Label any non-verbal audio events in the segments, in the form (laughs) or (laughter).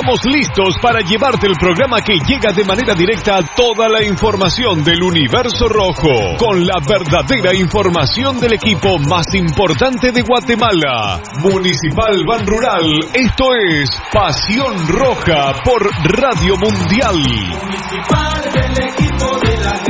Estamos listos para llevarte el programa que llega de manera directa a toda la información del universo rojo, con la verdadera información del equipo más importante de Guatemala. Municipal Ban Rural, esto es Pasión Roja por Radio Mundial. Municipal del equipo de la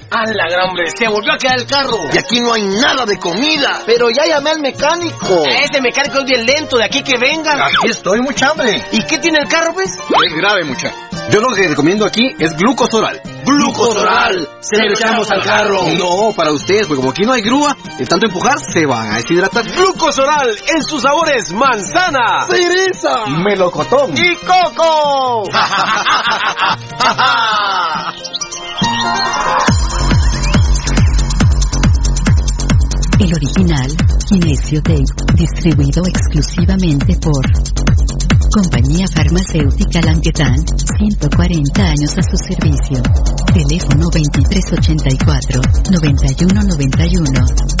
¡A la gran hombre! ¡Se volvió a quedar el carro! Y aquí no hay nada de comida. Pero ya llamé al mecánico. Este mecánico es bien lento, de aquí que venga. Aquí estoy, mucha hambre. ¿Y qué tiene el carro, pues? Es grave, mucha. Yo lo que recomiendo aquí es glucosoral. ¡Glucosoral! ¡Se lo echamos al carro! No, para ustedes, porque como aquí no hay grúa, de tanto empujar se van a deshidratar. Glucosoral en sus sabores manzana, ¡Cereza! melocotón ¡Y coco! (laughs) El original, Kinesio Tape, distribuido exclusivamente por Compañía Farmacéutica Languetan, 140 años a su servicio. Teléfono 2384-9191.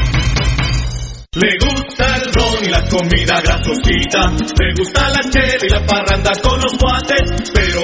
Le gusta el ron y la comida grasosita, le gusta la chela y la parranda con los guates, pero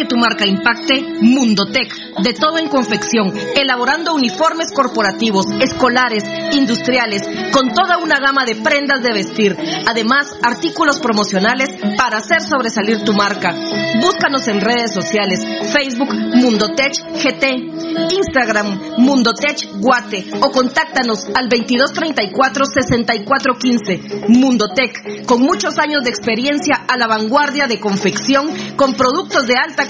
¿Quieres que tu marca impacte? Mundotech, de todo en confección, elaborando uniformes corporativos, escolares, industriales, con toda una gama de prendas de vestir. Además, artículos promocionales para hacer sobresalir tu marca. Búscanos en redes sociales, Facebook Mundotech GT, Instagram Mundotech Guate o contáctanos al 2234-6415. Mundotech, con muchos años de experiencia a la vanguardia de confección con productos de alta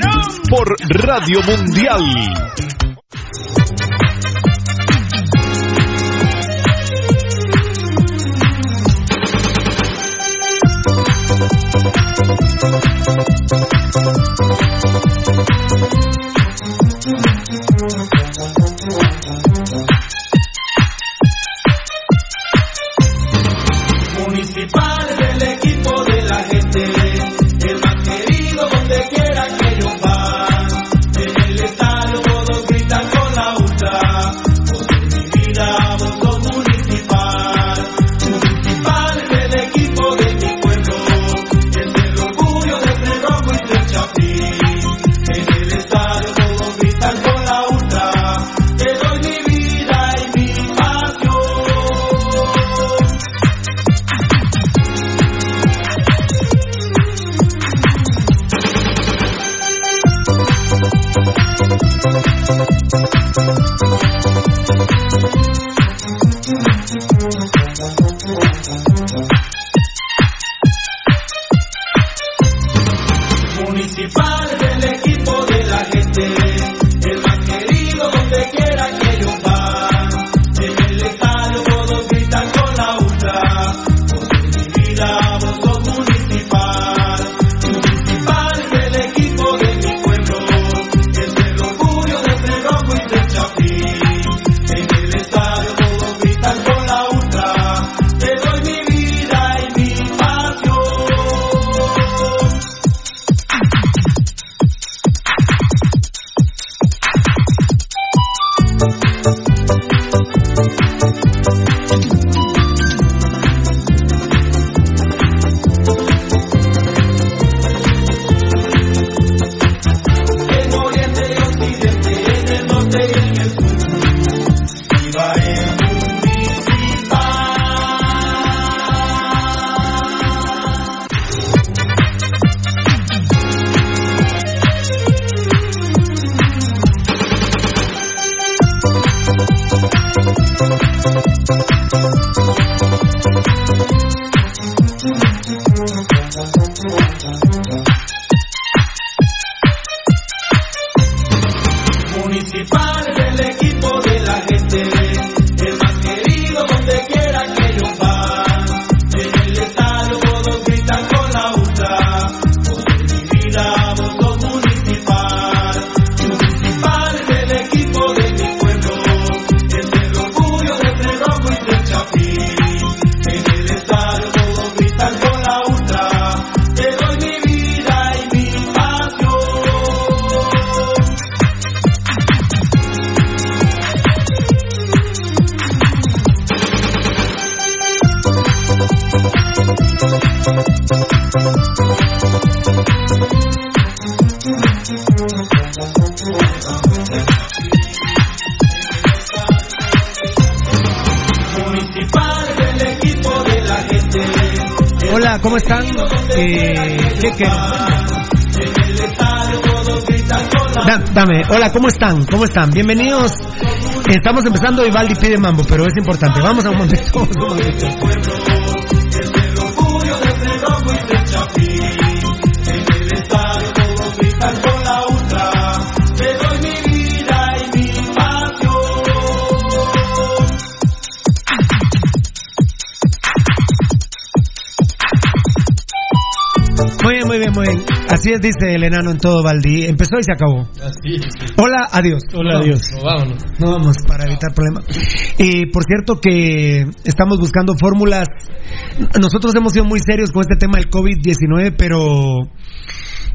Por Radio Mundial. En ¿cómo están? ¿Cómo están? Bienvenidos. Estamos empezando Vivaldi pide mambo, pero es importante. Vamos a un momento. vamos a un momento. Así es, dice el enano en todo Valdi. Empezó y se acabó. Hola, adiós. Hola, No, adiós. vámonos. No vamos para evitar problemas. Y por cierto que estamos buscando fórmulas nosotros hemos sido muy serios con este tema del COVID-19, pero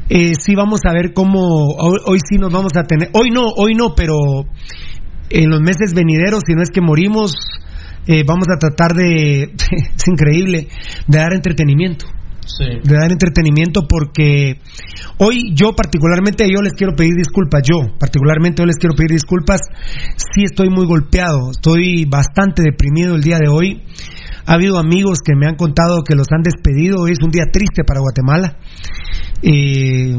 eh, sí vamos a ver cómo hoy, hoy sí nos vamos a tener, hoy no, hoy no, pero en los meses venideros, si no es que morimos, eh, vamos a tratar de, (laughs) es increíble, de dar entretenimiento. De dar entretenimiento porque hoy yo particularmente yo les quiero pedir disculpas, yo particularmente yo les quiero pedir disculpas, sí estoy muy golpeado, estoy bastante deprimido el día de hoy. Ha habido amigos que me han contado que los han despedido, es un día triste para Guatemala. Eh,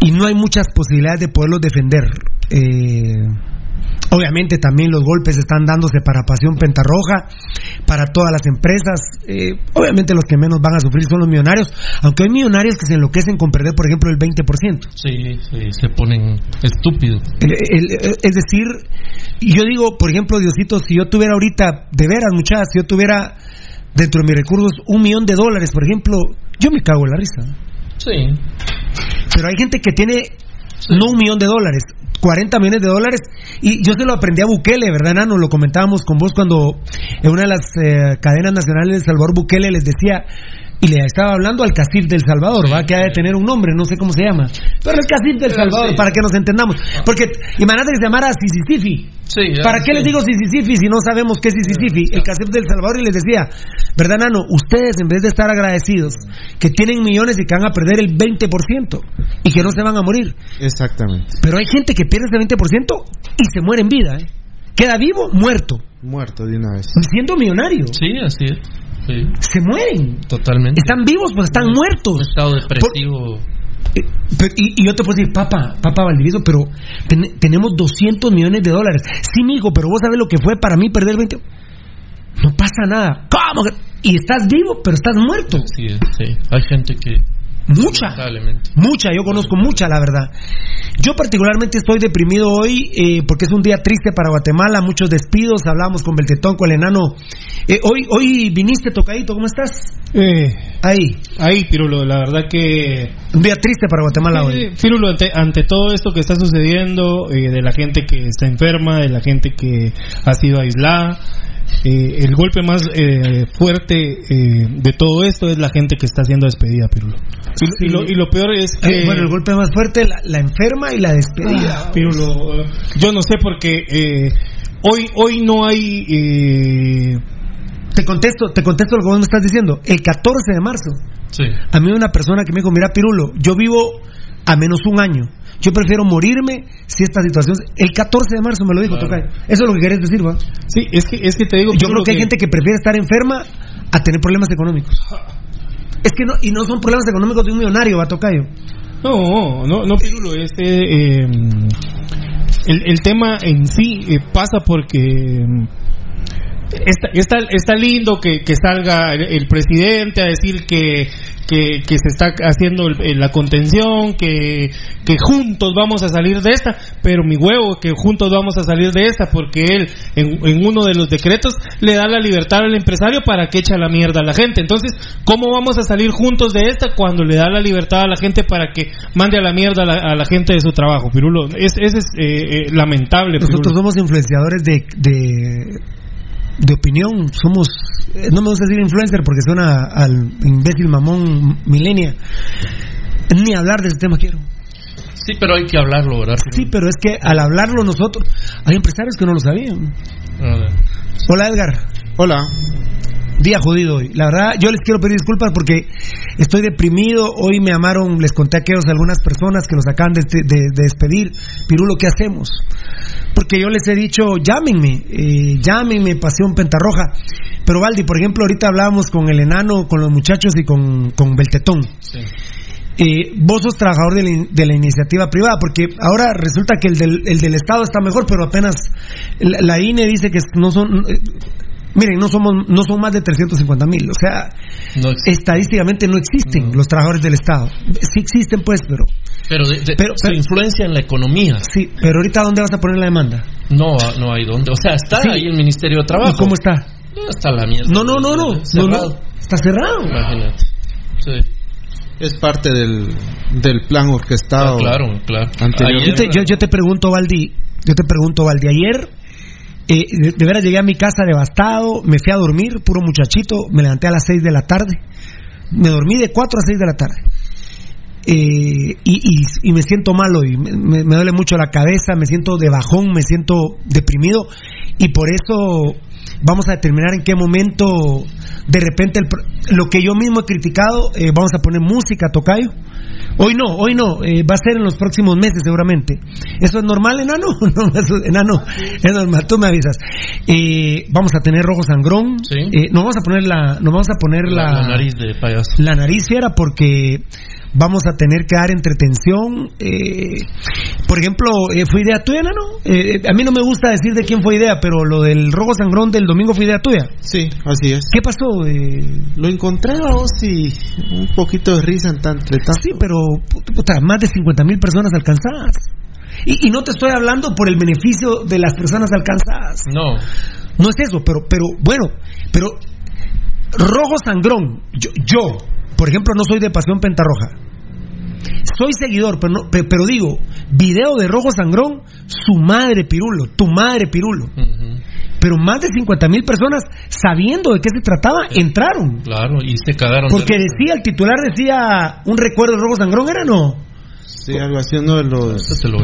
y no hay muchas posibilidades de poderlos defender. Eh, obviamente también los golpes están dándose para Pasión Pentarroja, para todas las empresas. Eh, obviamente los que menos van a sufrir son los millonarios, aunque hay millonarios que se enloquecen con perder, por ejemplo, el 20%. Sí, sí se ponen estúpidos. es decir, yo digo, por ejemplo, Diosito, si yo tuviera ahorita, de veras, muchachas, si yo tuviera dentro de mis recursos un millón de dólares, por ejemplo, yo me cago en la risa. Sí. Pero hay gente que tiene no un millón de dólares, 40 millones de dólares. Y yo se lo aprendí a Bukele, ¿verdad, Nano? Lo comentábamos con vos cuando en una de las eh, cadenas nacionales de Salvador Bukele les decía, y le estaba hablando al Casif del Salvador, ¿va? Que ha de tener un nombre, no sé cómo se llama. Pero el Casif del Salvador, para que nos entendamos. Porque imagínate que se llamara Sisisifi. ¿Para qué les digo Sisisifi si no sabemos qué es Sisisifi? El Casif del Salvador y les decía, ¿verdad, Nano? Ustedes, en vez de estar agradecidos, que tienen millones y que van a perder el 20% y que no se van a morir. Exactamente. Pero hay gente que pierde ese 20% y se muere en vida, ¿eh? Queda vivo, muerto. Muerto de una vez. Siendo millonario. Sí, así es. Se mueren. Totalmente. Están vivos, pues están muertos. estado depresivo. Eh, y, yo te puedo decir, papá, papá Valdivieso, pero tenemos 200 millones de dólares. Sí, mijo, pero vos sabes lo que fue para mí perder 20. No pasa nada. ¿Cómo? Y estás vivo, pero estás muerto. Sí, sí. Hay gente que Mucha. Mucha, yo conozco mucha, la verdad. Yo particularmente estoy deprimido hoy eh, porque es un día triste para Guatemala, muchos despidos, hablamos con Beltetón, con el enano. Eh, hoy, hoy viniste tocadito, ¿cómo estás? Eh, ahí. Ahí, Pirulo, la verdad que... Un día triste para Guatemala hoy. Pirulo, ante, ante, todo esto que está sucediendo, de la gente que está enferma, de la gente que ha sido aislada, eh, el golpe más eh, fuerte eh, de todo esto es la gente que está siendo despedida, Pirulo. Y, lo, y lo, peor es que... bueno, el golpe más fuerte, la, la enferma y la despedida. Ah, Pirulo, yo no sé porque hoy, hoy no hay... Te contesto, te contesto lo que vos me estás diciendo. El 14 de marzo, sí. a mí una persona que me dijo, mira Pirulo, yo vivo a menos un año yo prefiero morirme si esta situación. El 14 de marzo me lo dijo Eso es lo que querés decir, ¿va? Sí, es que, es que te digo. Yo creo que, hay gente que prefiere estar enferma a tener problemas económicos. Es que no, y no son problemas económicos de un millonario, va Tocayo. No, no, no, Pirulo, este. Eh, el, el, tema en sí eh, pasa porque. Está, está, está lindo que, que salga el, presidente a decir que que, que se está haciendo la contención, que, que juntos vamos a salir de esta, pero mi huevo, que juntos vamos a salir de esta, porque él en, uno de los decretos le da la libertad al empresario para que eche la mierda a la gente. Entonces, ¿cómo vamos a salir juntos de esta cuando le da la libertad a la gente para que mande a la mierda a la, gente de su trabajo? Pirulo, es, es, eh, eh, lamentable. Nosotros somos influenciadores de de opinión, somos, eh, no me gusta decir influencer porque suena al imbécil mamón milenia, ni hablar de ese tema quiero. Sí, pero hay que hablarlo, ¿verdad? Sí, pero es que al hablarlo nosotros, hay empresarios que no lo sabían. Hola Edgar. Hola. Día jodido hoy. La verdad, yo les quiero pedir disculpas porque estoy deprimido. Hoy me amaron, les conté a aquellos algunas personas que nos acaban de, de despedir. Pirulo, ¿qué hacemos? porque yo les he dicho, llámenme, eh, llámenme, Pasión Pentarroja. Pero Valdi, por ejemplo, ahorita hablábamos con el enano, con los muchachos y con, con Beltetón. Eh, vos sos trabajador de la, iniciativa privada, porque ahora resulta que el del, el del Estado está mejor, pero apenas la, INE dice que no son... Eh, miren, no somos no son más de 350 mil, o sea, estadísticamente no existen los trabajadores del Estado. Sí existen, pues, pero pero, su influencia en la economía. Sí, pero ahorita ¿dónde vas a poner la demanda? No, no hay dónde. O sea, está ahí el Ministerio de Trabajo. ¿Y cómo está? No, está la mierda. No, no, no, no. Cerrado. Está cerrado. Imagínate. Sí. Es parte del, del plan orquestado. Ah, claro, claro. Yo, te, yo, te pregunto, Valdi, yo te pregunto, Valdi, ayer Eh, de, de veras llegué a mi casa devastado, me fui a dormir, puro muchachito, me levanté a las 6 de la tarde, me dormí de 4 a 6 de la tarde. Eh, y, y- y me siento malo y me, me- me duele mucho la cabeza, me siento de bajón, me siento deprimido y por eso vamos a determinar en qué momento de repente el lo que yo mismo he criticado, eh, vamos a poner música, tocayo. Hoy no, hoy no, eh, va a ser en los próximos meses seguramente. ¿Eso es normal, enano? (laughs) No, eso- enano, es normal, tú me avisas. Eh, vamos a tener rojo sangrón. Eh, nos vamos a poner la, nos vamos a poner La, la, la nariz de payaso. la nariz fiera porque vamos a tener que dar entretención. eh, por ejemplo, eh, ¿fue idea tuya, no? Eh, a mí no me gusta decir de quién fue idea, pero lo del rojo sangrón del domingo fue idea tuya. Sí, así es. ¿Qué pasó? Eh, Lo encontré a vos y un poquito de risa en tanto. Sí, pero puta, más de 50 mil personas alcanzadas. Y, y no te estoy hablando por el beneficio de las personas alcanzadas. No. No es eso, pero, pero bueno, pero rojo sangrón, yo, yo, por ejemplo, no soy de Pasión Pentarroja. Soy seguidor, pero, no, pe- pero digo, video de rojo sangrón, su madre Pirulo, tu madre Pirulo. Pero más de 50 mil personas, sabiendo de qué se trataba, entraron. Claro, y se cagaron. de Porque decía, el titular decía, un recuerdo de rojo sangrón, ¿era no? Sí, algo así, uno de los Este lo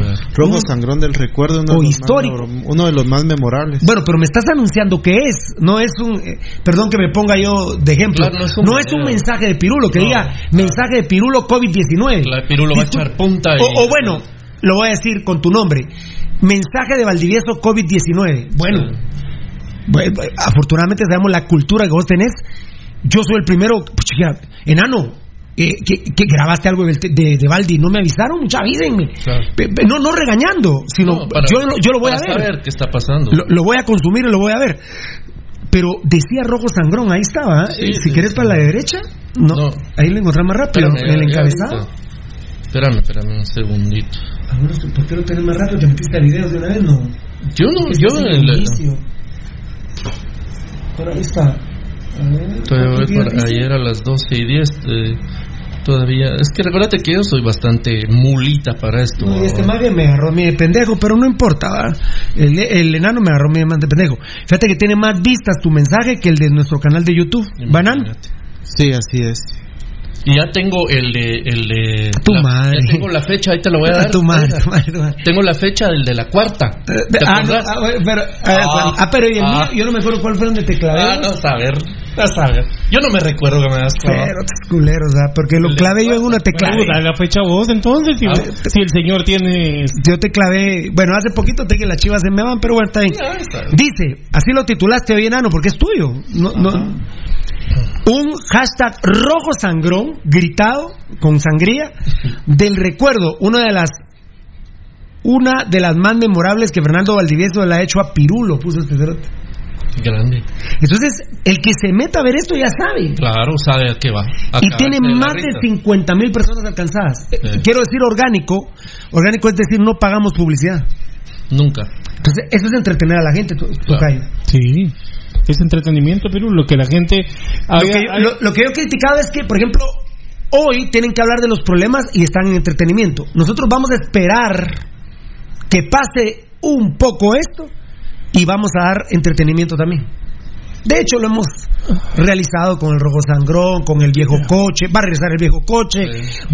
sangrón del recuerdo, uno, O de los histórico. Más, uno de los más memorables. Bueno, pero me estás anunciando que es, no es un, eh, perdón que me ponga yo de ejemplo, Claro, no es un no es un video. mensaje de Pirulo que No, diga mensaje de Pirulo COVID-19. La Pirulo va a echar punta y... O, o bueno, lo voy a decir con tu nombre, mensaje de Valdivieso COVID-19. Bueno, bueno, afortunadamente sabemos la cultura que vos tenés. Yo soy el primero, pucha, enano, eh, que, que grabaste algo de, de, Valdi, no me avisaron, mucha pe- No, no regañando, sino No, para- yo, lo- yo lo voy a ver. saber qué está pasando. Lo, lo voy a consumir y lo voy a ver. Pero decía rojo sangrón, ahí estaba. ¿eh? Sí, si sí, querés sí. para la derecha, no. Ahí lo encontrás más rápido, Espérame, en el encabezado. Espérame, espérame un segundito. Ah, bueno, ¿Por qué lo tenés más rápido? ¿Te metiste a videos de una vez? No. Yo no, Este yo... es el inicio. Ahí está. Todavía ayer a las 12 y 10. eh, todavía. Es que recuérdate que yo soy bastante mulita para esto. No, y este bien me agarró a mí de pendejo, pero no importa. El, el enano me agarró a mí más de pendejo. Fíjate que tiene más vistas tu mensaje que el de nuestro canal de YouTube. ¿Banan? Sí, así es. Y ya tengo el de. El de Tu la- madre. Ya tengo la fecha, ahí te la voy a (laughs) dar. Tu madre, tu madre, tu madre. Tengo la fecha del de la cuarta. ¿Te Ah, no, ah, pero, ah, Ah, ah, pero y el ah. mío, yo no me acuerdo cuál fue donde te clavé. Ah, no saber. Yo no me recuerdo que me das clavado. Pero tus culeros, porque lo clavé yo en una te clavé. Puta, la fecha vos entonces, si, Ah. si el señor tiene... Yo te clavé, bueno, hace poquito te que las chivas se me van, pero bueno, está bien. Ya, está bien. Dice, así lo titulaste hoy enano, porque es tuyo. No, no, un hashtag rojo sangrón, gritado con sangría, del recuerdo, una de las una de las más memorables que Fernando Valdivieso le ha hecho a Pirulo, puso este cerote. Grande. Entonces, el que se meta a ver esto ya sabe. Claro, sabe a qué va. A y tiene de más de risa. 50 mil personas alcanzadas. Eh, Sí. Quiero decir orgánico. Orgánico es decir, no pagamos publicidad. Nunca. Entonces, eso es entretener a la gente, tu-. Sí, es entretenimiento, pero lo que la gente... Lo que, lo, lo que yo criticaba es que, por ejemplo, hoy tienen que hablar de los problemas y están en entretenimiento. Nosotros vamos a esperar que pase un poco esto y vamos a dar entretenimiento también. De hecho, lo hemos realizado con el Rojo Sangrón, con el viejo coche. Va a regresar el viejo coche,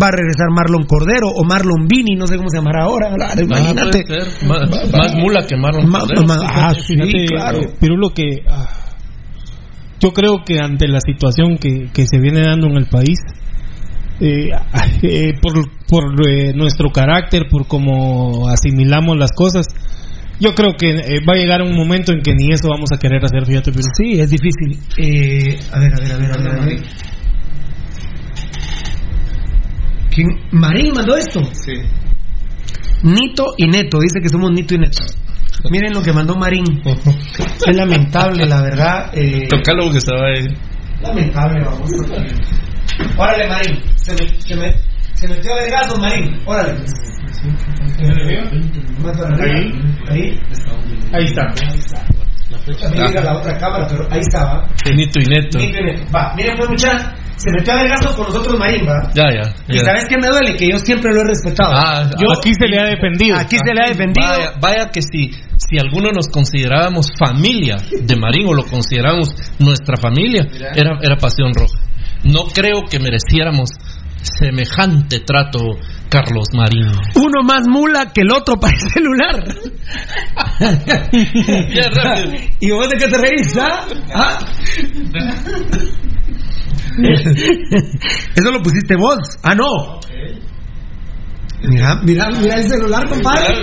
va a regresar Marlon Cordero o Marlon Vini, no sé cómo se llamará ahora. Ah, Imagínate. Más, más mula que Marlon Ma- Cordero. ma- ah, sí, Fíjate, claro. eh, Pirulo, que ah, yo creo que ante la situación que, que se viene dando en el país, eh, ah, (laughs) eh, por, por eh, nuestro carácter, por cómo asimilamos las cosas, yo creo que eh, va a llegar un momento en que ni eso vamos a querer hacer, fíjate, Pirulo. Sí, es difícil. Eh, a ver, a ver, a ver, a ver. A ver. ¿Quién? ¿Marín mandó esto? Sí. Nito y Neto, dice que somos Nito y Neto. Miren lo que mandó Marín. (laughs) Es lamentable, la verdad. Eh, Toca lo que estaba ahí. lamentable, vamos. Órale, Marín. Se, me- se me- se metió a Marín. Órale. Arriba. Ahí. Ahí está. También llega la otra cámara, pero ahí estaba. Nito y Neto. Nito y Neto. Va, miren pues muchachos. se metió a vergazo con nosotros Marín, ¿va? Ya, ya. Y ya. sabes qué me duele, que yo siempre lo he respetado. Ah, Yo- Aquí se le ha defendido. Aquí se le ha defendido. Vaya, vaya que si, si alguno nos considerábamos familia de Marín o lo considerábamos nuestra familia, era, era Pasión Roja. No creo que mereciéramos semejante trato, Carlos Marín. Uno más mula que el otro para el celular. ¿Y vos de qué te reís? ¿Ah? ¿Ah? Eso lo pusiste vos. Ah, no. Mira, mira, mira el celular, compadre.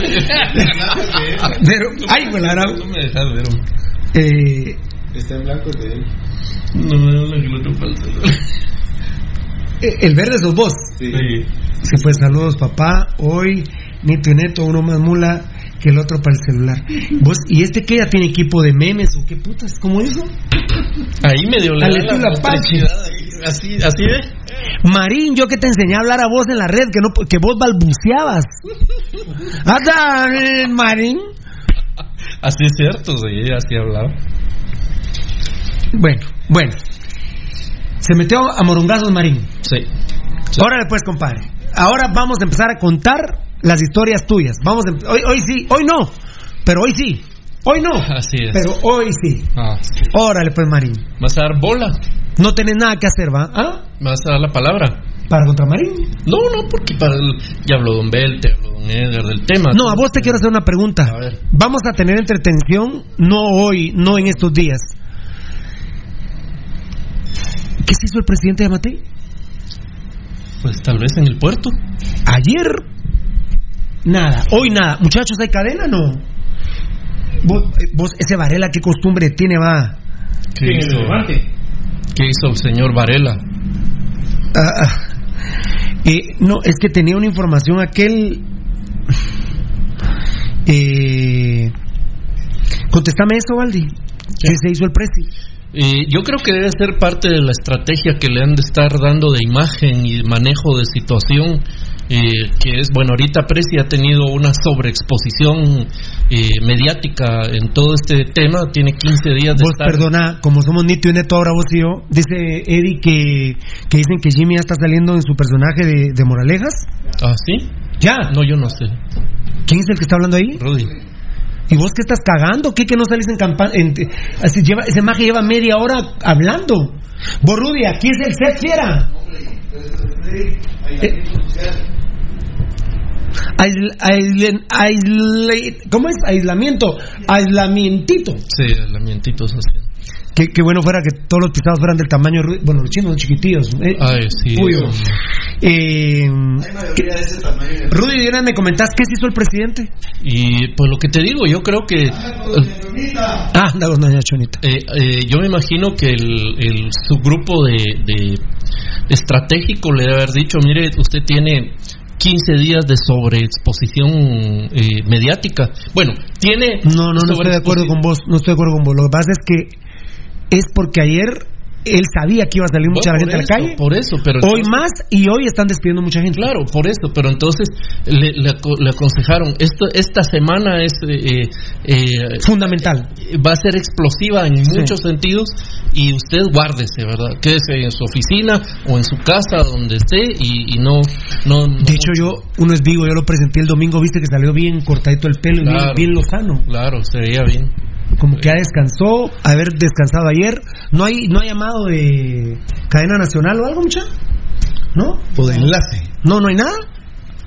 Pero, ay, la. No me dejas ver. hombre. Eh, Está en blanco de él. No me la para el celular. Eh, el verde sos vos. Sí. Sí, pues saludos, papá. Hoy, Nito y Neto, uno más mula que el otro para el celular. ¿Vos, ¿Y este qué ya tiene equipo de memes o qué putas? ¿Cómo eso? Ahí da estilo la motricidad ahí, Así, así de. Marín, yo que te enseñé a hablar a vos en la red, que no que vos balbuceabas. Anda, eh, Marín. Así es cierto, sí, así hablaba. Bueno, bueno. Se metió a morongazos Marín. Sí. Ahora después, compadre. Ahora vamos a empezar a contar las historias tuyas. Vamos a em- hoy, hoy sí, hoy no, pero hoy sí. Hoy no, (laughs) Así es. pero hoy sí. Ah, sí. Órale, pues, Marín. ¿Vas a dar bola? No tenés nada que hacer, ¿va? ¿Ah? ¿Vas a dar la palabra? ¿Para contra Marín? No, no, porque para el- ya habló Don Bel, te habló Don Edgar del tema. No, a vos te quiero hacer una pregunta. A ver. Vamos a tener entretención, no hoy, no en estos días. ¿Qué se hizo el presidente de Matei? Pues tal vez en el puerto. Ayer, nada. Hoy nada. Muchachos, ¿hay cadena? No. Vos, eh, vos, ese Varela, ¿qué costumbre tiene, va? ¿Qué hizo, ¿Qué hizo el señor Varela? Ah, ah. Eh, no, es que tenía una información aquel. Eh, contestame eso, Valdi. ¿Qué se hizo el presi? Eh, yo creo que debe ser parte de la estrategia que le han de estar dando de imagen y manejo de situación, eh, que es, bueno, ahorita Presi ha tenido una sobreexposición eh, mediática en todo este tema, tiene 15 días de Vos, estar... perdona, como somos Nito y Neto ahora vos y yo, dice Eddie que, que dicen que Jimmy ya está saliendo en su personaje de, de Moralejas. ¿Ah, sí? Ya. No, yo no sé. ¿Quién es el que está hablando ahí? Rudy. ¿Y vos qué estás cagando? ¿Qué que no salís en campaña? lleva, ese maje lleva media hora hablando. Vos, Rudy, aquí es el set, fiera. Eh, aisl- ¿Cómo es? Aislamiento. Aislamientito. Sí, el ambientito social. Qué, qué bueno fuera que todos los pisados fueran del tamaño de. Bueno, los chinos son chiquitillos. ¿eh? Ay, sí. Eh, mayoría de ese tamaño. Rudy, vez me comentás qué se hizo el presidente. Y pues lo que te digo, yo creo que... Ah, anda con doña Chonita. Eh, eh, yo me imagino que el, el subgrupo de, de estratégico le debe haber dicho, mire, usted tiene 15 días de sobreexposición eh, mediática. Bueno, tiene... No, no, no estoy de acuerdo con vos. No estoy de acuerdo con vos. Lo que pasa es que es porque ayer él sabía que iba a salir mucha Bueno, gente a la calle. Por eso, pero Hoy más y hoy están despidiendo mucha gente. Claro, por eso, pero entonces le, le aco- le aconsejaron, esto, esta semana es eh, eh, Fundamental. va a ser explosiva en muchos sentidos y usted guárdese, ¿verdad? Quédese en su oficina o en su casa, donde esté y, y no, no, no- De hecho, yo, uno es vivo, yo lo presenté el domingo, viste que salió bien cortadito el pelo y bien, Claro. bien lozano. Claro, se veía bien. Como que ya descansó, haber descansado ayer. ¿No hay, no hay llamado de cadena nacional o algo, mucha? ¿No? O de enlace. No, no hay nada.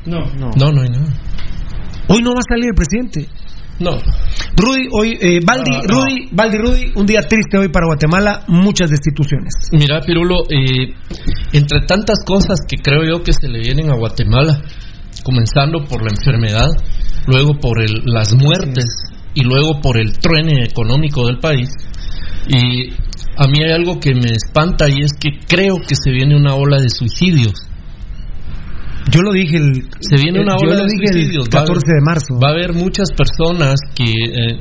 No, no. No, no hay nada. Hoy no va a salir el presidente. No. Rudy, hoy, eh, Baldi, No, no. Rudy, Baldi, Rudy, un día triste hoy para Guatemala, muchas destituciones. Mira, Pirulo, eh, entre tantas cosas que creo yo que se le vienen a Guatemala, comenzando por la enfermedad, luego por el- las muertes y luego por el truene económico del país, y a mí hay algo que me espanta y es que creo que se viene una ola de suicidios. Yo lo dije el, Se viene una yo ola de suicidios. Va a haber- 14 de marzo. Va a haber muchas personas que, eh,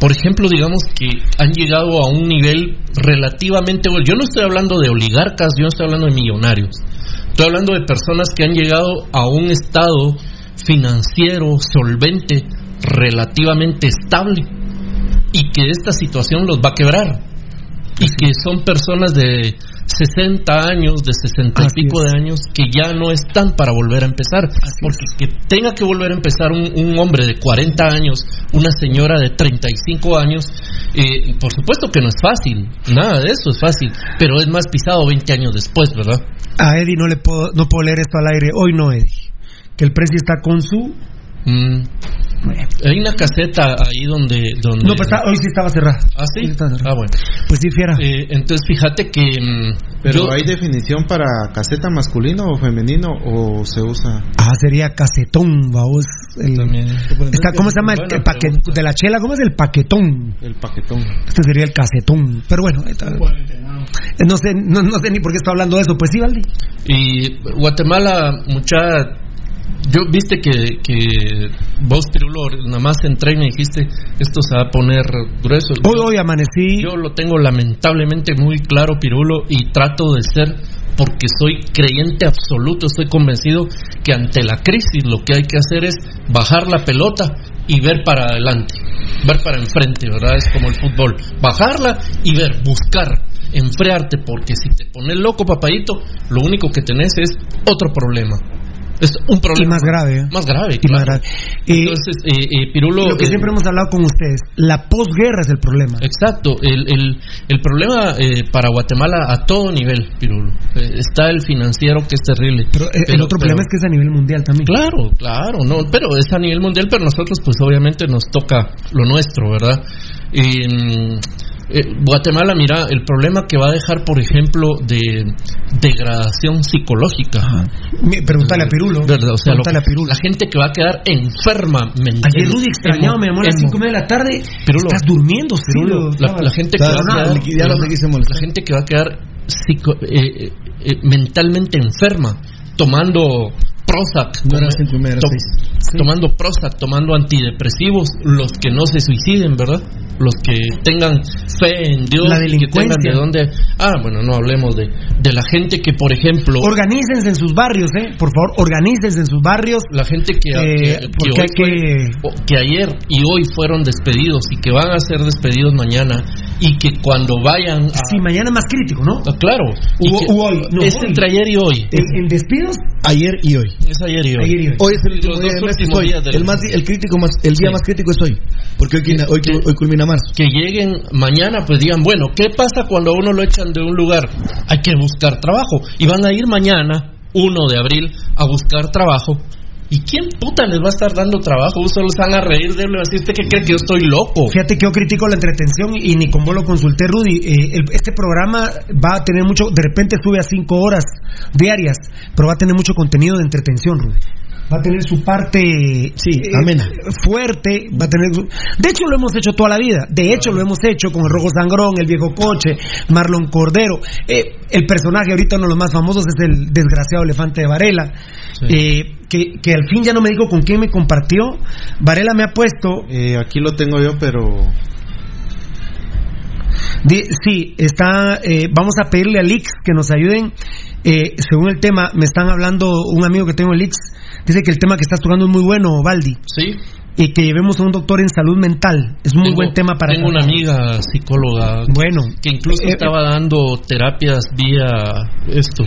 por ejemplo, digamos que han llegado a un nivel relativamente bueno. Yo no estoy hablando de oligarcas, yo no estoy hablando de millonarios. Estoy hablando de personas que han llegado a un estado financiero solvente relativamente estable y que esta situación los va a quebrar y que son personas de 60 años, de 60 y pico de años, que ya no están para volver a empezar. porque que tenga que volver a empezar un, un, hombre de 40 años, una señora de 35 años, eh, por supuesto que no es fácil, nada de eso es fácil, pero es más pisado 20 años después, ¿verdad? A Eddie no le puedo, no puedo leer esto al aire, hoy no, Eddie. Que el precio está con su Mm. Hay una caseta ahí donde. donde... No, pues hoy sí estaba cerrada. ¿Ah, sí? Ah, bueno. Pues sí, fiera. Eh, entonces, fíjate que. Mm, Pero ¿hay definición para caseta masculino o femenino o se usa? Ah, sería casetón, vamos. El... Está, ¿Cómo se llama? el, paquete de la chela, ¿cómo es el paquetón? El paquetón. Este sería el casetón. Pero bueno, está... no, sé, no, no sé ni por qué está hablando de eso. Pues sí, Valdi. Y Guatemala, mucha yo viste que, que vos, Pirulo, nada más entré y me dijiste, esto se va a poner grueso. Hoy, hoy amanecí. Yo lo tengo lamentablemente muy claro, Pirulo, y trato de ser, porque soy creyente absoluto, estoy convencido que ante la crisis lo que hay que hacer es bajar la pelota y ver para adelante, ver para enfrente, ¿verdad? Es como el fútbol, bajarla y ver, buscar, enfriarte, porque si te pones loco, papadito, lo único que tenés es otro problema es un problema más grave. Más grave. Y más grave. Entonces, eh, eh, Pirulo. Lo que siempre hemos hablado con ustedes, la posguerra es el problema. Exacto. El, el, el problema eh, para Guatemala a todo nivel, Pirulo. está el financiero que es terrible. Pero, el otro problema es que es a nivel mundial también. Claro, claro. no Pero es a nivel mundial, pero nosotros, pues obviamente nos toca lo nuestro, ¿verdad? Y eh, Guatemala, mira, el problema que va a dejar, por ejemplo, de degradación psicológica. Pregúntale a Pirulo. O sea, la gente que va a quedar enferma mental. Ayer Rudy extrañado, me llamó a las 5 de la tarde. Pirulo, estás durmiendo, Pirulo. La, gente que va a quedar, la gente que va a quedar eh, eh, mentalmente enferma, tomando Prozac, tomando Prozac, tomando antidepresivos, los que no se suiciden, ¿verdad? Los que tengan fe en Dios la y que tengan de dónde. Ah, bueno, no hablemos de, de la gente que, por ejemplo. Organícense en sus barrios, ¿eh? Por favor, organícense en sus barrios. La gente que, eh, que, ayer y hoy fueron despedidos y que van a ser despedidos mañana y que cuando vayan. A... Sí, mañana es más crítico, ¿no? Ah, claro. hoy. es entre ayer y hoy. ¿En despidos? Ayer y hoy. Es ayer y hoy. hoy. es el último día del mes, hoy. El, más, el, crítico más, el día más crítico es hoy. Porque hoy, hoy, hoy, culmina Que lleguen mañana, pues digan, bueno, ¿qué pasa cuando a uno lo echan de un lugar? Hay que buscar trabajo. Y van a ir mañana, 1 de abril, a buscar trabajo ¿Y quién puta les va a estar dando trabajo? Ustedes van a reír de él y ¿usted qué cree que yo estoy loco? Fíjate que yo critico la entretención y ni con vos lo consulté, Rudy. Eh, este programa va a tener mucho, de repente sube a cinco horas diarias, pero va a tener mucho contenido de entretención, Rudy va a tener su parte sí, eh, amena. fuerte, va a tener De hecho lo hemos hecho toda la vida, de hecho lo hemos hecho con el Rojo Sangrón, el Viejo Coche, Marlon Cordero, eh, el personaje ahorita uno de los más famosos es el desgraciado elefante de Varela, eh, que, que, al fin ya no me dijo con quién me compartió, Varela me ha puesto... aquí lo tengo yo, pero... sí, está, vamos a pedirle a Lix que nos ayuden, según el tema, me están hablando un amigo que tengo, Lix, Dice que el tema que estás tocando es muy bueno, Valdi. Sí. Y que llevemos a un doctor en salud mental. Es un muy buen tema para Tengo una amiga psicóloga. Bueno. Que incluso eh, estaba dando terapias vía esto.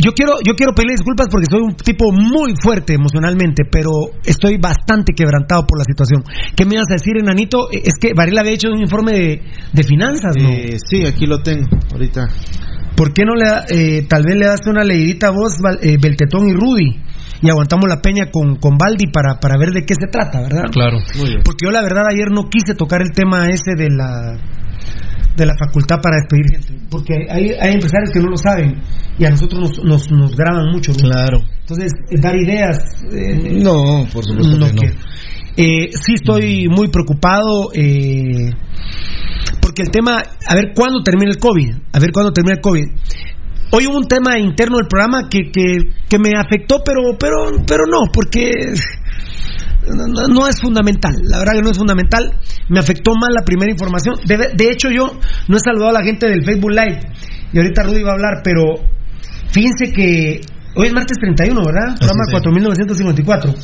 Yo quiero, yo quiero pedirle disculpas porque soy un tipo muy fuerte emocionalmente, pero estoy bastante quebrantado por la situación. ¿Qué me ibas a decir, enanito? Es que Varela había hecho un informe de, finanzas, ¿no? Eh, sí, aquí lo tengo, ahorita. ¿Por qué no le, eh, tal vez le das una leidita a vos, Beltetón y Rudy? y aguantamos la peña con, con Baldi para, para ver de qué se trata, ¿verdad? Claro, Porque yo la verdad ayer no quise tocar el tema ese de la de la facultad para despedir gente, porque hay, hay empresarios que no lo saben y a nosotros nos, nos, nos graban mucho. Claro. Entonces, eh, dar ideas... Eh, no, por supuesto no. Que eh, sí estoy muy preocupado porque el tema, a ver cuándo termina el COVID, a ver cuándo termina el COVID. Hoy hubo un tema interno del programa que, que, me afectó, pero, pero, pero no, porque no, es fundamental. La verdad que no es fundamental. Me afectó más la primera información. De, hecho, yo no he saludado a la gente del Facebook Live. Y ahorita Rudy va a hablar, pero fíjense que hoy es martes 31, ¿verdad? Programa 4954.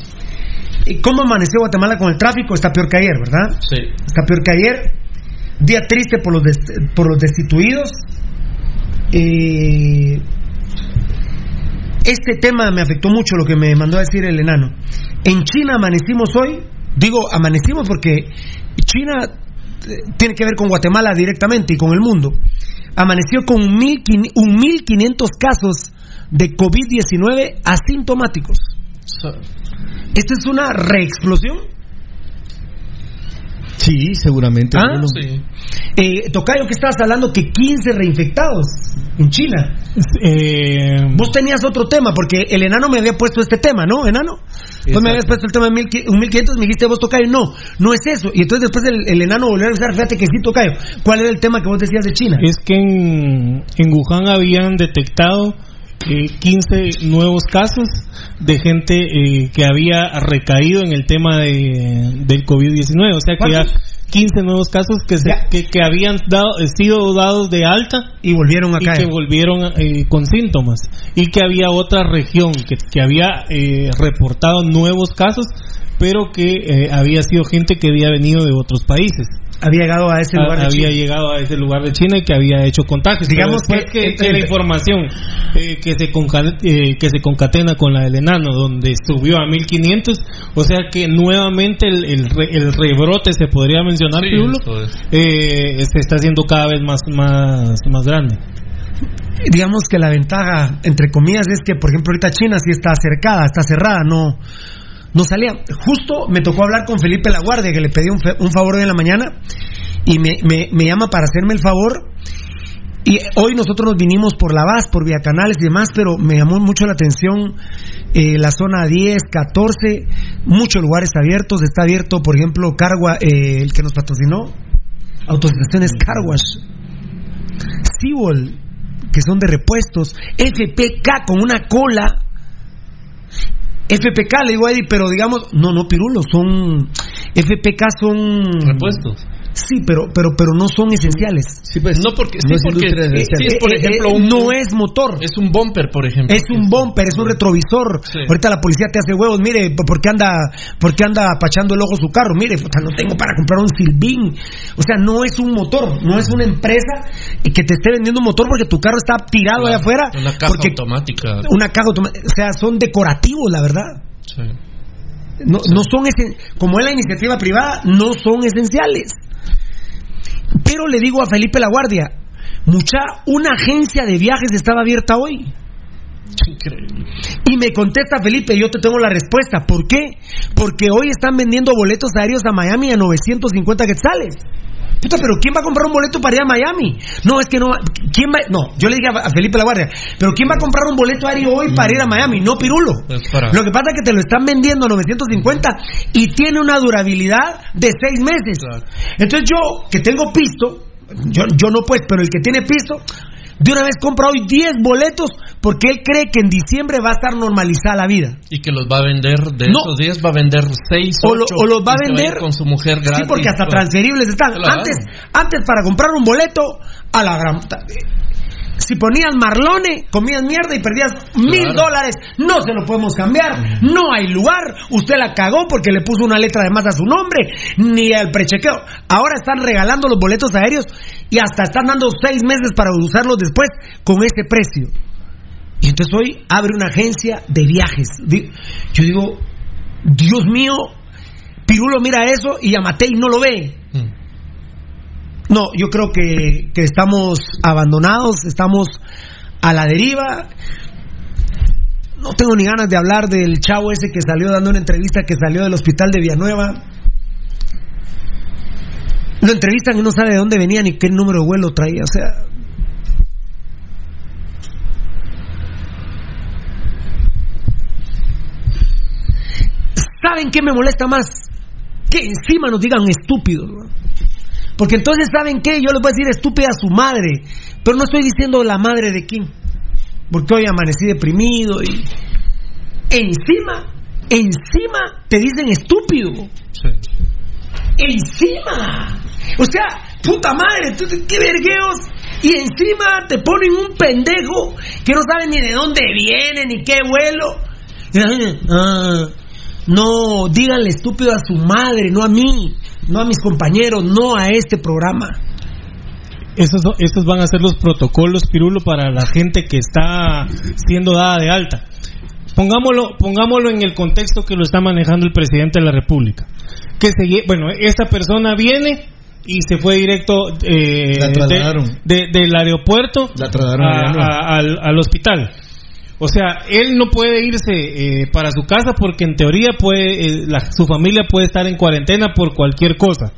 ¿Cómo amaneció Guatemala con el tráfico? Está peor que ayer, ¿verdad? Sí. Está peor que ayer. Día triste por los, por los destituidos eh, este tema me afectó mucho lo que me mandó a decir el enano. En China amanecimos hoy, digo amanecimos porque China eh, tiene que ver con Guatemala directamente y con el mundo. Amaneció con 1.500 casos de COVID-19 asintomáticos. ¿Esta es una reexplosión? Sí, seguramente. ¿Ah? Eh, Tocayo, que estabas hablando que 15 reinfectados en China. Eh, Vos tenías otro tema, porque el enano me había puesto este tema, ¿no, enano? Vos me habías puesto el tema de 1500, me dijiste vos, Tocayo, no, no es eso. Y entonces después el, el enano volvió a avisar, fíjate que sí, Tocayo. ¿Cuál era el tema que vos decías de China? Es que en, en Wuhan habían detectado eh, 15 nuevos casos de gente eh, que había recaído en el tema de, del COVID-19. O sea que ya 15 nuevos casos que, se, que, que, habían dado, eh, sido dados de alta y volvieron a y caer. que volvieron eh, con síntomas. Y que había otra región que, que había eh, reportado nuevos casos, pero que había sido gente que había venido de otros países había llegado a ese lugar de había China. llegado a ese lugar de China y que había hecho contagios digamos que, que, que, la información eh, que se concatena, eh, que se concatena con la del enano donde subió a 1500 o sea que nuevamente el, el, re, el rebrote se podría mencionar Sí, Pirulo, eso es. eh, se está haciendo cada vez más más más grande digamos que la ventaja entre comillas es que por ejemplo ahorita China sí está cercada está cerrada no no salía. Justo me tocó hablar con Felipe Laguardia, que le pedí un, un favor hoy en la mañana, y me, llama para hacerme el favor. Y hoy nosotros nos vinimos por la VAS, por Vía Canales y demás, pero me llamó mucho la atención eh, la zona 10, 14, muchos lugares abiertos. Está abierto, por ejemplo, Cargua, eh, el que nos patrocinó, Autoestaciones Carwash, Seawall, que son de repuestos, FPK con una cola FPK, le digo a pero digamos, no, no, Pirulo, son. FPK son. Repuestos. Sí, pero, pero, pero no son esenciales. Sí, pues. No, porque, sí, No es porque eh, esencial. sí, es, por Eh, eh, ejemplo, eh, un, no es motor. Es un bumper, por ejemplo. Es un bumper, es un retrovisor. Sí. Ahorita la policía te hace huevos. Mire, ¿por qué anda, por qué anda apachando el ojo su carro? Mire, puta, no tengo para comprar un Silvín. O sea, no es un motor, no es una empresa que te esté vendiendo un motor porque tu carro está tirado allá afuera. Una caja porque automática. una caja automática. O sea, son decorativos, la verdad. Sí. No, no son esen- como es la iniciativa privada, no son esenciales. Pero le digo a Felipe La Guardia, mucha, una agencia de viajes estaba abierta hoy. Y me contesta Felipe, yo te tengo la respuesta. ¿Por qué? Porque hoy están vendiendo boletos aéreos a Miami a 950 quetzales. Puta, pero ¿quién va a comprar un boleto para ir a Miami? No, es que no. ¿Quién va? No, yo le dije a Felipe La Guardia, pero ¿quién va a comprar un boleto aéreo hoy para ir a Miami? No, Pirulo. Lo que pasa es que te lo están vendiendo a 950 y tiene una durabilidad de seis meses. Entonces yo, que tengo pisto, yo, yo no pues, pero el que tiene pisto, de una vez compra hoy 10 boletos porque él cree que en diciembre va a estar normalizada la vida. Y que los va a vender, de No. esos 10 va a vender 6 O, lo- o los va a vender con su mujer gratis. Sí, porque hasta transferibles están. Claro. Antes, antes para comprar un boleto a la gran si ponías marlone, comías mierda y perdías mil dólares. No se lo podemos cambiar. No hay lugar. Usted la cagó porque le puso una letra de más a su nombre. Ni al prechequeo. Ahora están regalando los boletos aéreos y hasta están dando seis meses para usarlos después con ese precio. Y entonces hoy abre una agencia de viajes. Yo digo, Dios mío, Pirulo mira eso y Amatei no lo ve. No, yo creo que, que estamos abandonados, estamos a la deriva. No tengo ni ganas de hablar del chavo ese que salió dando una entrevista que salió del hospital de Villanueva. Lo entrevistan y no sabe de dónde venía ni qué número de vuelo traía. O sea, ¿Saben qué me molesta más? Que encima nos digan estúpidos. Porque entonces, ¿saben qué? Yo les voy a decir estúpida a su madre. Pero no estoy diciendo la madre de quién. Porque hoy amanecí deprimido y. Encima, encima te dicen estúpido. Encima. O sea, puta madre, tú- qué vergueos. Y encima te ponen un pendejo que no sabe ni de dónde viene, ni qué vuelo. Ah, no, díganle estúpido a su madre, no a mí, no a mis compañeros, no a este programa. Esos, esos van a ser los protocolos, Pirulo, para la gente que está siendo dada de alta. Pongámoslo, pongámoslo en el contexto que lo está manejando el presidente de la República. Que se, bueno, esta persona viene y se fue directo eh, del aeropuerto al, hospital. O sea, él no puede irse eh, para su casa porque en teoría puede, eh, su familia puede estar en cuarentena por cualquier cosa.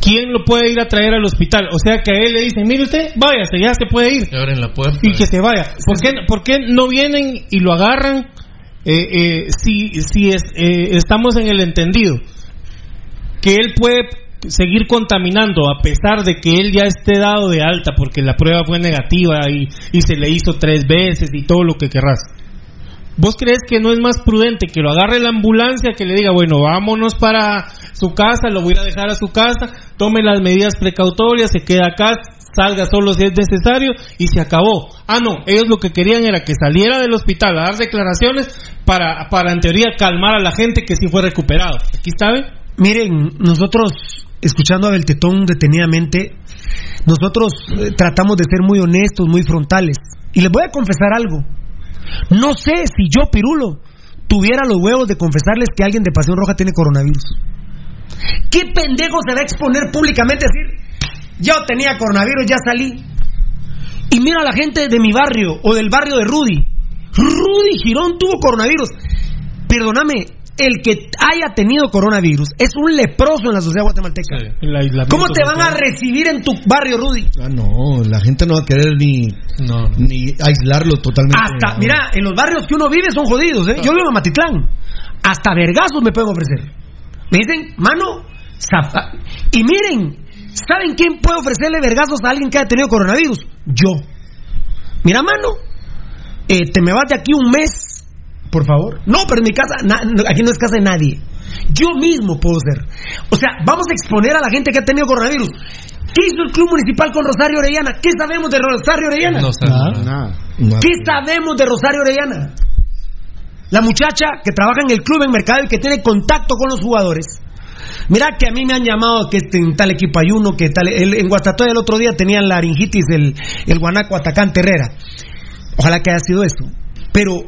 ¿Quién lo puede ir a traer al hospital? O sea que a él le dicen, mire usted, váyase, ya se puede ir. Y que se vaya. ¿Por qué, ¿Por qué no vienen y lo agarran eh, si, si es, estamos en el entendido? Que él puede seguir contaminando a pesar de que él ya esté dado de alta porque la prueba fue negativa y, y se le hizo tres veces y todo lo que querrás. ¿Vos crees que no es más prudente que lo agarre la ambulancia, que le diga, bueno, vámonos para su casa, lo voy a dejar a su casa, tome las medidas precautorias, se queda acá, salga solo si es necesario y se acabó? Ah, no, ellos lo que querían era que saliera del hospital a dar declaraciones para, para en teoría calmar a la gente que sí fue recuperado. ¿Aquí sabe? Miren, nosotros escuchando a Beltetón detenidamente, nosotros eh, tratamos de ser muy honestos, muy frontales. Y les voy a confesar algo. No sé si yo, Pirulo, tuviera los huevos de confesarles que alguien de Pasión Roja tiene coronavirus. ¿Qué pendejo se va a exponer públicamente a decir, yo tenía coronavirus, ya salí? Y mira a la gente de mi barrio o del barrio de Rudy. Rudy Girón tuvo coronavirus. Perdóname, el que haya tenido coronavirus es un leproso en la sociedad guatemalteca. ¿Cómo te van a recibir en tu barrio, Rudy? Ah, no, la gente no va a querer ni, ni aislarlo totalmente. Hasta, mira, en los barrios que uno vive son jodidos, ¿eh? Yo vivo en Matitlán. Hasta vergazos me pueden ofrecer. Me dicen, mano, zapa. Y miren, ¿saben quién puede ofrecerle vergazos a alguien que haya tenido coronavirus? Yo. Mira, mano, eh, te me vas de aquí un mes por favor. No, pero en mi casa, aquí no es casa de nadie. Yo mismo puedo ser. O sea, vamos a exponer a la gente que ha tenido coronavirus. ¿Qué hizo el Club Municipal con Rosario Orellana? ¿Qué sabemos de Rosario Orellana? No sabemos nada. ¿Qué sabemos de Rosario Orellana? La muchacha que trabaja en el club en Mercado y que tiene contacto con los jugadores. Mira que a mí me han llamado que este, en tal equipo hay uno, que tal, en Guastatoya el otro día tenían laringitis el, el guanaco atacante Herrera. Ojalá que haya sido eso. Pero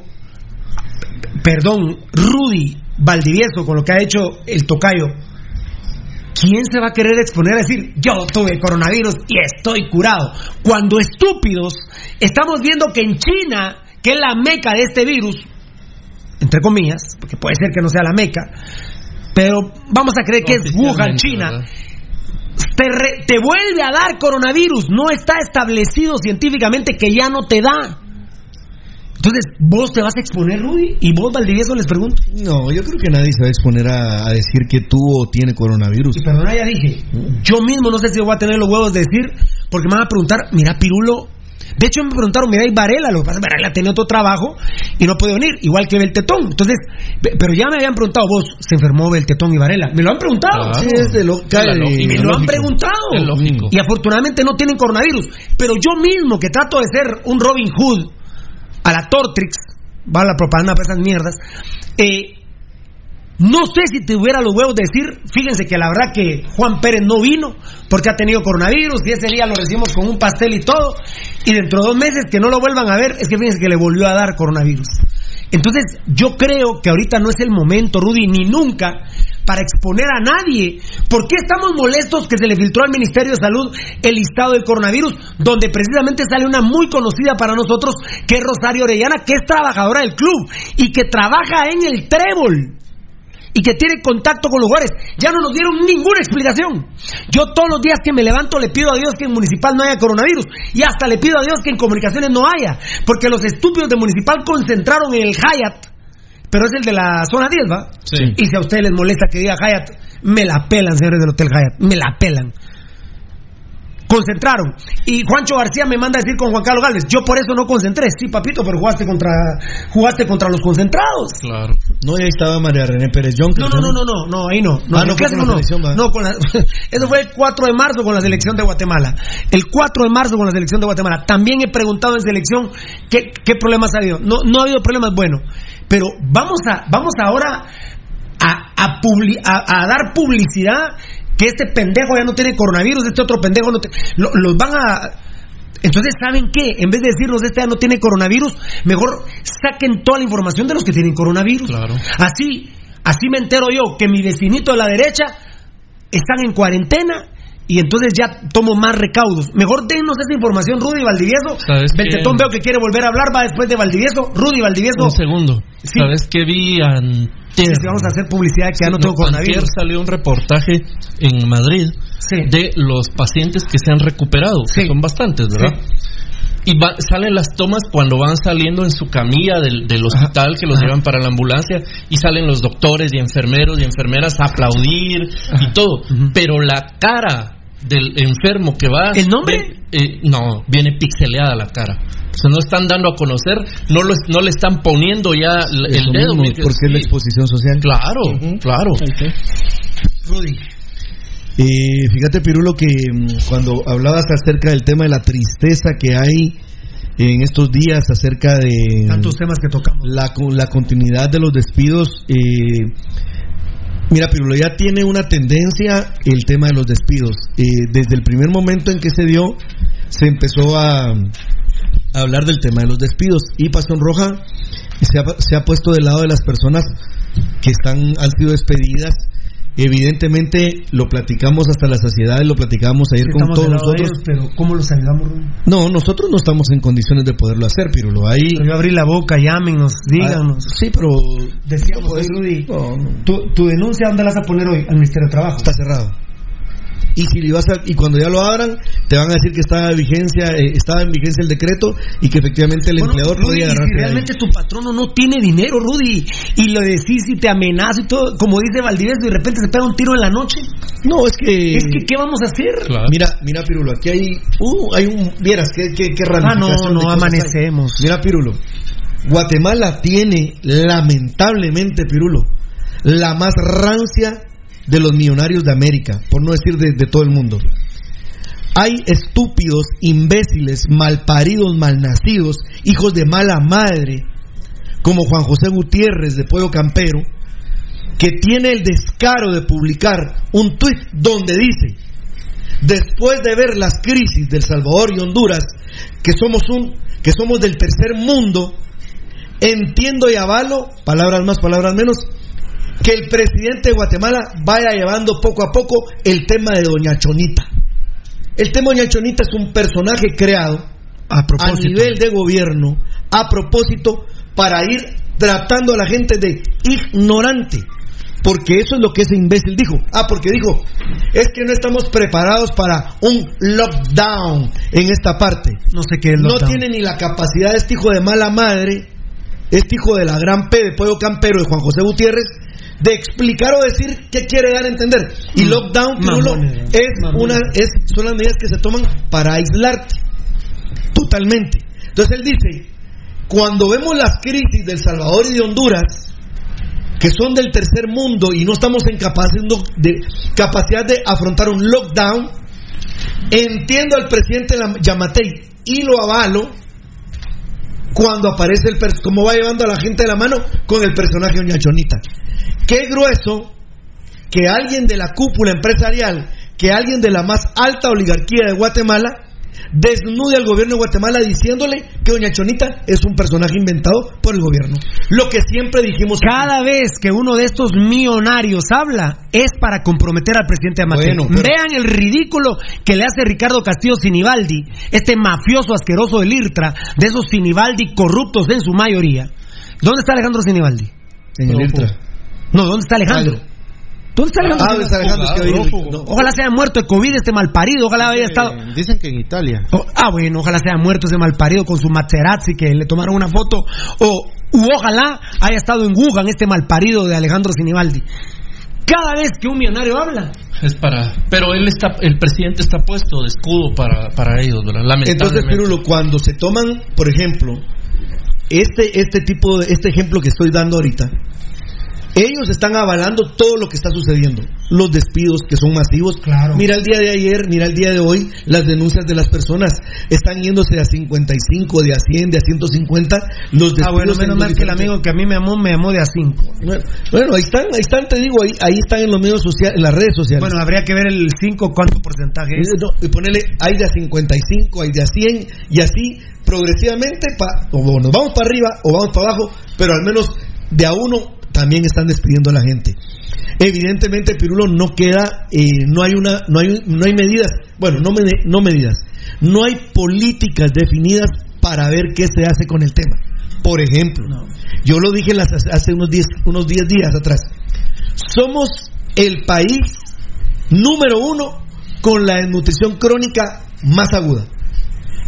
perdón, Rudy Valdivieso, con lo que ha hecho el tocayo, ¿quién se va a querer exponer a decir, yo tuve coronavirus y estoy curado? Cuando estúpidos, estamos viendo que en China, que es la meca de este virus, entre comillas, porque puede ser que no sea la meca, pero vamos a creer que es Wuhan, China. Te, te vuelve a dar coronavirus, no está establecido científicamente que ya no te da. Entonces, ¿vos te vas a exponer, Rudy? ¿Y vos, Valdivieso, les pregunto? No, yo creo que nadie se va a exponer a, decir que tuvo o tiene coronavirus. Y perdona, ya dije, yo mismo no sé si voy a tener los huevos de decir, porque me van a preguntar, mira, Pirulo. De hecho, me preguntaron, mira, y Varela, lo que pasa es que Varela tiene otro trabajo y no puede venir, igual que Beltetón. Entonces, pero ya me habían preguntado, vos, ¿se enfermó Beltetón y Varela? Me lo han preguntado. Sí, es de lo, y me lo han preguntado. Y afortunadamente no tienen coronavirus. Pero yo mismo, que trato de ser un Robin Hood, a la Tortrix, va la propaganda para esas mierdas, eh, no sé si tuviera los huevos de decir, fíjense que la verdad que Juan Pérez no vino porque ha tenido coronavirus y ese día lo recibimos con un pastel y todo, y dentro de dos meses que no lo vuelvan a ver, es que fíjense que le volvió a dar coronavirus. Entonces, yo creo que ahorita no es el momento, Rudy, ni nunca, para exponer a nadie. ¿Por qué estamos molestos que se le filtró al Ministerio de Salud el listado del coronavirus, donde precisamente sale una muy conocida para nosotros, que es Rosario Orellana, que es trabajadora del club y que trabaja en el Trébol? y que tiene contacto con los jugadores. Ya no nos dieron ninguna explicación. Yo todos los días que me levanto le pido a Dios que en Municipal no haya coronavirus y hasta le pido a Dios que en comunicaciones no haya, porque los estúpidos de Municipal concentraron en el Hyatt pero es el de la zona 10, ¿va? Sí. Y si a ustedes les molesta que diga Hyatt, me la pelan, señores del Hotel Hyatt, me la pelan. Concentraron. Y Juancho García me manda a decir con Juan Carlos Gálvez, yo por eso no concentré. Sí, papito, pero jugaste contra jugaste contra los concentrados. Claro. No, ahí estaba María René Pérez John. No, no, no, no, no, no, ahí no. no, ah, no, con no. no con la, (laughs) eso fue el 4 de marzo con la selección de Guatemala. El 4 de marzo con la selección de Guatemala. También he preguntado en selección qué, qué problemas ha habido. No, no ha habido problemas, bueno. Pero vamos, a, vamos ahora a, a, a, dar publicidad que este pendejo ya no tiene coronavirus, este otro pendejo no tiene... los van a... Entonces, ¿saben qué? En vez de decirnos este ya no tiene coronavirus, mejor saquen toda la información de los que tienen coronavirus. Claro. Así, así me entero yo que mi vecinito de la derecha están en cuarentena y entonces ya tomo más recaudos. Mejor denos esa información, Rudy Valdivieso. Beltetón veo que quiere volver a hablar, va después de Valdivieso. Rudy Valdivieso. Un segundo. ¿Sabes qué vi antes? vamos a hacer publicidad que ya no tengo coronavirus. Ayer salió un reportaje en Madrid de los pacientes que se han recuperado, que son bastantes, ¿verdad? y salen las tomas cuando van saliendo en su camilla del, hospital que los llevan para la ambulancia y salen los doctores y enfermeros y enfermeras a aplaudir y todo. Pero la cara del enfermo que va. ¿El nombre? Eh, no, viene pixeleada la cara. O sea, no están dando a conocer, no, lo, no le están poniendo ya el, dedo. porque es la exposición social. Claro, claro. Rudy. Eh, fíjate, Pirulo, que mm, cuando hablabas acerca del tema de la tristeza que hay en estos días acerca de tantos temas que tocamos la, la continuidad de los despidos eh, Mira, Pirulo, ya tiene una tendencia el tema de los despidos. Eh, desde el primer momento en que se dio, se empezó a, hablar del tema de los despidos. Y Pasión Roja se ha, se ha puesto del lado de las personas que están, han sido despedidas Evidentemente lo platicamos hasta la saciedad, lo platicamos ayer con todos nosotros. pero ¿cómo los ayudamos, No, nosotros no estamos en condiciones de poderlo hacer, Pirulo. Ahí... Pero yo abrí la boca, llámenos, díganos. Ah, sí, pero... Decíamos, Rudy, tu, tu, denuncia, ¿dónde la vas a poner hoy? Al Ministerio de Trabajo. Está cerrado y si le vas y cuando ya lo abran te van a decir que estaba en vigencia eh, estaba en vigencia el decreto y que efectivamente el empleador podía agarrar si realmente tu patrono no tiene dinero Rudy y lo decís y te amenaza y todo como dice Valdivieso y de repente se pega un tiro en la noche. No es que es que qué vamos a hacer mira mira Pirulo aquí hay uh, hay un vieras qué qué, qué ah no no amanecemos. Mira Pirulo Guatemala tiene lamentablemente Pirulo la más rancia de los millonarios de América, por no decir de, todo el mundo. Hay estúpidos, imbéciles, malparidos, malnacidos, hijos de mala madre, como Juan José Gutiérrez de Pueblo Campero, que tiene el descaro de publicar un tuit donde dice, después de ver las crisis del Salvador y Honduras, que somos un, que somos del tercer mundo, entiendo y avalo, palabras más, palabras menos, que el presidente de Guatemala vaya llevando poco a poco el tema de Doña Chonita. El tema de Doña Chonita es un personaje creado a, nivel de gobierno a propósito para ir tratando a la gente de ignorante. Porque eso es lo que ese imbécil dijo. Ah, porque dijo, es que no estamos preparados para un lockdown en esta parte. No sé qué es No tiene ni la capacidad este hijo de mala madre, este hijo de la gran P de Pueblo Campero de Juan José Gutiérrez, de explicar o decir qué quiere dar a entender. Y mm. lockdown, es una, es, son las medidas que se toman para aislarte totalmente. Entonces él dice, cuando vemos las crisis del Salvador y de Honduras, que son del tercer mundo y no estamos en capacidad de, capacidad de afrontar un lockdown, entiendo al presidente Yamatei y lo avalo cuando aparece el cómo va llevando a la gente de la mano con el personaje Doña Chonita. Qué grueso que alguien de la cúpula empresarial, que alguien de la más alta oligarquía de Guatemala, desnude al gobierno de Guatemala diciéndole que Doña Chonita es un personaje inventado por el gobierno. Lo que siempre dijimos. Cada vez que uno de estos millonarios habla es para comprometer al presidente Amateo. Vean el ridículo que le hace Ricardo Castillo Sinibaldi, este mafioso asqueroso del IRTRA, de esos Sinibaldi corruptos en su mayoría. ¿Dónde está Alejandro Sinibaldi? En el IRTRA. No, ¿dónde está Alejandro? ¿Dónde está Alejandro? Ah, ojalá sea muerto de COVID este malparido, ojalá haya estado... Dicen que en Italia. ah, bueno, ojalá sea muerto ese malparido con su Materazzi que le tomaron una foto. O u ojalá haya estado en Wuhan este malparido de Alejandro Sinibaldi. Cada vez que un millonario habla, es para pero él está el presidente está puesto de escudo para, para ellos ¿verdad? entonces Pirulo cuando se toman por ejemplo este este tipo de este ejemplo que estoy dando ahorita Ellos están avalando todo lo que está sucediendo. Los despidos que son masivos. Claro. Mira el día de ayer, mira el día de hoy, las denuncias de las personas están yéndose a 55, de a 100, de a 150. Los despidos Ah, bueno, en menos mal que el amigo que a mí me amó, me amó de a 5. Bueno, bueno, ahí están, ahí están, te digo, ahí, ahí están en los medios sociales, en las redes sociales. Bueno, habría que ver el 5, cuánto porcentaje es. No, y ponerle, hay de a 55, hay de a 100, y así progresivamente, pa- o nos vamos para arriba o vamos para abajo, pero al menos de a uno también están despidiendo a la gente. Evidentemente, Pirulo no queda, eh, no hay una, no hay, no hay medidas, bueno, no, me- no medidas, no hay políticas definidas para ver qué se hace con el tema. Por ejemplo, yo lo dije las- hace unos 10 unos 10 días atrás, somos el país número uno con la desnutrición crónica más aguda.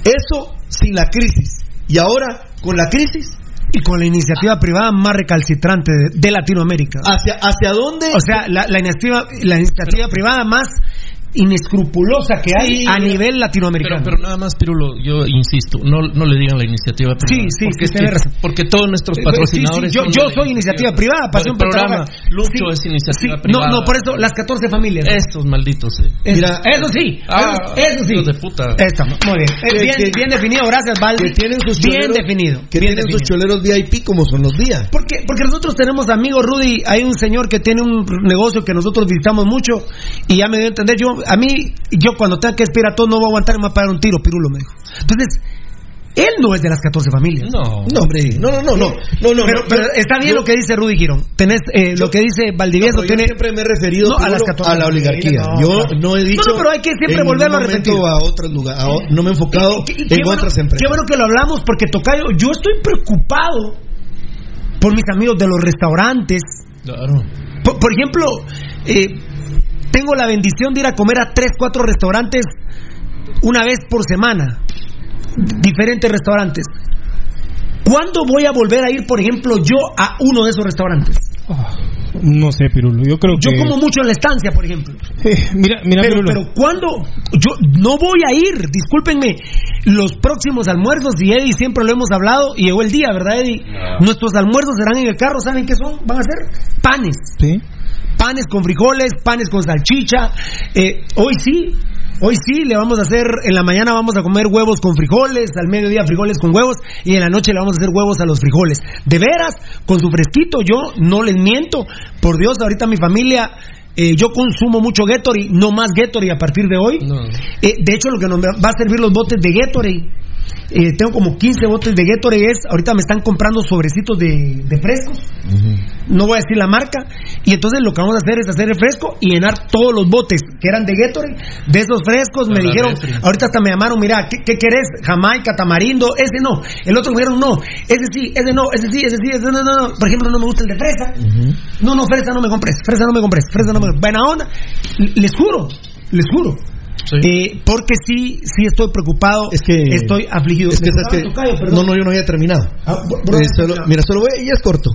Eso sin la crisis. Y ahora, con la crisis, Y con la iniciativa privada más recalcitrante de, de Latinoamérica. ¿hacia, ¿hacia dónde? O sea, la, la iniciativa, la iniciativa privada más inescrupulosa que hay Sí, a nivel latinoamericano. pero nada más, Pirulo, yo insisto, no, no le digan la iniciativa privada. Sí, sí, porque, sí, es que- porque todos nuestros Eh, patrocinadores. sí, sí, yo- yo soy iniciativa privada, Pasión el programa. Lucho Sí, es iniciativa Sí, privada. No, no, por eso las 14 familias. Estos malditos. eh. Eso, Mira, eso sí, Ah, eso, eso sí. de puta. Muy bien. Eh, bien, que- bien definido, gracias, Valdi. que tienen sus bien choleros- definido. que bien tienen sus choleros VIP como son los días. Porque, porque nosotros tenemos amigos, Rudy, hay un señor que tiene un negocio que nosotros visitamos mucho y ya me dio a entender, yo, a mí, yo cuando tenga que esperar todo no voy a aguantar y me va a pagar un tiro, Pirulo me dijo. Entonces, él no es de las 14 familias. No. No, hombre, no, no, no, no, no, no. pero, está bien yo- lo que dice Rudy Girón. Tenés eh, lo que dice Valdivieso. No, pero yo tiene... siempre me he referido No, a las Pirulo, 14 a la oligarquía. No, yo claro. no he dicho. No, no, pero hay que siempre volverlo a repetir. a otros lugares. a o- no me he enfocado Qué- qué- en qué bueno- otras empresas. Qué bueno que lo hablamos porque Tocayo, yo estoy preocupado por mis amigos de los restaurantes. Claro. Por, por ejemplo, eh, tengo la bendición de ir a comer a tres, cuatro restaurantes una vez por semana. Diferentes restaurantes. ¿Cuándo voy a volver a ir, por ejemplo, yo a uno de esos restaurantes? No sé, Pirulo. Yo creo Yo que. como mucho en la estancia, por ejemplo. Eh, mira, mira, Pero, Pirulo. pero ¿cuándo? Yo no voy a ir, discúlpenme. Los próximos almuerzos, y Eddie siempre lo hemos hablado, y llegó el día, ¿verdad, Eddie? Nuestros almuerzos serán en el carro, ¿saben qué son? Van a ser panes. Sí. Panes con frijoles, panes con salchicha. Eh, hoy sí, hoy sí, le vamos a hacer, en la mañana vamos a comer huevos con frijoles, al mediodía frijoles con huevos, y en la noche le vamos a hacer huevos a los frijoles. De veras, con su fresquito, yo no les miento. Por Dios, ahorita mi familia... eh, yo consumo mucho Gatorade, no más Gatorade a partir de hoy. No. Eh, de hecho, lo que nos va a servir los botes de Gatorade, eh, tengo como 15 botes de Gatorade, ahorita me están comprando sobrecitos de, de frescos, no voy a decir la marca, y entonces lo que vamos a hacer es hacer el fresco y llenar todos los botes que eran de Gatorade, de esos frescos, me Para dijeron, ahorita hasta me llamaron, mira, ¿qué, qué querés? Jamaica, tamarindo, ese no, el otro me dijeron, no, ese sí, ese no, ese sí, ese sí, ese no, no, no, por ejemplo, no me gusta el de fresa, no, no, fresa no me compres, fresa no me compres, fresa no me Buena onda, les juro, les juro. Sí. Eh, porque sí, sí estoy preocupado, Es que- estoy afligido. Es que, perdón. no, no, yo no había terminado. Ah, bro, Eh, solo- mira, solo voy, y es corto.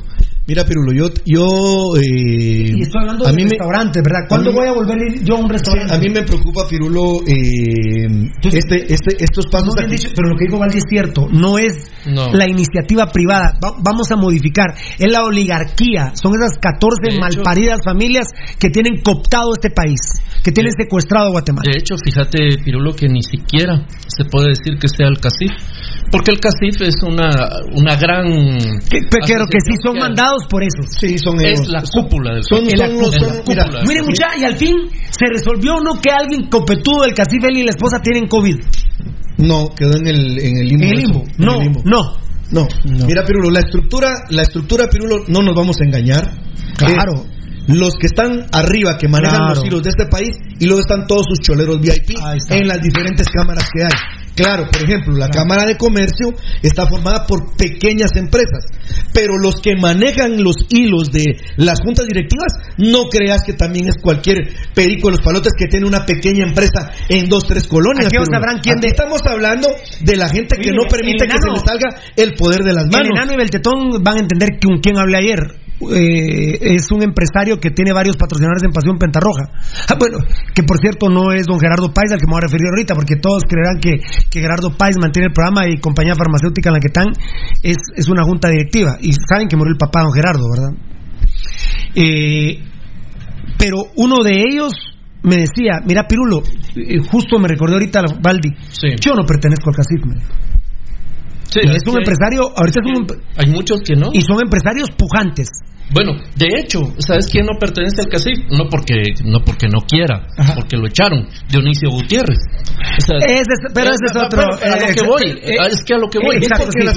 Mira, Pirulo, yo, yo eh, Y estoy hablando a de mí me, restaurantes, ¿verdad? ¿Cuándo a mí me- voy a volver a ir yo a un restaurante? a mí me preocupa, Pirulo, eh, este, este, estos pasos No me han aquí. dicho, pero lo que dijo Valdi es cierto, no es No. la iniciativa privada, Va- vamos a modificar, es la oligarquía, son esas 14 De hecho- malparidas familias que tienen cooptado este país, que tienen secuestrado a Guatemala. De hecho, fíjate, Pirulo, que ni siquiera se puede decir que sea el CACIF, porque el CACIF es una, una gran. Pero que sí son mandados por eso. Sí, son ellos. Es la cúpula del Son- CACIF. son los- Es la son- cúpula mira, Miren, CACIF. mucha, y al fin se resolvió no que alguien copetudo del Casif él y la esposa tienen COVID. No, quedó en el, en el limbo. En el limbo. eso, en No, el limbo. no. No. Mira, Pirulo, la estructura, la estructura, Pirulo, no nos vamos a engañar. Claro. Los que están arriba, que manejan Claro. los hilos de este país, y luego están todos sus choleros VIP en las diferentes cámaras que hay. Claro, por ejemplo, la Cámara de Comercio está formada por pequeñas empresas, pero los que manejan los hilos de las juntas directivas, no creas que también es cualquier perico de los palotes que tiene una pequeña empresa en dos, tres colonias. Aquí sabrán quién Aquí de- estamos hablando de la gente que Mire, no permite el que se le salga el poder de las El manos. enano y Beltetón van a entender con quién hablé ayer. Eh, es un empresario que tiene varios patrocinadores en Pasión Pentarroja. Ah, bueno, que por cierto no es don Gerardo Páez al que me voy a referir ahorita, porque todos creerán que, que Gerardo Páez mantiene el programa y compañía farmacéutica en la que están es, es una junta directiva. Y saben que murió el papá de don Gerardo, ¿verdad? Eh, pero uno de ellos me decía, mira Pirulo, eh, justo me recordé ahorita Baldi, yo no pertenezco al CACIF. Sí, Y es un empresario, ahorita es un, Hay muchos que no. y son empresarios pujantes. Bueno, de hecho, ¿sabes quién no pertenece al CACIF? No porque no porque no quiera, porque lo echaron. Dionisio Gutiérrez. O sea, es- pero ese es otro, A lo eh, que voy, eh, es que a lo que voy. exacto, Porque sí, las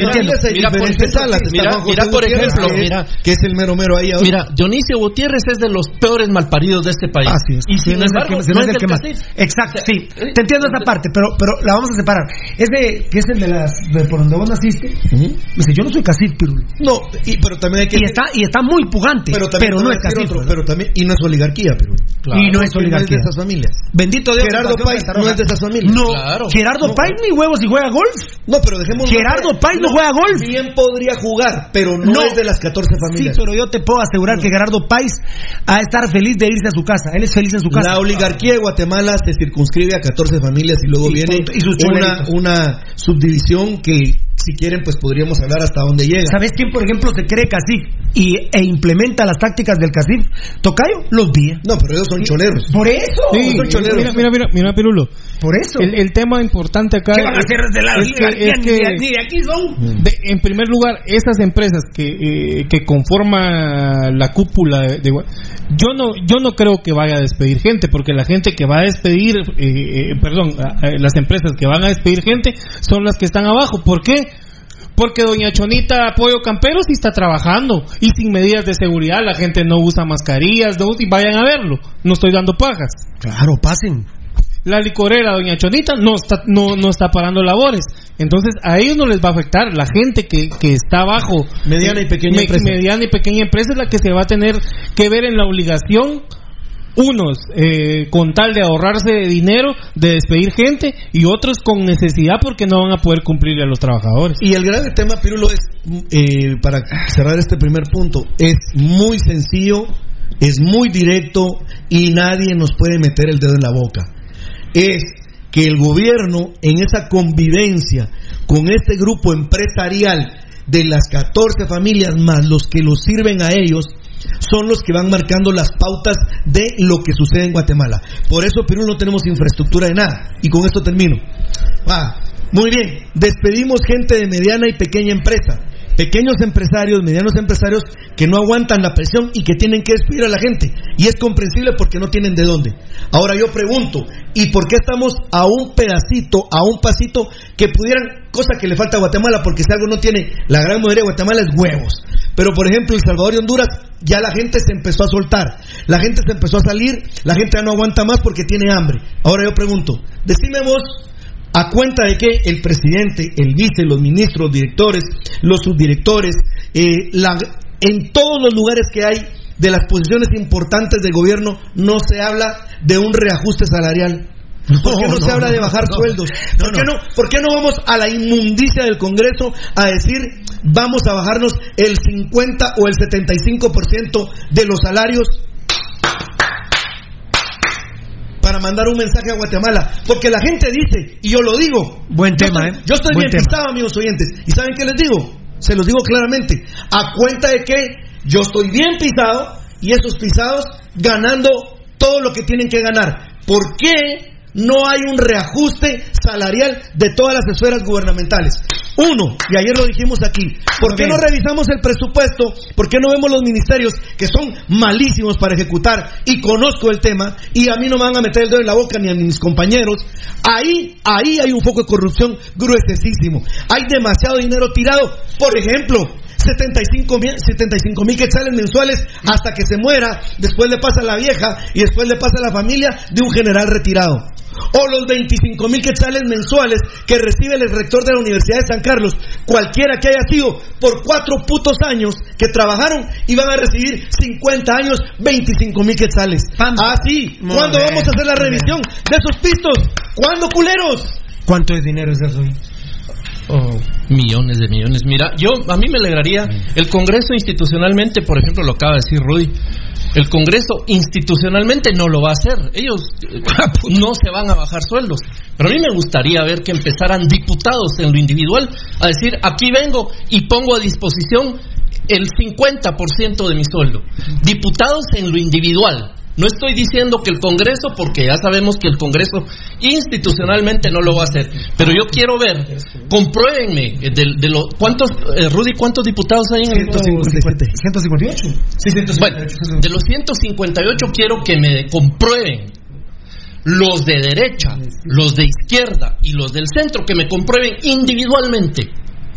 Mira, por ejemplo, mira, mira, por ejemplo, que es- mira, que es el mero mero ahí ahora. Mira, Dionisio Gutiérrez es de los peores malparidos de este país. Así es. Y sin es embargo, que- no no es es el del que más. CACIF. Exacto, sí. Te entiendo esa parte, pero, pero la vamos a separar. Ese que es el de las de por donde vos naciste. Dice, yo no soy cacique, Pirulo. No, y, pero también hay que. Y está, y está muy pugante, pero, también te no es a otro, pero también y no es oligarquía, pero y no es oligarquía. No es de esas familias. Bendito Dios. Gerardo Pentarroja. no es de esas familias. No, Claro. Gerardo No. Páez ni huevos y juega golf. No, pero dejemos. Gerardo Páez no juega golf. Bien podría jugar, pero no, No. es de las 14 familias. Sí, pero yo te puedo asegurar que Gerardo ha de estar feliz de irse a su casa. Él es feliz en su casa. La oligarquía de Guatemala se circunscribe a 14 familias y luego Y viene punto. Y sus una, una subdivisión que, si quieren, pues podríamos hablar hasta dónde llega. ¿Sabes quién, por ejemplo, se cree cacique y, e implementa las tácticas del cacique? Tocayo, los días. No, pero ellos son choleros. Por eso. Sí, son choleros. mira, mira, mira, mira, Pirulo. Por eso. El, el tema importante acá ¿Qué van a hacer de la es que, oligarquía? es que- de- ni de aquí son. de- en primer lugar, esas empresas que, eh, que conforman la cúpula de, de Gua- yo no yo no creo que vaya a despedir gente porque la gente que va a despedir eh, eh, perdón las empresas que van a despedir gente son las que están abajo ¿por qué? Porque doña Chonita Pollo Campero sí está trabajando. Y sin medidas de seguridad la gente no usa mascarillas no, y vayan a verlo. No estoy dando pajas Claro, pasen. la licorera doña Chonita no está no, no está parando labores. Entonces a ellos no les va a afectar. La gente que, que está abajo Mediana y pequeña empresa. mediana y pequeña empresa es la que se va a tener que ver en la obligación unos eh, con tal de ahorrarse dinero de despedir gente y otros con necesidad porque no van a poder cumplirle a los trabajadores Y el grave tema, Pirulo, es, eh, para cerrar este primer punto, es muy sencillo, es muy directo y nadie nos puede meter el dedo en la boca. Es que el gobierno, en esa convivencia con este grupo empresarial de las 14 familias más los que los sirven a ellos, son los que van marcando las pautas de lo que sucede en Guatemala. Por eso, Perú no tenemos infraestructura de nada. Y con esto termino. Ah, muy bien, despedimos gente de mediana y pequeña empresa. Pequeños empresarios, medianos empresarios que no aguantan la presión y que tienen que despedir a la gente. Y es comprensible porque no tienen de dónde. Ahora yo pregunto, ¿y por qué estamos a un pedacito, a un pasito que pudieran, cosa que le falta a Guatemala, porque si algo no tiene la gran mayoría de Guatemala es huevos. Pero por ejemplo, El Salvador y Honduras, ya la gente se empezó a soltar, la gente se empezó a salir, la gente ya no aguanta más porque tiene hambre. Ahora yo pregunto, decime vos, a cuenta de que el presidente, el vice, los ministros, los directores, los subdirectores, eh, la- en todos los lugares que hay de las posiciones importantes del gobierno, no se habla de un reajuste salarial. ¿Por qué no, No, se no, habla de bajar sueldos? ¿Por, qué no. no, ¿Por qué no vamos a la inmundicia del Congreso a decir vamos a bajarnos el 50 o el 75% de los salarios para mandar un mensaje a Guatemala? Porque la gente dice, y yo lo digo, Buen yo tema, estoy, ¿eh? yo estoy Buen bien pisado, amigos oyentes. ¿Y saben qué les digo? Se los digo claramente. A cuenta de que yo estoy bien pisado y esos pisados ganando todo lo que tienen que ganar. ¿Por qué no hay un reajuste salarial de todas las esferas gubernamentales? Uno, y ayer lo dijimos aquí, ¿por qué no revisamos el presupuesto? ¿Por qué no vemos los ministerios que son malísimos para ejecutar? Y conozco el tema, y a mí no me van a meter el dedo en la boca ni a mis compañeros. Ahí, ahí hay un foco de corrupción gruesísimo. Hay demasiado dinero tirado. Por ejemplo, 75 mil 75 mil quetzales mensuales hasta que se muera, después le pasa a la vieja y después le pasa a la familia de un general retirado. O los 25 mil quetzales mensuales que recibe el rector de la Universidad de San Carlos, cualquiera que haya sido por cuatro putos años que trabajaron y van a recibir 50 años 25 mil quetzales. Ah, sí. ¿Cuándo vamos a hacer la revisión de esos pistos? ¿Cuándo, culeros? ¿Cuánto es dinero es eso? Oh, millones de millones. Mira, yo a mí me alegraría el Congreso institucionalmente, por ejemplo, lo acaba de decir Rudy, El Congreso institucionalmente no lo va a hacer. Ellos (laughs) no se van a bajar sueldos. Pero a mí me gustaría ver que empezaran diputados en lo individual a decir, aquí vengo y pongo a disposición el 50% de mi sueldo. Diputados en lo individual. No estoy diciendo que el Congreso, porque ya sabemos que el Congreso institucionalmente no lo va a hacer. Pero yo quiero ver, compruébenme, eh, de, de lo, ¿cuántos, eh, Rudy, cuántos diputados hay en el 158. Sí, 158. Bueno, de los 158 quiero que me comprueben los de derecha, los de izquierda y los del centro, que me comprueben individualmente,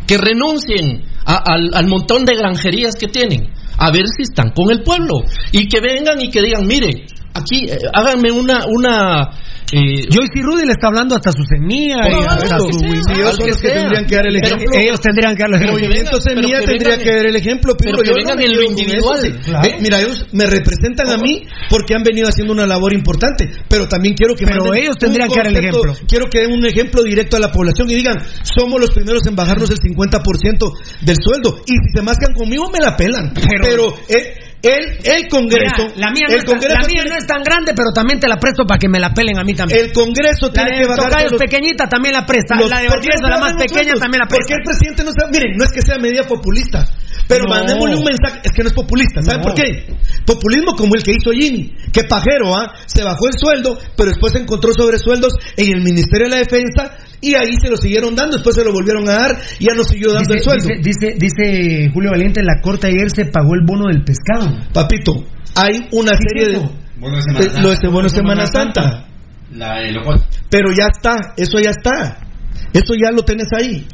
que renuncien a- al, al montón de granjerías que tienen, a ver si están con el pueblo, y que vengan y que digan, mire, aquí eh, háganme una... una eh, Joyce y Rudy le está hablando hasta su semilla y hasta su ellos que tendrían que dar el Pero- ejemplo. Ellos tendrían que dar el El ejemplo. movimiento vengan, pero Semilla tendría que dar el ejemplo, pero que Yo vengan no en lo individual. eso, sí. Claro. Eh, mira, ellos me representan a mí porque han venido haciendo una labor importante, pero también quiero que Pero ellos tendrían que dar el ejemplo. Quiero que den un ejemplo directo a la población y digan, somos los primeros en bajarnos el 50% del sueldo. Y si se mascan conmigo, me la pelan. Pero, eh, el, el Congreso... Mira, la mía, no, el Congreso la mía tiene- no es tan grande, pero también te la presto para que me la pelen a mí también. el Congreso la tiene de que bajar los- pequeñita también la presta. los- la de ¿por qué Valdivieso, no la más pequeña, también la ¿Por presta. qué el presidente no está? Miren, no es que sea medida populista, pero No. mandémosle un mensaje. Es que no es populista. ¿Saben No. por qué? Populismo como el que hizo Jimmy. Que pajero, ¿ah? Se bajó el sueldo, pero después encontró sobresueldos en el Ministerio de la Defensa y ahí se lo siguieron dando. Después se lo volvieron a dar y ya no siguió dando el sueldo. dice, dice, dice Julio Valiente, la corte ayer se pagó el bono del pescado. Papito, hay una Sí, serie de. cierto. Bueno, de Semana Eh, Santa. Lo de este bono de Semana Santa. La de. Pero ya está, eso ya está. Eso ya lo tenés ahí.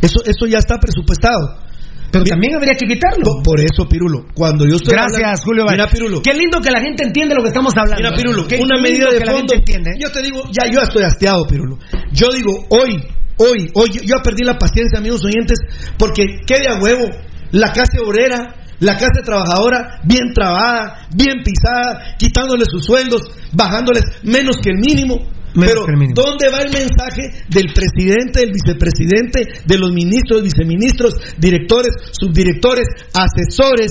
Eso, eso ya está presupuestado. Pero también habría que quitarlo. Por, eso, Pirulo, cuando yo estoy Gracias, hablando- Julio Mira. Pirulo. Qué lindo que la gente entiende lo que estamos hablando. Mira, Pirulo, Qué una medida de que la fondo. gente entiende. Yo te digo, ya yo estoy hastiado, Pirulo. Yo digo, hoy, hoy, hoy, yo perdí la paciencia, amigos oyentes, porque quede a huevo la clase obrera, la clase trabajadora, bien trabada, bien pisada, quitándole sus sueldos, bajándoles menos que el mínimo. Pero. ¿dónde va el mensaje del presidente, del vicepresidente, de los ministros, viceministros, directores, subdirectores, asesores,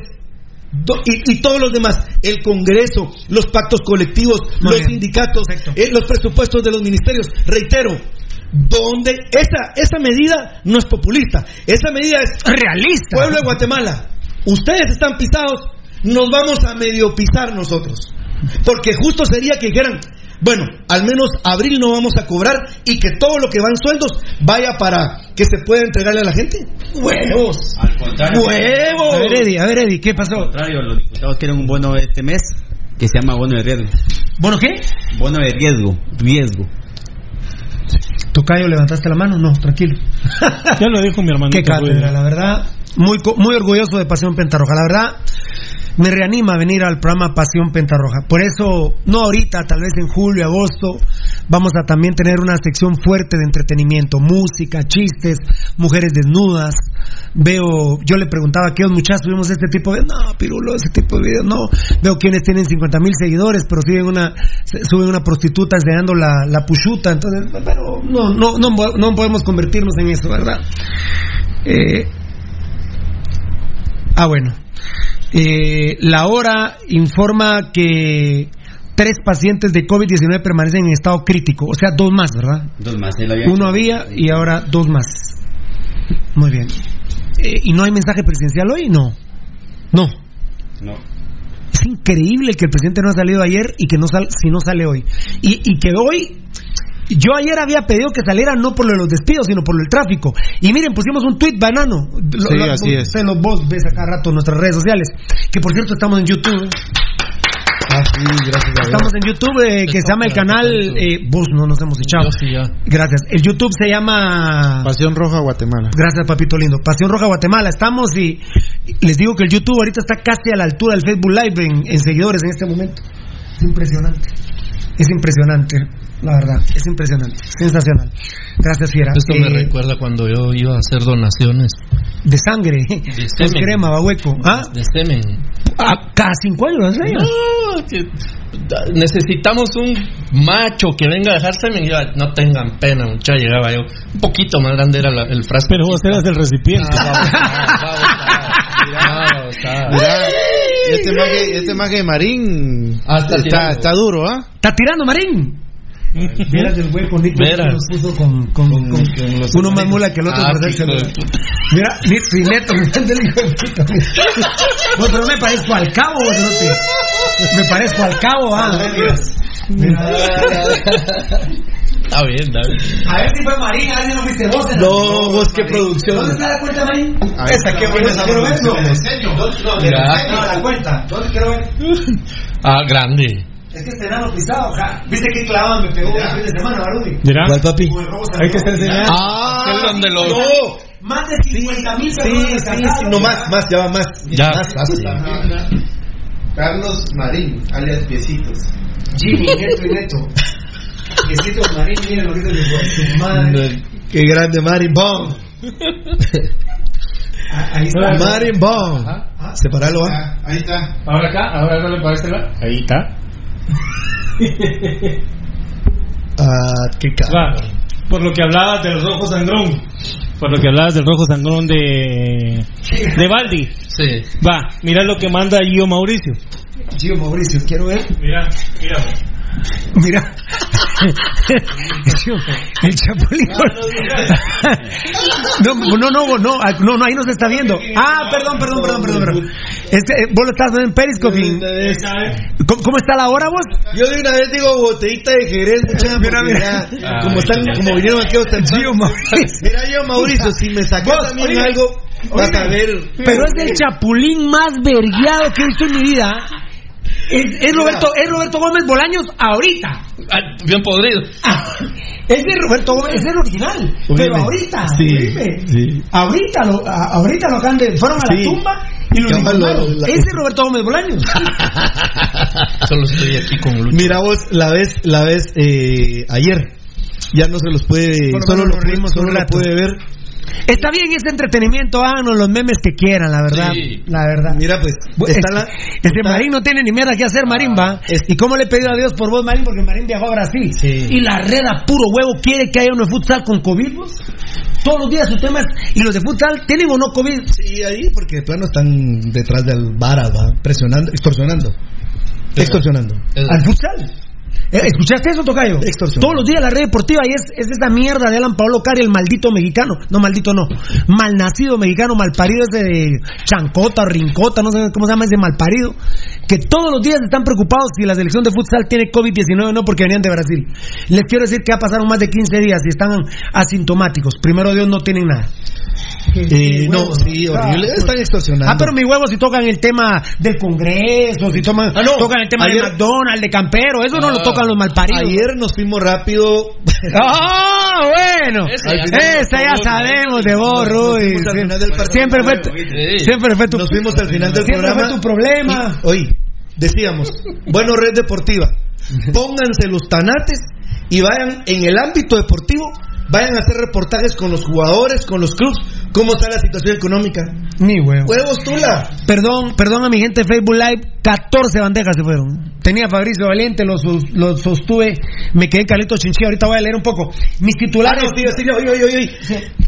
y, y todos los demás, el Congreso, los pactos colectivos, Muy los bien, sindicatos, eh, los presupuestos de los ministerios. Reitero, donde esa, esa medida no es populista, esa medida es Realista. pueblo de Guatemala. Ustedes están pisados, nos vamos a medio pisar nosotros. Porque justo sería que dijeran, bueno, al menos abril no vamos a cobrar y que todo lo que van sueldos vaya para que se pueda entregarle a la gente. ¡Huevos! Al contrario. A ver, ¡Huevos! Eddie, a ver, Eddie, ¿qué pasó? Al contrario, los diputados quieren un bono este mes que se llama bono de riesgo. ¿Bueno qué? Bono de riesgo. Riesgo. Tocayo, levantaste la mano. No, tranquilo. Ya lo dijo mi hermano. Qué cátedra, la verdad. Muy, co- muy orgulloso de Pasión Pentarroja. La verdad, me reanima venir al programa Pasión Pentarroja. Por eso, no ahorita, tal vez en julio, agosto, vamos a también tener una sección fuerte de entretenimiento, música, chistes, mujeres desnudas. Veo, yo le preguntaba a aquellos muchachos, vimos este tipo de, no, pirulo, ese tipo de videos, no. Veo quienes tienen 50 mil seguidores, pero siguen una, suben una prostituta enseñando la, la puchuta. Entonces, pero no, no, no, no podemos convertirnos en eso, ¿verdad? Eh, Ah, bueno. Eh, la hora informa que tres pacientes de COVID-19 permanecen en estado crítico, o sea, dos más, ¿verdad? Dos más. había Uno había y ahora dos más. Muy bien. Eh, ¿Y no hay mensaje presidencial hoy? No. No. No. Es increíble que el presidente no ha salido ayer y que no sal, si no sale hoy. Y, y que hoy, yo ayer había pedido que saliera no por lo de los despidos, sino por lo del tráfico. Y miren, pusimos un tuit banano. Lo- Sí, lo- así es. Usted lo vos ves acá rato en nuestras redes sociales. Que por cierto estamos en YouTube. Ah, sí, gracias a. Estamos en YouTube, eh, que se llama el canal. eh, vos no nos hemos echado. Sí ya. Gracias. El YouTube se llama. Pasión Roja Guatemala. Gracias, papito lindo. Pasión Roja Guatemala. Estamos y y les digo que el YouTube ahorita está casi a la altura del Facebook Live en, en seguidores en este momento. Es impresionante. Es impresionante, la verdad. Es impresionante. Sensacional. Gracias, Fiera. Esto me Eh, recuerda cuando yo iba a hacer donaciones de sangre. de Con semen. crema, babueco. ¿Ah? De semen. Ah, cada cinco años, ¿no? ¿En serio? No, que- da- necesitamos un macho que venga a dejar semen. Yo, no tengan pena, muchacha. Llegaba yo. Un poquito más grande era la- el frasco. Pero vos eras el recipiente. Ah, Este maje, este maje Marín está está, tirando. está duro, ¿ah? ¿Está tirando, Marín? Vieras el güey con Nico Veras. nos puso con, con, con- uno más mula que el otro Ah. Mira, ni- si neto, me entiende el hijo de puta. No, pero me parezco al cabo. Me parezco al cabo, ah. Está bien, está bien. A ver si fue Marín, a ver si no fuiste vos. en la- No, vos qué producción. ¿Dónde está la cuenta, Marín? Ahí Esa, está, qué buena esa quiero producción. verlo. Mira. No, la cuenta. ¿Dónde quiero ver? Ah, grande. Es que este enano pisado, ja. ¿Viste qué clavada me pegó el fin de semana, Barudi? ¿Cuál, papi? hay que estar enseñando. Ah, Es donde lo- no. Más de 50 mil Sí, sí, sí, no más, más, ya va más. Ya. Más fácil. Carlos Marín, alias Piecitos. Jimmy, (laughs) neto y neto. Besitos Marín, miren lo que dice de su madre. Qué grande Marin Bong. (laughs) Ah, Ahí está. Marin Bong. Separalo, ¿ah? Ah, ahí está. Ahora acá, ahora no le parece. Ahí está. (laughs) Ah, qué caro. Va. Por lo que hablabas del rojo sangrón. Por lo que hablabas del rojo sangrón de. de Baldi. Sí. Va, mira lo que manda Gio Mauricio. Gio Mauricio, quiero ver. Mira, mira. Mira. (laughs) El chapulín. No, no, no, no, no, no, ahí no se está viendo. Ah, perdón, perdón, perdón, perdón. perdón. Este, eh, vos lo estás viendo en Periscope. ¿Cómo, cómo está la hora vos? Yo de una vez digo botellita de Jerez, muchacha, Mira, mira. como están, como vinieron aquí Mauricio. Mira yo Mauricio, si me sacas también algo, vas a ver. Pero es el chapulín más vergueado que he visto en mi vida. Es, es Roberto, es Roberto Gómez Bolaños ahorita. Ah, bien podrido. Es de Roberto Gómez, es el original. Pero ahorita, Sí, oíme. sí. ahorita lo, a- ahorita lo acaban de, fueron a la Sí. tumba y lo informaron. la- Es de Roberto Gómez Bolaños. (laughs) Solo estoy aquí con Lucho. Mira vos, la vez, la vez eh, ayer, ya no se los puede, Por solo lo, solo lo puede ver. Está bien ese entretenimiento, háganos los memes que quieran, la verdad. Sí. La verdad. Mira pues, está es- la, Este está- Marín no tiene ni mierda que hacer, Marín va. es- ¿Y cómo le he pedido a Dios por vos, Marín? Porque Marín viajó a Brasil. Sí. Y la red a puro huevo quiere que haya uno de futsal con COVID. vos? Todos los días su tema es, ¿y los de futsal tienen o no COVID? Sí, ahí porque de plano están detrás del vara, va, presionando, extorsionando. Extorsionando. Es- Al futsal. Eh, ¿Escuchaste eso, Tocayo? Extorsión. Todos los días la red deportiva y es, es esa mierda de Alan Pablo Cari, el maldito mexicano. No, maldito no. Malnacido mexicano, malparido ese de Chancota Rincota, no sé cómo se llama ese malparido. Que todos los días están preocupados si la selección de futsal tiene COVID-19 o no porque venían de Brasil. Les quiero decir que ya pasaron más de 15 días y están asintomáticos. Primero Dios no tienen nada. Eh, no, sí, horrible. Están extorsionando. Ah, pero mis huevos si tocan el tema del Congreso, si toman, Ah, no. tocan el tema Ayer- de McDonald's, de Campero, eso no lo Ah. tocan los malparidos. Ayer nos fuimos rápido. (laughs) ¡Ah, bueno! Ya Esa ya sabemos de vos, Rudy. Siempre fue, siempre fue tu, Nos fuimos al final del siempre programa. fue tu problema. Y, oye, decíamos, bueno, red deportiva, pónganse los tanates y vayan en el ámbito deportivo, vayan a hacer reportajes con los jugadores, con los clubs, cómo está la situación económica. Ni huevo. Huevos, Tula. Perdón, perdón a mi gente de Facebook Live, 14 bandejas se fueron. Tenía Fabricio Valiente, lo, sos- lo sostuve, me quedé en Calito Chinchilla, ahorita voy a leer un poco. Mis Ah, titulares. no, sí, sí, oye, oye, oye.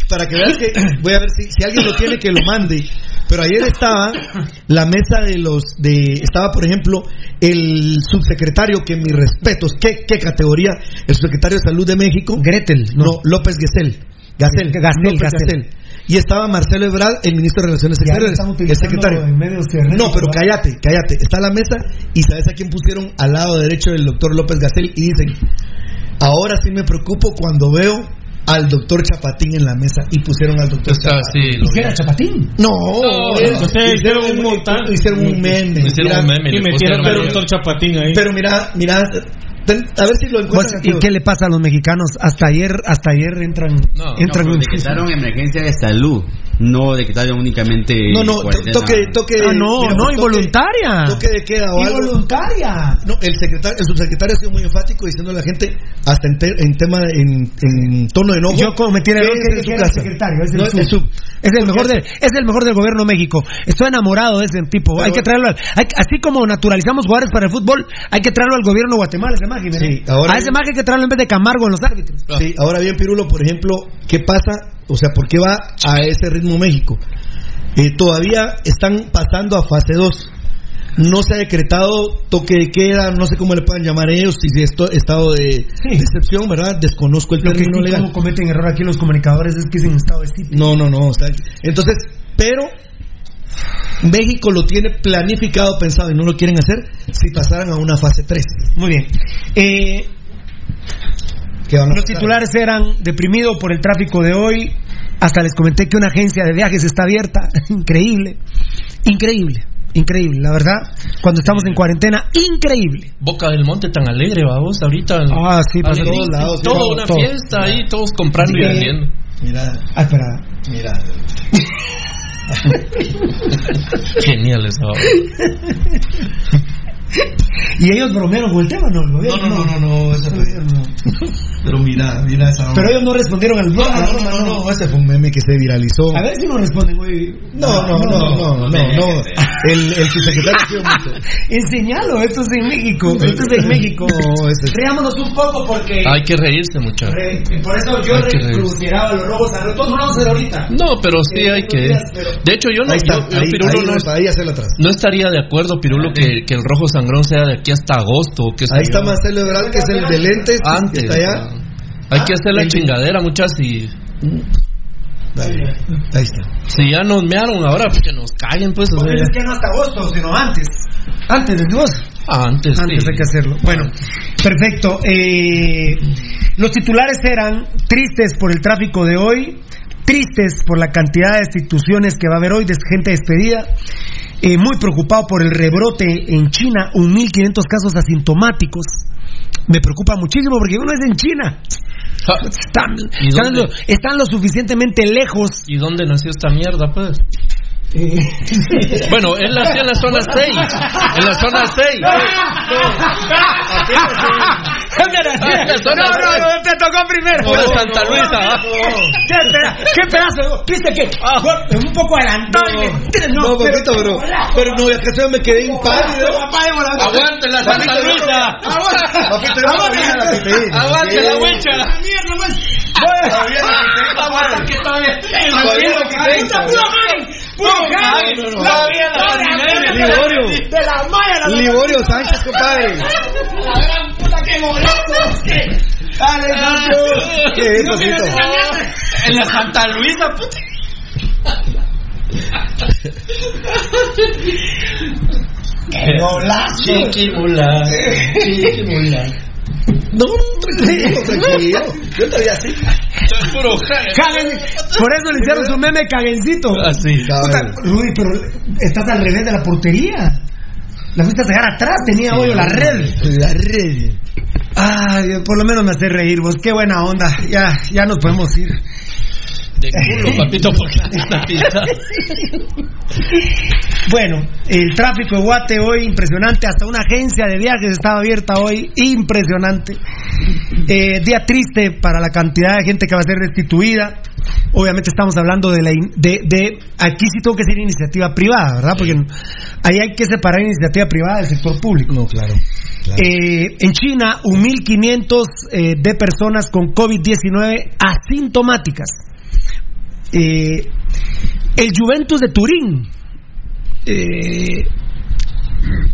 Para que veas que, voy a ver si, si alguien lo tiene que lo mande. Pero ayer estaba la mesa de los, de, estaba por ejemplo el subsecretario, que mis respetos, qué, qué categoría, el subsecretario de Salud de México. Gretel, no. López Gesell. Gasel, Gastel, López Gastel. Gastel. Y estaba Marcelo Ebrard, el ministro de Relaciones Exteriores, el secretario. en medios cibernéticos, No, pero cállate, cállate. Está la mesa y sabes a quién pusieron al lado derecho del doctor López Gastel y dicen, ahora sí me preocupo cuando veo al doctor Chapatín en la mesa y pusieron al doctor Está Chapatín. así, lo ¿Y qué era Chapatín? No, No, es- no, ustedes hicieron un montón. hicieron un meme. Hicieron mira, un meme. Y metieron al doctor Chapatín ahí. Pero mira, mira, ten- a ver si lo Pues, encuentran. ¿Y qué le pasa a los mexicanos? Hasta ayer, hasta ayer entran, No, entran No, en- pero decretaron emergencia de salud, no decretaron únicamente. No, no, toque, toque. Ah, no, mira, no, toque- involuntaria. Toque de queda o algo. Involuntaria. No, el secretario, el subsecretario ha sido muy enfático diciendo a la gente, hasta en, te- en tema, en, en tono de enojo. Yo cometí el error que en era el secretario, es el No, sub. el sub. Es el mejor del, es el mejor del gobierno de México. Estoy enamorado de ese tipo. hay que traerlo, al- hay- así como naturalizamos jugadores para el fútbol, hay que traerlo al gobierno de Guatemala, ese magia. Sí, ahora- a ese hay que traerlo en vez de Camargo en los árbitros. Sí, ahora bien, Pirulo, por ejemplo, ¿qué pasa? O sea, ¿por qué va a ese ritmo México? Eh, todavía están pasando a fase 2. no se ha decretado toque de queda, no sé cómo le puedan llamar ellos, si es esto- estado de, de excepción, ¿verdad? Desconozco el Lo que término sí legal. cometen error aquí los comunicadores es que es en estado de sitio. No, no, no. Entonces, pero México lo tiene planificado, pensado y no lo quieren hacer si pasaran a una fase 3. Muy bien. Eh, ¿Qué van a los titulares eran deprimido por el tráfico de hoy. Hasta les comenté que una agencia de viajes está abierta. (laughs) Increíble. Increíble. Increíble, la verdad. Cuando estamos en cuarentena, increíble. Boca del Monte tan alegre, vamos, ahorita. Ah, sí, en todos lados, Todo todo, una todo. fiesta ahí, todos comprando y vendiendo. Mira, Ah, espera. mira. Genial eso. (laughs) ¿Y ellos bromearon con el tema? No, el No, gobierno, no, no, no, no, eso fue- Pero mira, mira esa Pero ellos no respondieron al No, no, no, no, no, no, ese fue un meme que se viralizó. A ver si no responden, güey. No, no, no, no, no, no, no. El, el subsecretario ha sido mucho. Enseñalo, esto es en México. Esto es en México. No, ese Reámonos un poco porque. Hay que reírse, muchachos. Por eso yo Hay que reírse. consideraba los robos a Todos no vamos a hacer ahorita. No, pero sí hay que. De hecho, yo no, Pirulo, no, no estaría de acuerdo, Pirulo, que, que el rojo sangrón sea de aquí hasta agosto. sé Ahí está. Marcelo Ebrard, que es el de lentes, Antes. que está allá. Hay que hacer la chingadera, muchas y. Dale, ahí está. Si ya nos mearon ahora, pues que nos callen, pues. o sea, es que no hasta agosto, sino antes. Antes de agosto. antes, Antes sí. hay que hacerlo. Bueno, perfecto. Eh, los titulares eran tristes por el tráfico de hoy, tristes por la cantidad de destituciones que va a haber hoy, de gente despedida, eh, muy preocupado por el rebrote en China, un 1.500 casos asintomáticos. Me preocupa muchísimo porque uno es en China. Están, ¿Y están lo, están lo suficientemente lejos. ¿Y dónde nació esta mierda, pues? Bueno, él nació en la zona 6. En la zona 6. No, no, no, te tocó primero. De Santa Luisa. ¿ah? ¿Qué, peda- qué pedazo? ¿Viste que? Un poco adelantado. No, papito, pero, pero no, es que me quedé impávido. Aguante la Santa Luisa. Aguante la huecha. No no, no. La vida de la Liborio. De la la Liborio Sánchez, compadre. La gran puta que molesto. Dale, Sancho. ¿Qué mierda. En la Santa Luisa, puta. ¡Qué golazo! Chiquimula. Chiquimula. No, tranquilo, tranquilo. Yo todavía así. Es puro Por eso le hicieron su meme caguencito. Así. Puta, Rudy, pero estás al revés de la portería. La fuiste a sacar atrás, tenía hoyo la red. La red. Ay, por lo menos me hace reír vos. Qué buena onda. Ya, ya nos podemos ir. De culo, (laughs) papito, porque esta pista. (laughs) Bueno, el tráfico de Guate hoy impresionante. Hasta una agencia de viajes estaba abierta hoy. Impresionante. Eh, día triste para la cantidad de gente que va a ser destituida. Obviamente estamos hablando de la in- de, de aquí sí tengo que ser iniciativa privada, ¿verdad? Porque ahí hay que separar iniciativa privada del sector público. No, claro. claro. Eh, en China, un 1.500 eh, de personas con COVID-19 asintomáticas. Eh, el Juventus de Turín. eh,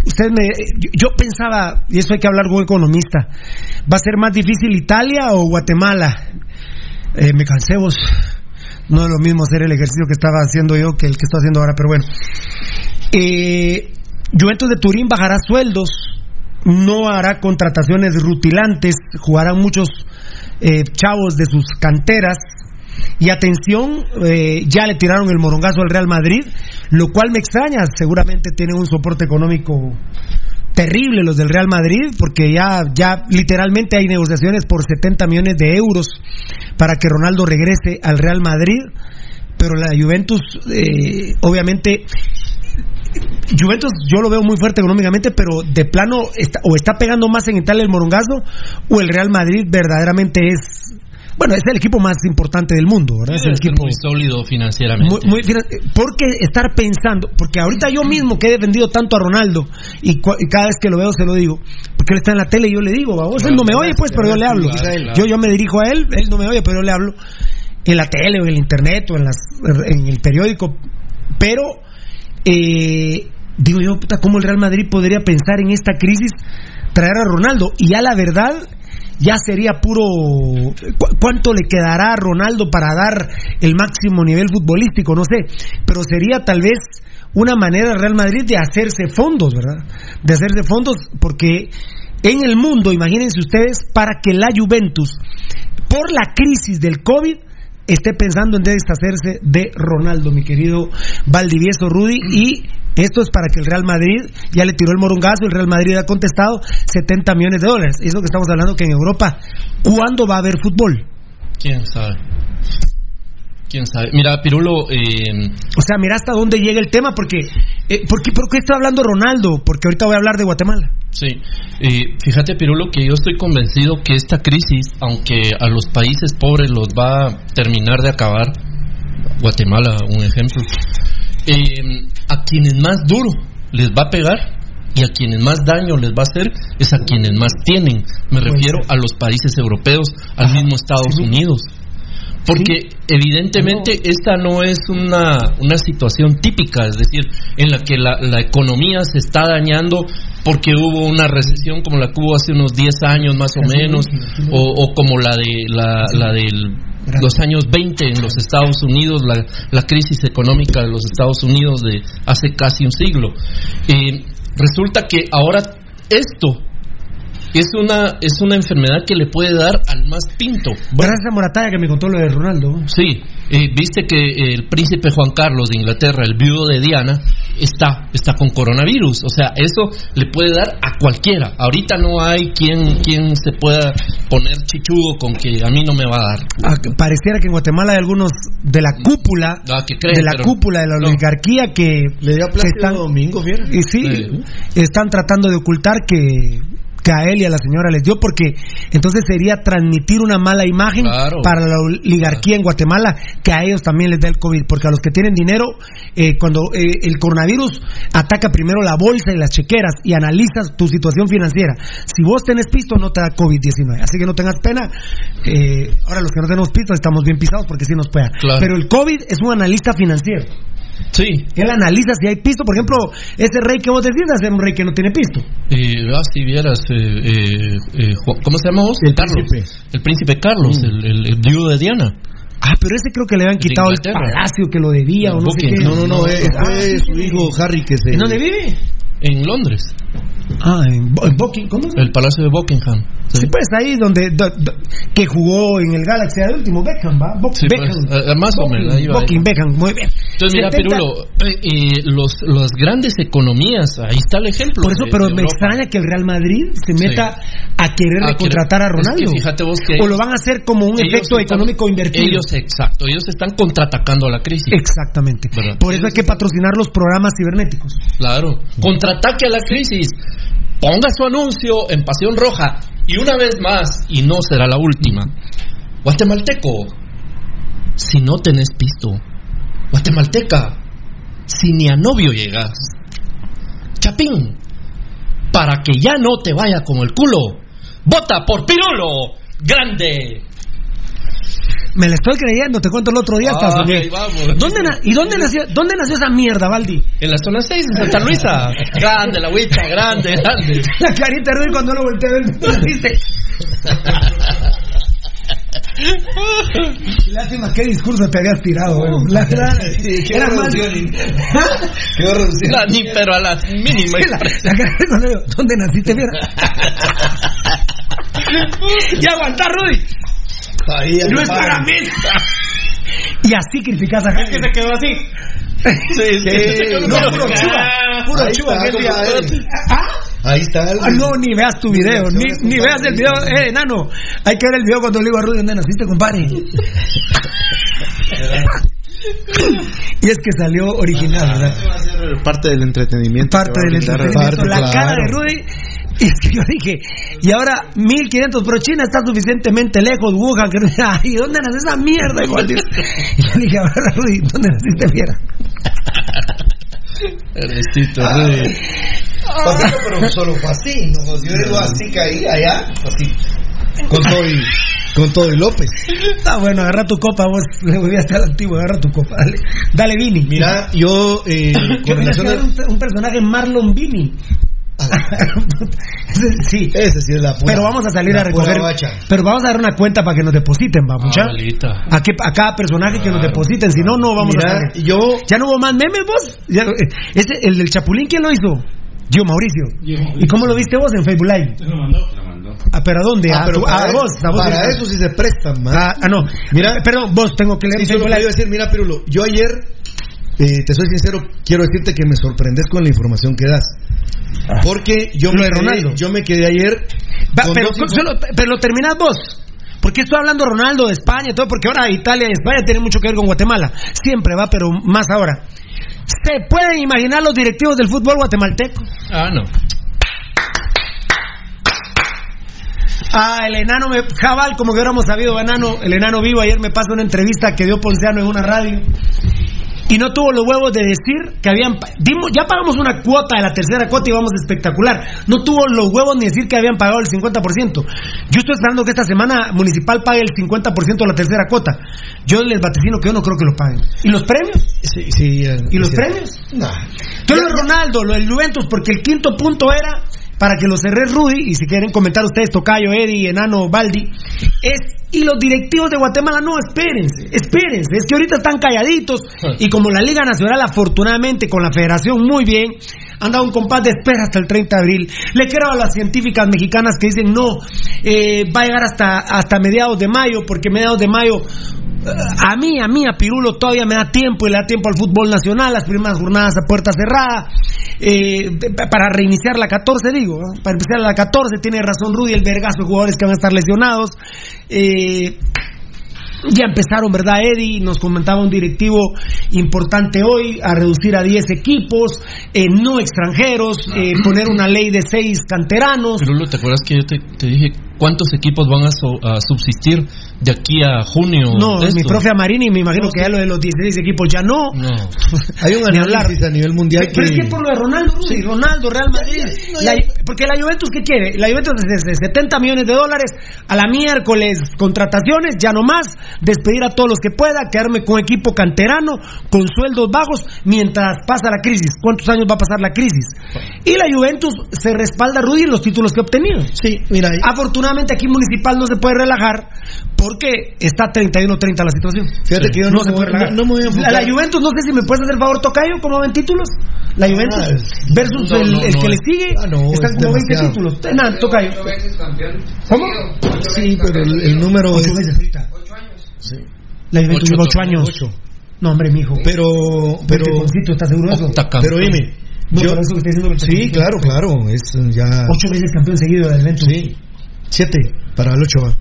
usted me, yo, pensaba, y eso hay que hablar con economista, ¿va a ser más difícil Italia o Guatemala? Eh, me cansé vos. No es lo mismo hacer el ejercicio que estaba haciendo yo que el que estoy haciendo ahora, pero bueno. Eh, Juventus de Turín bajará sueldos, no hará contrataciones rutilantes, jugarán muchos eh, chavos de sus canteras. Y atención, eh, ya le tiraron el morongazo al Real Madrid, lo cual me extraña, seguramente tienen un soporte económico terrible los del Real Madrid, porque ya, ya literalmente hay negociaciones por 70 millones de euros para que Ronaldo regrese al Real Madrid, pero la Juventus, eh, obviamente, Juventus yo lo veo muy fuerte económicamente, pero de plano está, o está pegando más en Italia el morongazo, o el Real Madrid verdaderamente es, bueno, es el equipo más importante del mundo, ¿verdad? Es el equipo muy sólido financieramente. muy, muy finan- porque estar pensando, porque ahorita yo mismo que he defendido tanto a Ronaldo y, cua- y cada vez que lo veo se lo digo, porque él está en la tele y yo le digo, vos él no me oye pues, pero yo le hablo. Claro. Yo yo me dirijo a él, él no me oye, pero yo le hablo en la tele o en el internet o en las en el periódico, pero eh, digo yo, puta, ¿cómo el Real Madrid podría pensar en esta crisis traer a Ronaldo? Y ya la verdad, ya sería puro... ¿cu- ¿Cuánto le quedará a Ronaldo para dar el máximo nivel futbolístico? No sé, pero sería tal vez una manera Real Madrid de hacerse fondos, ¿verdad? De hacerse fondos porque en el mundo, imagínense ustedes, para que la Juventus, por la crisis del COVID, esté pensando en deshacerse de Ronaldo, mi querido Valdivieso Rudy, y esto es para que el Real Madrid ya le tiró el morongazo, el Real Madrid ha contestado 70 millones de dólares. Es lo que estamos hablando que en Europa, ¿cuándo va a haber fútbol? ¿Quién sabe? ¿Quién sabe? Mira, Pirulo, eh, O sea, mira hasta dónde llega el tema, porque eh, ¿por, qué, ¿por qué estoy hablando Ronaldo? Porque ahorita voy a hablar de Guatemala. sí. Eh, fíjate, Pirulo, que yo estoy convencido que esta crisis, aunque a los países pobres los va a terminar de acabar, Guatemala, un ejemplo, eh, a quienes más duro les va a pegar y a quienes más daño les va a hacer es a quienes más tienen. Me refiero a los países europeos, al mismo Estados Unidos. Porque evidentemente esta no es una, una situación típica, es decir, en la que la, la economía se está dañando porque hubo una recesión como la que hubo hace unos 10 años más o menos, o, o como la de la, la del los años 20 en los Estados Unidos, la, la crisis económica de los Estados Unidos de hace casi un siglo. Eh, resulta que ahora esto es una, es una enfermedad que le puede dar al más pinto. Gracias a Morataya que me contó lo de Ronaldo. Sí, eh, viste que el príncipe Juan Carlos de Inglaterra, el viudo de Diana, está, está con coronavirus. O sea, eso le puede dar a cualquiera. Ahorita no hay quien, quien se pueda poner chichudo con que a mí no me va a dar. Ah, Pareciera que en Guatemala hay algunos de la cúpula, Ah, que creen, de la pero- cúpula de la oligarquía que Le dio a que están, Domingo, fiera. y sí, están tratando de ocultar que que a él y a la señora les dio porque entonces sería transmitir una mala imagen Claro. para la oligarquía en Guatemala que a ellos también les da el COVID porque a los que tienen dinero eh, cuando eh, el coronavirus ataca primero la bolsa y las chequeras y analizas tu situación financiera si vos tenés pisto no te da COVID-19 así que no tengas pena eh, ahora los que no tenemos pisto estamos bien pisados porque sí nos. Claro. pero el COVID es un analista financiero Sí. él analiza si hay pisto por ejemplo ese rey que vos decís es un rey que no tiene pisto Eh, ah, si vieras, eh, eh, eh, ¿cómo se llama vos? El Carlos. príncipe. El príncipe Carlos, el, el, el viudo de Diana. Ah, pero ese creo que le habían quitado el palacio que lo debía o no sé qué. No, no, no, eh, Ah, fue sí, su hijo Harry que se. ¿En dónde vive? En Londres, Ah, en, en Buckingham. ¿Cómo el Palacio de Buckingham. Sí, pues ahí donde do- do- que jugó en el Galaxy de último Beckham, ¿va? Sí, pues, Beckham. eh, más o menos, ahí va, Buckingham, Beckham, muy bien. Entonces, mira, 70 Pirulo, eh, los, las grandes economías, ahí está el ejemplo. Por eso, de- pero de me extraña que el Real Madrid se meta a querer A contratar a querer- es que Ronaldo. fíjate vos que o lo van a hacer como un efecto están- económico invertido. Ellos, exacto, ellos están contraatacando a la crisis. Exactamente. ¿Verdad? Por eso hay que patrocinar los programas cibernéticos. Claro, contraataque a la crisis. Ponga su anuncio en Pasión Roja y una vez más, y no será la última. Guatemalteco, si no tenés pisto. Guatemalteca, si ni a novio llegas. Chapín, para que ya no te vaya como el culo. Vota por Pirulo, grande. Me la estoy creyendo, te cuento el otro día. soñé. vamos. ¿Dónde na- ¿Y dónde nació, dónde nació esa mierda, Valdi? En la zona 6 de Santa Luisa. Grande la huicha, grande, grande. (laughs) La carita de cuando lo volteé a ver. (laughs) (laughs) Lástima qué discurso te habías tirado, qué era más. reducción. Qué reducción. No, ni pero a la mínima La, la ¿Dónde naciste, mira? y aguantar, Rudy. Ahí, No es para mí. (laughs) Y así criticas a Jaime. Se quedó así. Sí, sí. No, puro. Puro Ahí está. ¿Ah? Ahí está. el- Ah, no, ni veas tu video, ni, ni veas el video, eh, enano. Hay que ver el video cuando le digo a Rudy, ¿dónde naciste, compadre? y es que salió original, ¿verdad? Va a ser parte del entretenimiento. Parte que del entretenimiento. la cara de Rudy. (laughs) Y es que yo dije, y ahora 1500, pero China está suficientemente lejos, Wuhan, que (laughs) ¿y dónde nace esa mierda? Igual, (laughs) y yo dije, ahora Rudy, ¿dónde naciste, fiera? Ernestito, Rudy. Papito, pero solo fue así. No, yo digo así caí allá, así. Con todo y, con todo y López. Está bueno, agarra tu copa, vos. Le voy a estar antiguo, agarra tu copa. Dale, dale Vini. Mira, yo eh, (coughs) con relación crear a- un, un personaje Marlon Vini. (laughs) sí. Ese sí es la pura- Pero vamos a salir a recoger. Pero vamos a dar una cuenta para que nos depositen, vamos, mucha. A, que- a cada personaje que nos depositen, si no, no vamos Mira, a salir. yo Ya no hubo más memes, vos. Ya, eh, ese, el del Chapulín, ¿quién lo hizo? Yo, Mauricio. ¿Y cómo lo viste vos en Facebook Live? Se lo mandó. Ah, ¿Pero a dónde? Ah, a, pero a eso- vos. A vos para eso sí se prestan, man. Ah, ah, no. Mira, Perdón, vos tengo que leer Sí, solo Live. decir, mira, Pirulo, yo ayer, eh, te soy sincero, quiero decirte que me sorprendes con la información que das. Porque yo, me quedé, Ronaldo. yo me quedé ayer. Va, pero, solo- pero lo terminás vos. Porque estoy hablando Ronaldo de España y todo, porque ahora Italia y España tienen mucho que ver con Guatemala. Siempre va, pero más ahora. ¿Se pueden imaginar los directivos del fútbol guatemalteco? Ah, no. Ah, el enano me, Jabal, como que hubiéramos sabido, enano, el enano vivo ayer me pasa una entrevista que dio Ponciano en una radio y no tuvo los huevos de decir que habían dimos, ya pagamos una cuota de la tercera cuota y vamos espectacular. No tuvo los huevos ni decir que habían pagado el 50%. Yo estoy esperando que esta semana municipal pague el 50% de la tercera cuota. Yo les vaticino que yo no creo que lo paguen. ¿Y los premios? Sí, sí, ¿Y los sí. premios? Nah. Yo lo de Ronaldo, lo del Juventus, porque el quinto punto era, para que lo cerré Rudy, y si quieren comentar ustedes, Tocayo, Eddie, Enano, Baldi, es, y los directivos de Guatemala, no, espérense, espérense, es que ahorita están calladitos, (laughs) y como la Liga Nacional, afortunadamente, con la federación muy bien, han dado un compás de espera hasta el 30 de abril. Le creo a las científicas mexicanas que dicen, no, eh, va a llegar hasta, hasta mediados de mayo, porque mediados de mayo a mí, a mí, a Pirulo todavía me da tiempo y le da tiempo al fútbol nacional, las primeras jornadas a puerta cerrada, eh, para reiniciar la 14, digo, ¿no? para empezar la 14, tiene razón Rudy, el vergazo de jugadores que van a estar lesionados. Eh, ya empezaron, ¿verdad, Eddie? Nos comentaba un directivo importante hoy a reducir a 10 equipos, eh, no extranjeros, eh, poner una ley de 6 canteranos. Pirulo, ¿te acuerdas que yo te dije cuántos equipos van a, so- a subsistir de aquí a junio? No, mi profe Amarini, me imagino que ya lo de los 16 equipos ya no. No. (laughs) Hay un análisis a nivel mundial que... Pero es que por lo de Ronaldo, Rudy, Ronaldo, Real Madrid. La- porque la Juventus, ¿qué quiere? La Juventus es de 70 millones de dólares. A la miércoles, contrataciones, ya no más. Despedir a todos los que pueda, quedarme con equipo canterano, con sueldos bajos, mientras pasa la crisis. ¿Cuántos años va a pasar la crisis? Y la Juventus se respalda, Rudy, en los títulos que ha obtenido. Sí, mira, Afortunadamente aquí Municipal no se puede relajar porque está 31-30 la situación. Fíjate que yo no se me puede relajar. no- no me voy a enfocar- La, la Juventus, no sé si me puedes hacer favor, Tocayo, ¿cómo ven títulos? La Juventus Ah, versus no, el, no, el no, que le sigue ah, no, están es como 20 demasiado. títulos. Nada, Tocayo. ¿Cómo? Sí, pero el, el número Ocho es... veces ahorita. Sí. La Juventus Ocho lleva 8 torneos. años. No, hombre, mijo. Pero, pero, ¿estás seguro de pero dime, No, yo- eso que está diciendo el sí, claro, claro, es ya... 8 veces campeón seguido del evento. Sí, siete para el ocho va.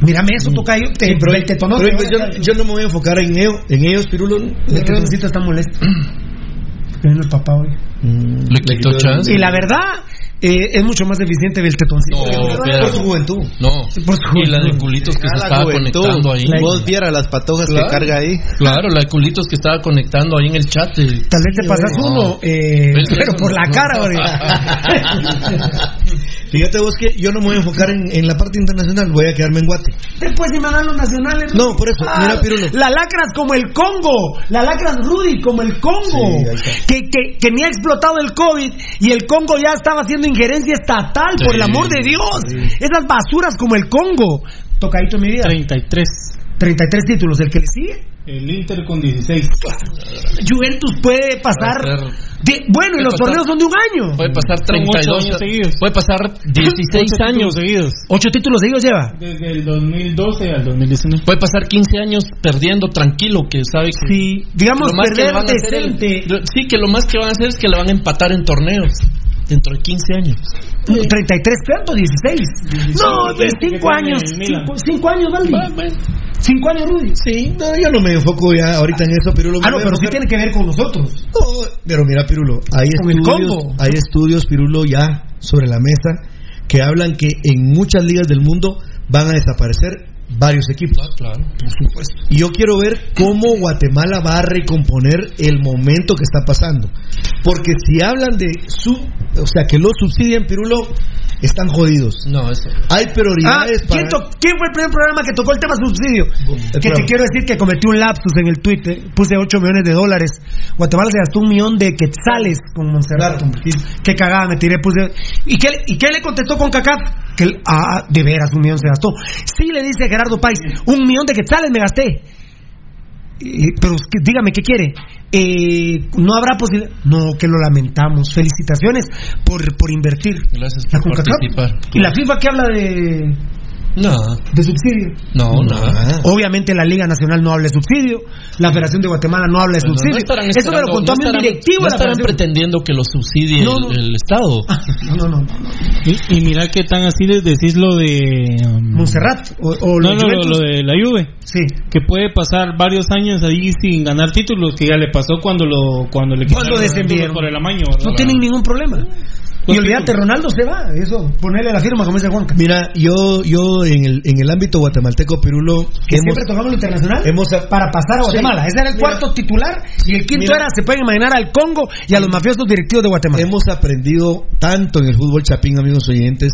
Mírame eso, Tocayo. Te, Sí, pero, el tetonote, pero ahora- yo, yo no me voy a enfocar en, ello, en ellos, Pirulo. El tetoncito está molesto. (clears throat) Vino el papá hoy. Mm, Le quitó chance. Y la verdad, eh, es mucho más eficiente el tetoncito. No, por su juventud. No. Por su Y la de juventud. culitos que se estaba juventud. conectando ahí. Vos viera las patojas Claro. que carga ahí. Claro, la de culitos que estaba conectando ahí en el chat. eh. Tal vez te pasas No. uno, eh, pero por la cara, ahorita. (laughs) (laughs) Fíjate vos que yo no me voy a enfocar en, en la parte internacional, voy a quedarme en Guate. Después si me dan los nacionales. No, por eso, mira, Pirulo. La lacras como el Congo, la lacras Rudy como el Congo, Sí, que, que, que ni ha explotado el COVID y el Congo ya estaba haciendo injerencia estatal, por el Sí. amor de Dios. Esas basuras como el Congo. Tocadito mi vida. 33. 33 títulos, el que le sigue. El Inter con 16. Juventus puede pasar. De- bueno, y los pasar- torneos son de un año. Puede pasar Son ocho 32 años seguidos. Puede pasar 16 Ocho años. títulos seguidos. Ocho títulos seguidos lleva. Desde el 2012 al 2019. Puede pasar 15 años perdiendo tranquilo, que sabe que. Sí, digamos, lo más que perder hacer decente. lo- sí, que lo más que van a hacer es que le van a empatar en torneos dentro de 15 años. 33, ¿cuánto? 16. No, de 5 años. en el Milan. 5 años, Valdi. 5 años, Rudy. Sí, no, yo no me enfoco ya ahorita en eso, Pirulo. Ah, no, pero sí tiene que ver con nosotros. No, pero mira, Pirulo, hay estudios, hay estudios, Pirulo, ya sobre la mesa que hablan que en muchas ligas del mundo van a desaparecer varios equipos. Ah, claro, por supuesto. Y yo quiero ver cómo Guatemala va a recomponer el momento que está pasando. Porque si hablan de su, o sea, que lo subsidian, Pirulo, están jodidos. No, eso. Hay prioridades Ah, ¿quién, para... quién fue el primer programa que tocó el tema subsidio? Que te quiero decir que cometí un lapsus en el Twitter. Puse 8 millones de dólares. Guatemala se gastó un millón de quetzales con Montserrat. hombre. Qué cagada me tiré. Puse. ¿Y qué, ¿Y qué le contestó con CACAF? Que ah, de veras, un millón se gastó. Sí, le dice Gerardo Páez, un millón de quetzales me gasté. Eh, pero que, dígame, ¿qué quiere? Eh, no habrá posibilidad. No, que lo lamentamos. Felicitaciones por, por invertir. Gracias La por CONCACAF. participar. ¿Y la FIFA qué habla de, No, de subsidio? no, nada. Obviamente la Liga Nacional no habla de subsidio, la Federación de Guatemala no habla de subsidio. no estarán Eso me lo contó a no mí un estarán- directivo no de pretendiendo que lo subsidie No, el- no. el, Estado. No, no, no. no. Y, y mira qué tan así les decís lo de... um, Montserrat o, o no, no, lo, lo de la Juve. Sí. Que puede pasar varios años ahí sin ganar títulos, que ya le pasó cuando lo cuando le Cuando descendieron. por el amaño. No tienen ningún problema. Y Los olvídate. Ronaldo se va. Eso, ponerle la firma, como dice Juanca. Mira, yo, yo en el, en el ámbito guatemalteco, Pirulo, Que hemos, siempre tocamos lo internacional hemos para pasar a Guatemala. Sí. Ese era el Mira. cuarto titular y el quinto Mira. era, se pueden imaginar, al Congo y a los mafiosos directivos de Guatemala. hemos aprendido tanto en el fútbol chapín, amigos oyentes.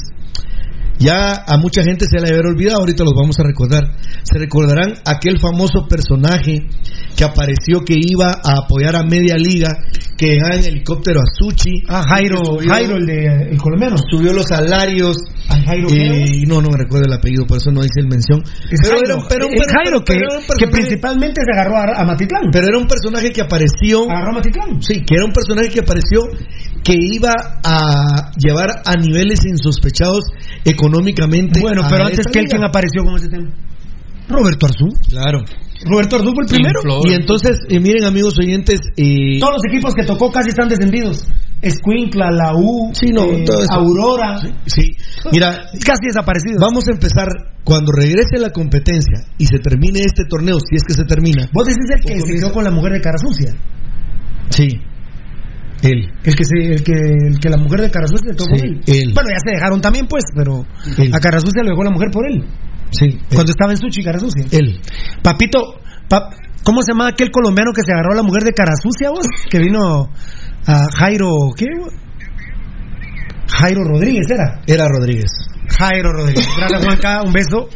Ya a mucha gente se le haber olvidado, ahorita los vamos a recordar. Se recordarán aquel famoso personaje que apareció que iba a apoyar a media liga, que dejaba en helicóptero a Suchi. Ah, Jairo, subió- Jairo, el, de, el colombiano. Subió los salarios. Ah, Jairo, eh, no, no me recuerdo el apellido, por eso no dice el mención. Es Pero Jairo, era- pero- pero- Jairo que, pero era un que principalmente se agarró a, a Matitlán. Pero era un personaje que apareció. Agarró a Matitlán. Sí, que era un personaje que apareció que iba a llevar a niveles insospechados económicamente. Bueno, pero antes que él. ¿quién apareció con ese tema? Roberto Arzú. Claro. Roberto Arzú fue el primero. Flor. Y entonces, eh, miren, amigos oyentes, eh, Todos los equipos que tocó casi están descendidos. Escuincla, la U, Sí, no, eh, todo eso. Aurora. sí, mira, Casi desaparecidos. vamos a empezar cuando regrese la competencia y se termine este torneo, si es que se termina. Vos decís el que se quedó con la mujer de cara sucia. Sí, él. El que, se, el que, el que la mujer de cara sucia se quedó Sí, con él. él. Bueno, ya se dejaron también, pues, pero Él. a cara sucia lo dejó la mujer por él. Sí, Cuando estaba en Suchi, cara sucia. él. Papito, pap- ¿cómo se llama aquel colombiano que se agarró a la mujer de cara sucia, vos? Que vino a Jairo, ¿qué? Jairo Rodríguez era. Era Rodríguez. Jairo Rodríguez. Gracias, Juanca. Un beso.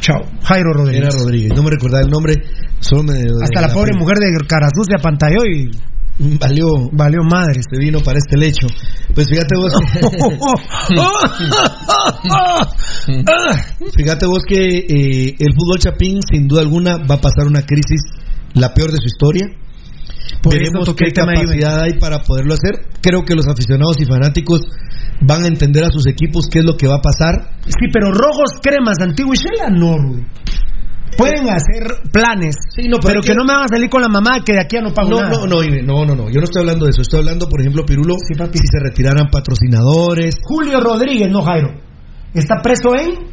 Chao. Jairo Rodríguez. Era Rodríguez. No me recordaba el nombre. Solo me. Hasta la pobre mujer de cara sucia pantalló y Valió. valió madres. Se vino para este lecho. Pues fíjate vos. (laughs) fíjate vos que eh, el fútbol chapín, sin duda alguna, va a pasar una crisis, la peor de su historia. Por Veremos qué capacidad hay para poderlo hacer. Creo que los aficionados y fanáticos van a entender a sus equipos qué es lo que va a pasar. Sí, pero rojos, cremas, antiguo y Shela, no. Pueden hacer planes, no, pero que que- no me van a salir con la mamá que de aquí a no pago No, nada. no, no, no, no, no. Yo no estoy hablando de eso. Estoy hablando, por ejemplo, Pirulo, Sí, papi. si se retiraran patrocinadores. Julio Rodríguez, no Jairo. Está preso en.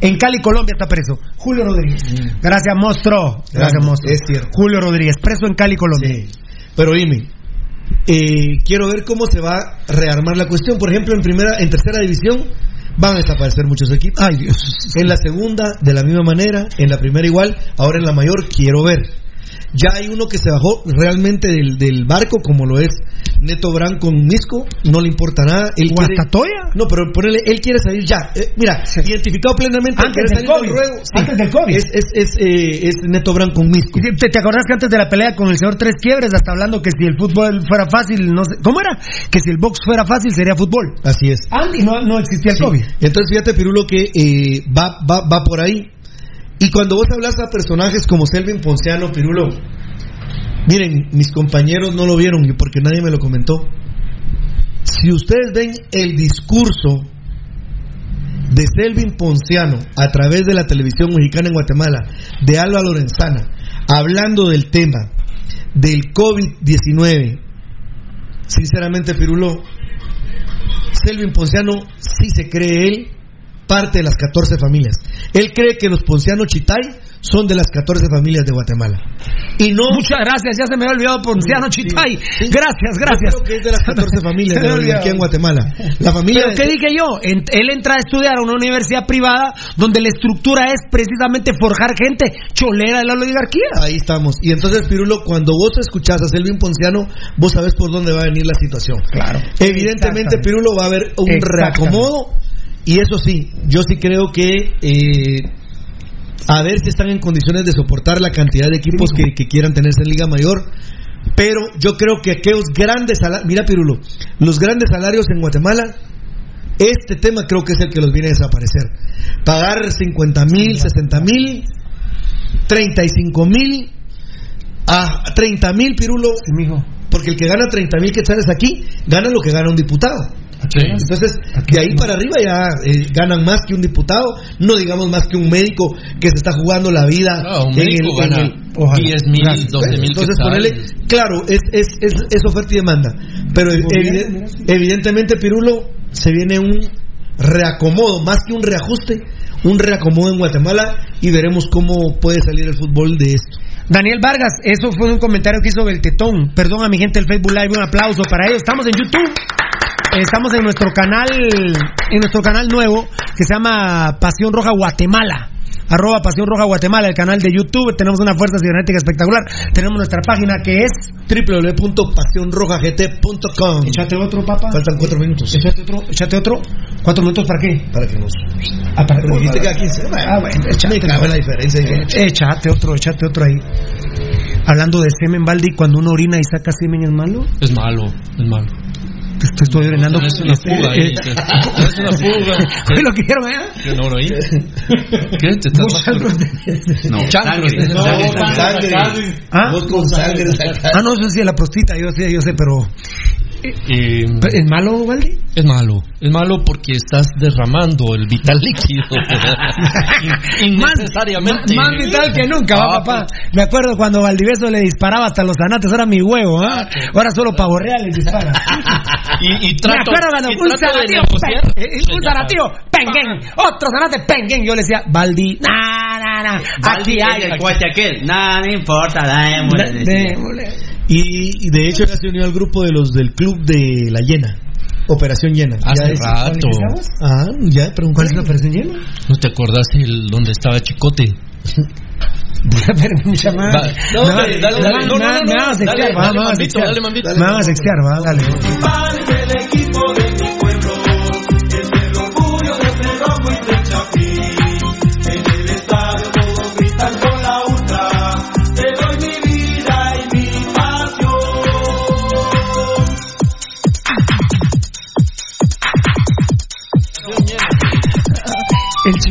En Cali, Colombia está preso. Julio Rodríguez. Gracias, monstruo. Gracias, monstruo. es cierto. Julio Rodríguez, preso en Cali, Colombia. Sí. Pero dime, eh, quiero ver cómo se va a rearmar la cuestión. Por ejemplo, en primera, en tercera división van a desaparecer muchos equipos. Ay, Dios. En la segunda, de la misma manera. En la primera igual. Ahora en la mayor, quiero ver. Ya hay uno que se bajó realmente del, del barco, como lo es Neto Brand con Misco. No le importa nada. Él quiere, ¿Guastatoya? no, pero ponele, él quiere salir ya. Eh, mira, identificado plenamente. Antes del salir COVID. ruedo. Sí. Antes del COVID. Es, es, es, eh, es Neto Brand con Misco. ¿Te, te acordás que antes de la pelea con el señor Tres Quiebres, hasta hablando que si el fútbol fuera fácil, no sé, ¿cómo era? Que si el box fuera fácil sería fútbol. Así es. Antes no, no existía el Sí. COVID. Entonces fíjate, Pirulo, que eh, va, va, va por ahí. Y cuando vos hablas a personajes como Selvin Ponciano, Pirulo, miren, mis compañeros no lo vieron y porque nadie me lo comentó. Si ustedes ven el discurso de Selvin Ponciano a través de la televisión mexicana en Guatemala, de Alba Lorenzana, hablando del tema del COVID-19, sinceramente, Pirulo, Selvin Ponciano sí se cree él parte de las 14 familias. Él cree que los Ponciano Chitay son de las 14 familias de Guatemala. Y no. Muchas gracias, ya se me había olvidado Ponciano Chitay. Gracias, gracias. Yo creo que es de las 14 familias de aquí en Guatemala. La familia. Pero ¿qué dije yo? Él entra a estudiar a una universidad privada donde la estructura es precisamente forjar gente cholera de la oligarquía. Ahí estamos. Y entonces, Pirulo, cuando vos escuchás a Selvin Ponciano, vos sabés por dónde va a venir la situación. Claro. Evidentemente. Pirulo va a haber un reacomodo. Y eso sí, yo sí creo que. eh, a ver si están en condiciones de soportar la cantidad de equipos que, que quieran tenerse en Liga Mayor. Pero yo creo que aquellos grandes salarios. Mira, Pirulo, los grandes salarios en Guatemala. Este tema creo que es el que los viene a desaparecer. Pagar 50 mil, 60 mil, 35 mil a 30 mil, Pirulo. Porque el que gana 30 mil quetzales aquí, gana lo que gana un diputado. Entonces, de ahí para arriba ya eh, ganan más que un diputado, no digamos más que un médico que se está jugando la vida. No, un en médico el- en gana el- ojalá. 10,000, Gracias. 12,000 Entonces, ponele, claro, es, es, es, es oferta y demanda. Pero evide- evidentemente, Pirulo, se viene un reacomodo, más que un reajuste, un reacomodo en Guatemala y veremos cómo puede salir el fútbol de esto. Daniel Vargas, eso fue un comentario que hizo Beltetón. Perdón a mi gente del Facebook Live, un aplauso para ellos. Estamos en YouTube. Estamos en nuestro canal, en nuestro canal nuevo que se llama Pasión Roja Guatemala. Arroba Pasión Roja Guatemala, el canal de YouTube. Tenemos una fuerza cibernética espectacular. Tenemos nuestra página que es www.pasionrojagt.com. Échate otro, papá. Faltan cuatro minutos. Échate otro, échate otro. ¿Cuatro minutos para qué? Para que nos. Ah, para Pero dijiste que a 15. Ah, bueno, en la diferencia. Échate otro, échate otro ahí. Hablando de semen, Baldi, cuando uno orina y saca semen es malo. Es malo, es malo. Te, te estoy orinando. Es una fuga ahí. Eh, Es una (laughs) fuga. ¿Fue lo que dijeron, eh? ¿Qué no lo oí? ¿Qué? ¿Te estás No, Chancros. sangre. No, sangre. ¿Ah? Vos con sangre. Ah, no, eso sí, la prostita, yo sé, yo sé, pero. Eh, ¿Es malo, Baldi? es malo. Es malo porque estás derramando el vital líquido. (laughs) Innecesariamente. Más vital que nunca, va, Ah, papá. Me acuerdo cuando Valdivieso le disparaba hasta los zanates, ahora mi huevo, ¿ah? Ahora solo pavo real les dispara. (laughs) Y, y trato, Me acuerdo cuando un zanatío, eh, un zanatío, penguén, otro zanate, penguén. Yo le decía, Baldi, nah, nah, nah, aquí hay. el cuate aquel. Nada, no importa, démosle. Démosle. Y, y de hecho ya se unió al grupo de los del club de la llena. Operación llena. Hace ya es- rato. Ah, ya. ¿Cuál es la operación llena? ¿No te acordás el donde estaba Chicote? (laughs) Mucha más. No, dale, dale, dale. No, a Dale, dale, dale,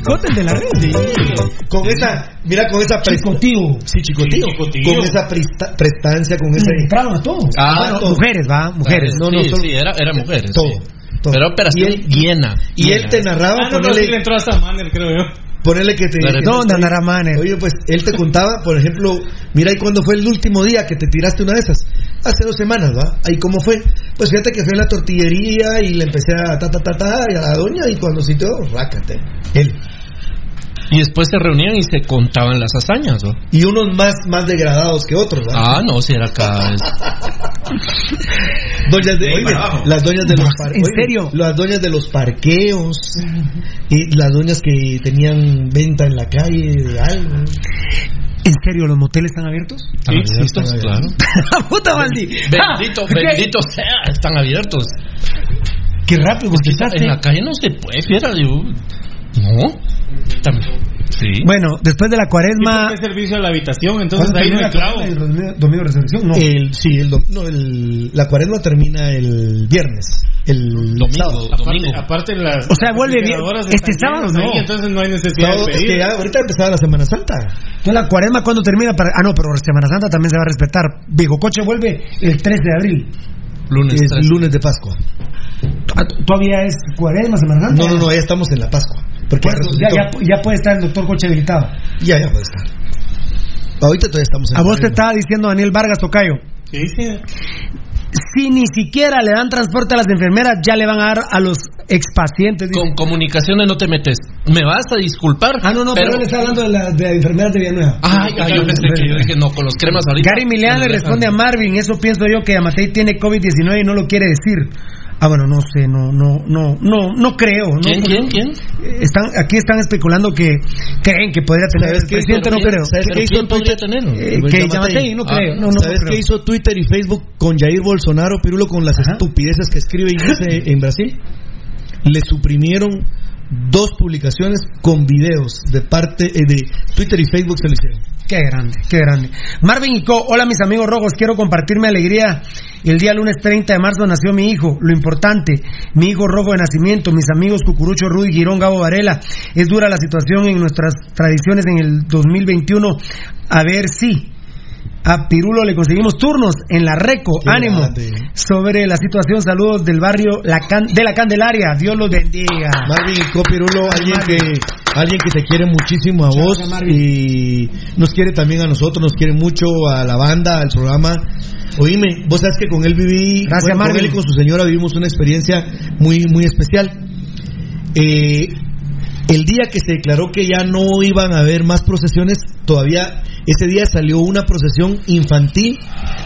chicote, el de la red. Con esa, mira, con esa presta- Chicotío. Sí, chicotío. Chicotío. Con esa presta- prestancia, con ese. Entraron a todos. Ah, Bueno, mujeres, va, mujeres. No, no, sí, solo- sí, era, era mujeres. Todo. sí. todo. Pero operación Y él- llena. Y él te narraba, Ah, no, no, ponerle, sí le entró hasta Manner, creo yo. ponerle que te. Que ¿Dónde andará Mane? Oye, pues él te contaba, por ejemplo, mira, ¿y cuándo fue el último día que te tiraste una de esas? Hace dos semanas, ¿va? ¿Ahí cómo fue? Pues fíjate que fui a la tortillería y le empecé a ta, ta, ta, ta, y a la doña, y cuando sintió, rácate. Él. Y después se reunían y se contaban las hazañas, ¿no? Y unos más, más degradados que otros, ¿va? Ah, no, si era cada (laughs) vez. Doñas de, oye, las doñas de los par- ¿En serio? Las doñas de los parqueos y las doñas que tenían venta en la calle de algo. ¿En serio los moteles están abiertos? Están Sí, abiertos, están claro. (laughs) ¡Puta Baldi! Bendito, Ah, bendito sea, están abiertos. Qué rápido Porque en la calle no se puede, fiera, yo. No. También. Sí. Bueno, después de la ¿Y cuaresma. qué servicio a la habitación? Entonces ¿Cuándo ahí no termina hay la clavo. cuaresma y el domingo- domingo de resurrección? No. El, sí, el, dom- no, el, la cuaresma termina el viernes. El Domingo, sábado. domingo. Aparte, aparte las O sea, vuelve bien. Este sábado, no. ahí, entonces no hay necesidad Sábado, de es pedir. que ya ahorita empezaba la Semana Santa. Entonces la cuaresma cuando termina para... Ah, no, pero Semana Santa también se va a respetar. Viejo Coche vuelve el 13 de abril. Lunes Es 13. lunes de Pascua. Ah, ¿Todavía es cuaresma, Semana Santa? No, no, no, ya estamos en la Pascua. Porque ya, ya, ya puede estar el doctor Coche habilitado. ya, ya puede estar. Ahorita todavía estamos en A vos te estaba diciendo Daniel Vargas Tocayo. Sí, sí. Si ni siquiera le dan transporte a las enfermeras, ya le van a dar a los expacientes. Con comunicaciones no te metes. ¿Me vas a disculpar? Ah, no, no, pero, él está hablando de la, de la enfermedad de Villanueva. Ay, yo pensé que yo dije, no, con los cremas ahorita. Gary Milian le responde a Marvin, eso pienso yo que Amatei tiene COVID-19 y no lo quiere decir. Ah, bueno, no sé, no, no, no, no, no creo. No, ¿Quién, quién, quién? Están, aquí están especulando que creen que podría tener. ¿Sabes El qué presidente no creo. ¿Sabes qué hizo. Eh, que Yamatei, no creo. No, no Ah, ¿Sabes qué hizo Twitter y Facebook con Jair Bolsonaro, Pirulo, con las estupideces que escribe y dice (laughs) en Brasil? Le suprimieron dos publicaciones con videos de parte eh, de Twitter y Facebook se lo hicieron. Qué grande, qué grande. Marvin y Co, hola mis amigos rojos, quiero compartir mi alegría. El día lunes 30 de marzo nació mi hijo, lo importante, mi hijo rojo de nacimiento, mis amigos Cucurucho, Rudy, Girón, Gabo Varela. Es dura la situación en nuestras tradiciones en el 2021. A ver si a Pirulo le conseguimos turnos en la Reco, Qué ánimo. grande. Sobre la situación, saludos del barrio la Can- de la Candelaria, Dios los bendiga. Marvin y Copirulo, alguien que, alguien que te quiere muchísimo a vos y nos quiere también a nosotros, nos quiere mucho a la banda, al programa. Oíme, vos sabes que con él viví, Gracias, bueno, con él y con su señora vivimos una experiencia muy, muy especial. Eh, el día que se declaró que ya no iban a haber más procesiones, todavía ese día salió una procesión infantil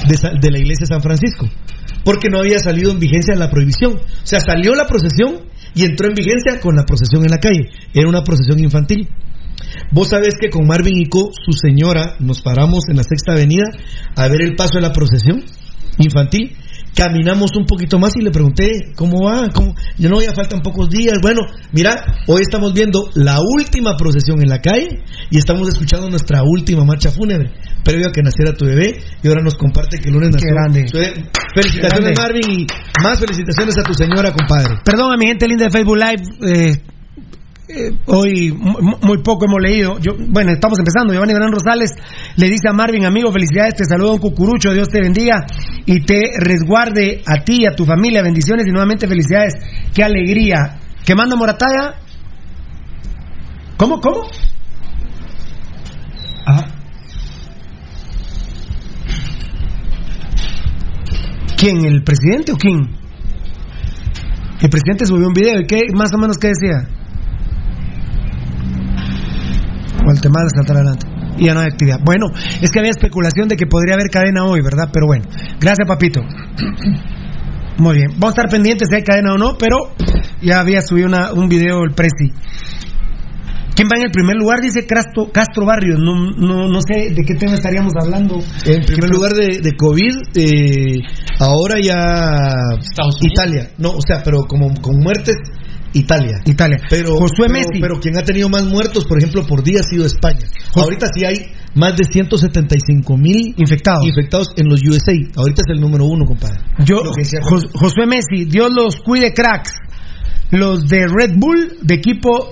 de, la iglesia de San Francisco, porque no había salido en vigencia la prohibición. O sea, salió la procesión y entró en vigencia con la procesión en la calle. Era una procesión infantil. Vos sabés que con Marvin y Co, su señora, nos paramos en la sexta avenida a ver el paso de la procesión infantil. Caminamos un poquito más y le pregunté, ¿cómo va? ¿Cómo? Ya no, ya faltan pocos días. Bueno, mira, hoy estamos viendo la última procesión en la calle y estamos escuchando nuestra última marcha fúnebre, previo a que naciera tu bebé. Y ahora nos comparte que el lunes nació. Qué grande. Felicitaciones, Qué grande. Marvin, y más felicitaciones a tu señora, compadre. Perdón a mi gente linda de Facebook Live. eh, eh, hoy mu- muy poco hemos leído. Bueno, estamos empezando. Giovanni Gran Rosales le dice a Marvin, amigo, felicidades, te saluda un cucurucho, Dios te bendiga y te resguarde a ti y a tu familia. Bendiciones y nuevamente felicidades. Qué alegría. ¿Qué manda Morataya? ¿Cómo? ¿Cómo? Ajá. ¿Quién? ¿El presidente o quién? El presidente subió un video y qué más o menos qué decía. Guatemala saltar adelante. Y ya no hay actividad. Bueno, es que había especulación de que podría haber cadena hoy, ¿verdad? Pero bueno, gracias, papito. (clears throat) Muy bien, vamos a estar pendientes si hay cadena o no, pero ya había subido una- un video el Prezi. ¿Quién va en el primer lugar? Dice Castro, Castro Barrios. No, no, no sé de qué tema estaríamos hablando. En primer lugar de, de COVID, eh, ahora ya Italia. No, o sea, pero como con muertes, Italia. Italia. Pero, Josué pero- Messi. Pero quien ha tenido más muertos, por ejemplo, por día ha sido España. Ahorita sí hay más de 175 mil infectados. infectados en los USA. Ahorita es el número uno, compadre. Yo, Jos- Josué Messi, Dios los cuide, cracks. Los de Red Bull, de equipo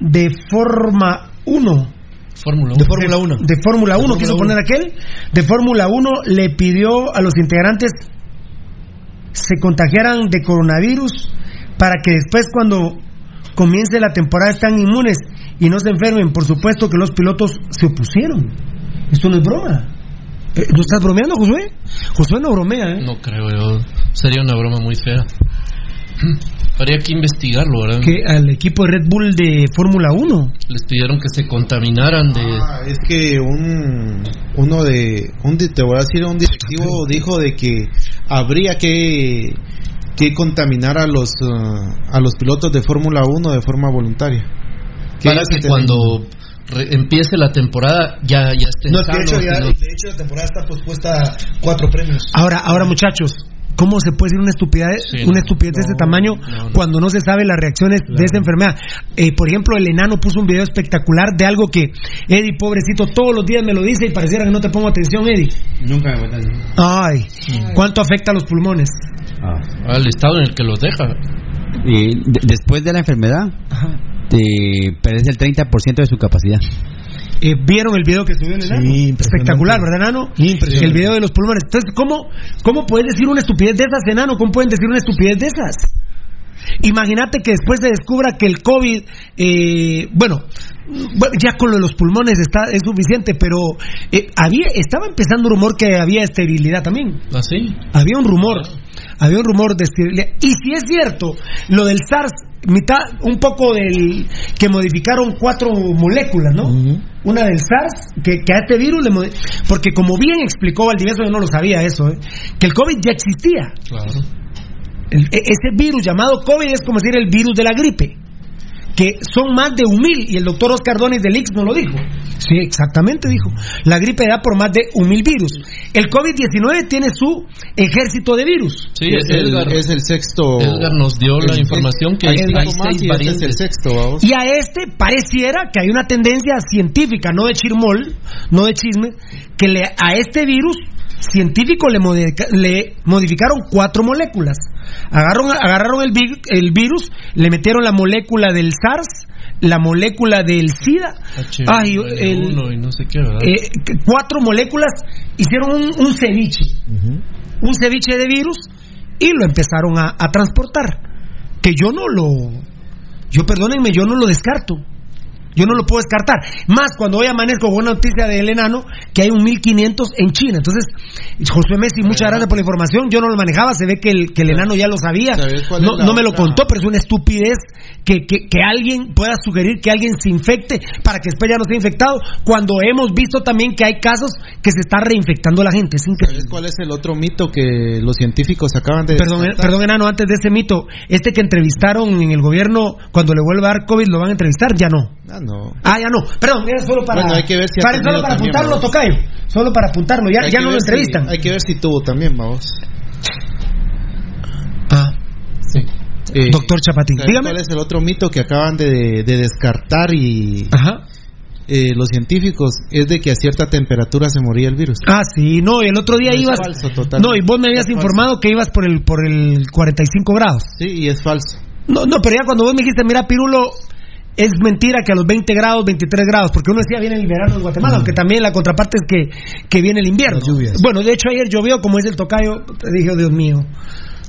de Forma 1. Fórmula De Fórmula 1. De Fórmula De 1, Fórmula quiso 1. poner aquel. De Fórmula 1 le pidió a los integrantes se contagiaran de coronavirus para que después cuando comience la temporada están inmunes y no se enfermen. Por supuesto que los pilotos se opusieron. Esto no es broma. Eh, ¿No estás bromeando, Josué? Josué no bromea, ¿eh? No creo yo. Sería una broma muy fea. (clears throat) Habría que investigarlo, ¿verdad? Que al equipo de Red Bull de Fórmula 1. Les pidieron que se contaminaran de... Ah, es que un uno de un te voy a decir un directivo dijo de que habría que que contaminar a los ah, a los pilotos de Fórmula 1 de forma voluntaria. Para que cuando re- empiece la temporada ya, ya estén No, es que de hecho, sanos ya- los- de hecho la temporada está pospuesta a cuatro premios. Ahora, ahora muchachos, ¿cómo se puede decir una estupidez, Sí, una no. estupidez de este tamaño no, no. cuando no se sabe las reacciones de esta enfermedad? Eh, por ejemplo, el enano puso un video espectacular de algo que Eddie, pobrecito, todos los días me lo dice y pareciera que no te pongo atención, Eddie. Nunca me cuentan. Ay, ¿cuánto afecta a los pulmones? Al estado en el que los deja. Y de- después de la enfermedad, te perdes el 30% de su capacidad. Eh, ¿Vieron el video que subió el enano? Espectacular, ¿verdad, enano? El video de los pulmones. Entonces, ¿cómo, ¿cómo puedes decir una estupidez de esas, enano? ¿Cómo pueden decir una estupidez de esas? Imagínate que después se descubra que el COVID, eh, bueno, ya con lo de los pulmones está es suficiente, pero eh, había estaba empezando un rumor que había esterilidad también. ¿Así? Había un rumor. Había un rumor de. Y si es cierto, lo del SARS, mitad, un poco del que modificaron cuatro moléculas, ¿no? Una del SARS, que, que a este virus le modi- porque como bien explicó Valdivieso, yo no lo sabía eso, ¿eh? que el COVID ya existía. Claro. El- e- ese virus llamado COVID es como decir el virus de la gripe, que son más de un mil, y el doctor Oscar Donis del Ix no lo dijo. Sí, exactamente dijo. La gripe da por más de un mil virus. El COVID-19 tiene su ejército de virus. Sí, es, el, Edgar- es el sexto. Edgar nos dio la el- información que hay hay seis y este es el variantes. sexto, vamos. Y a este pareciera que hay una tendencia científica, no de chirmol, no de chisme, que le, a este virus científico le, modica- le modificaron cuatro moléculas. Agarraron, agarraron el, el virus, le metieron la molécula del SARS, la molécula del SIDA, ay, el- Uno y no sé qué, eh, cuatro moléculas, hicieron un, un ceviche, un ceviche de virus y lo empezaron a, a transportar. Que yo no lo, yo perdónenme, yo no lo descarto. Yo no lo puedo descartar. Más cuando hoy amanezco con una noticia del enano que hay un 1500 en China. Entonces, José Messi, muchas gracias por la información. Yo no lo manejaba, se ve que el, que el enano ya lo sabía. ¿Sabes cuál es No, no me lo contó, pero es una estupidez que, que, que alguien pueda sugerir que alguien se infecte para que después ya no esté infectado, cuando hemos visto también que hay casos que se está reinfectando la gente. Es increíble. ¿Sabes cuál es el otro mito que los científicos acaban de Perdón, descartar? perdón, enano, antes de ese mito, este que entrevistaron en el gobierno, cuando le vuelva a dar COVID, ¿lo van a entrevistar? Ya no. Ah, no. Ah, ya no. Perdón, era solo para. Bueno, hay que ver si ha para, tenido solo para también, apuntarlo, vamos. Tocayo. Solo para apuntarlo. Ya, Hay ya no lo si- entrevistan. hay que ver si tuvo también, vamos. Ah, sí. Eh, Doctor Chapatín, ¿sabes dígame. ¿Cuál es el otro mito que acaban de, de descartar y Ajá. eh, los científicos? Es de que a cierta temperatura se moría el virus. Ah, sí, no, el otro día Es ibas. falso, totalmente. no, y vos me habías Es falso. informado que ibas por el por el 45 grados. Sí, y es falso. No, no, pero ya cuando vos me dijiste, mira, Pirulo, es mentira que a los 20 grados, 23 grados, porque uno decía viene el verano en Guatemala, aunque también la contraparte es que, que viene el invierno. Bueno, de hecho ayer llovió, como es el tocayo, te dije, oh, Dios mío,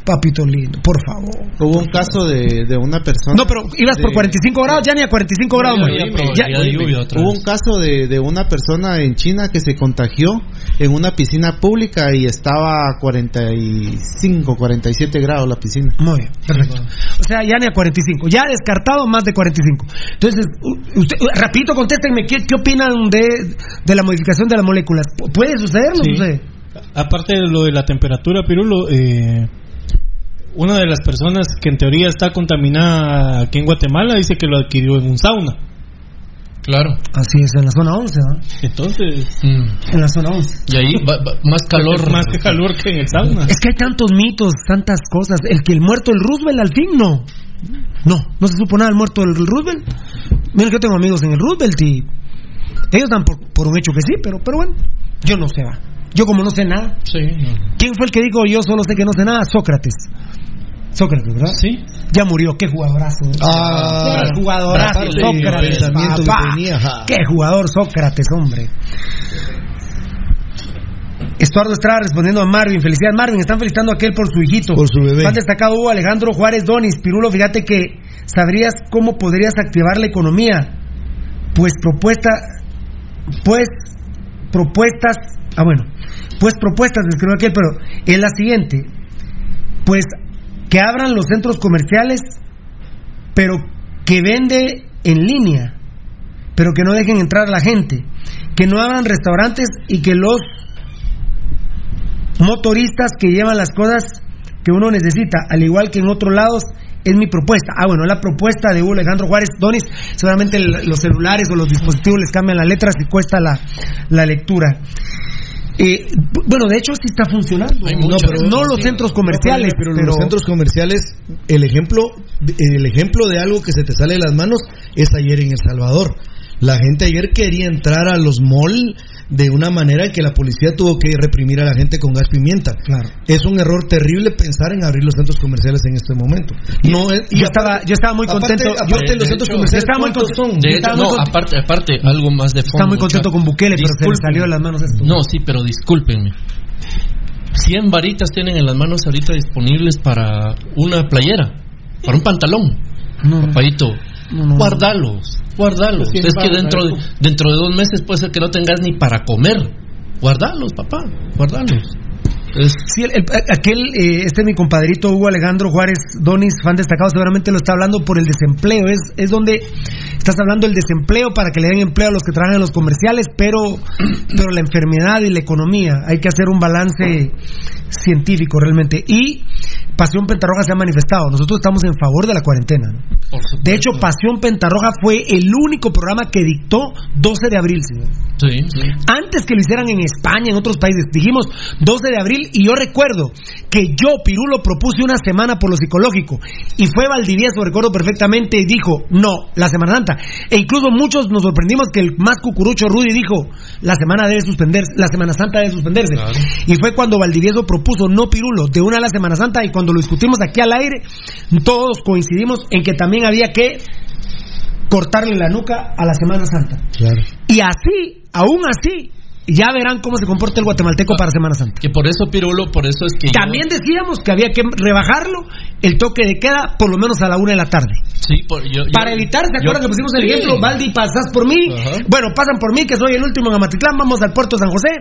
papito lindo, por favor. Hubo un caso de, de una persona. No, pero ibas por de- 45 grados, ya ni a 45 grados, Hubo un caso de, de una persona en China que se contagió en una piscina pública y estaba a 45, 47 grados la piscina. Muy bien, perfecto. O sea, ya ni a 45. Ya descartado más de 45. Entonces, usted, rapidito contéstenme, ¿qué, qué opinan de, de la modificación de las moléculas? ¿Pu- ¿Puede suceder o no Sí. sucede? Aparte de lo de la temperatura, Pirulo, eh, una de las personas que en teoría está contaminada aquí en Guatemala dice que lo adquirió en un sauna. Claro. Así es, en la zona 11, ¿no? Entonces, Mm. En la zona 11. Y ahí va- va- más calor. más que calor que en el sauna. Es que hay tantos mitos, tantas cosas. El que el muerto del Roosevelt al fin no. No, no se supo nada del muerto del Roosevelt. Miren que yo tengo amigos en el Roosevelt y ellos dan por, por un hecho que sí, pero, pero bueno, yo no sé, va. Yo como no sé nada. Sí, no. ¿Quién fue el que dijo yo solo sé que no sé nada? Sócrates. Sócrates, ¿verdad? Sí. Ya murió, qué jugadorazo. Ah, qué jugadorazo Sócrates, papá. Qué jugador Sócrates, hombre. Estuardo Estrada respondiendo a Marvin. Felicidades, Marvin. Están felicitando a aquel por su hijito. Por su bebé. Más destacado hubo Alejandro Juárez Donis. Pirulo, fíjate que sabrías cómo podrías activar la economía. Pues propuesta. Pues propuestas. Ah, bueno. Pues propuestas, escribió aquel, pero es la siguiente. Pues que abran los centros comerciales, pero que vende en línea, pero que no dejen entrar la gente, que no abran restaurantes y que los motoristas que llevan las cosas que uno necesita, al igual que en otros lados, es mi propuesta. Ah, bueno, la propuesta de Hugo Alejandro Juárez Donis, seguramente los celulares o los dispositivos les cambian las letras y cuesta la, la lectura. Eh, bu- bueno, de hecho sí está funcionando. No, pero no los sí. centros comerciales, pero, pero, los centros comerciales, el ejemplo, el ejemplo de algo que se te sale de las manos es ayer en El Salvador. La gente ayer quería entrar a los malls de una manera que la policía tuvo que reprimir a la gente con gas pimienta. Claro. Es un error terrible pensar en abrir los centros comerciales en este momento. No es, yo estaba, yo estaba muy aparte- contento. aparte yo- de los de centros hecho, comerciales, yo estaba muy ¿cuántos con- son? De hecho, no, aparte, aparte, algo más de fondo. Estaba muy contento muchacho. con Bukele, pero se le salió de las manos esto. No, sí, pero discúlpenme. 100 varitas tienen en las manos ahorita disponibles para una playera, para un pantalón. No, no. Papayito, No, no. guardalos, guardalos. Es que dentro de, dentro de dos meses puede ser que no tengas ni para comer. Guardalos, papá, guardalos. Sí, el- el- aquel, eh, este mi compadrito Hugo Alejandro Juárez Donis, fan destacado, seguramente lo está hablando por el desempleo. Es, es donde estás hablando del desempleo para que le den empleo a los que trabajan en los comerciales, pero, (clears throat) pero la enfermedad y la economía. Hay que hacer un balance científico realmente. Y Pasión Pentarroja se ha manifestado. Nosotros estamos en favor de la cuarentena. ¿no? De hecho, Pasión Pentarroja fue el único programa que dictó 12 de abril, señor. Sí, sí. Antes que lo hicieran en España, en otros países, dijimos 12 de abril y yo recuerdo que yo, Pirulo, propuse una semana por lo psicológico y fue Valdivieso, recuerdo perfectamente, y dijo, no, la Semana Santa. E incluso muchos nos sorprendimos que el más cucurucho Rudy dijo, la semana debe suspenderse, la Semana Santa debe suspenderse. Y fue cuando Valdivieso propuso, no Pirulo, de una a la Semana Santa y cuando lo discutimos aquí al aire, todos coincidimos en que también había que cortarle la nuca a la Semana Santa. Claro. Y así, aún así, ya verán cómo se comporta el guatemalteco para Semana Santa. Que por eso, Pirulo, por eso es que. yo- También decíamos que había que rebajarlo el toque de queda por lo menos a la una de la tarde. Sí, por, yo, yo- Para evitar, ¿se yo- acuerdan que pusimos el Sí. ejemplo? Valdi, pasas por mí. Ajá. Bueno, pasan por mí, que soy el último en Amatitlán. Vamos al puerto de San José.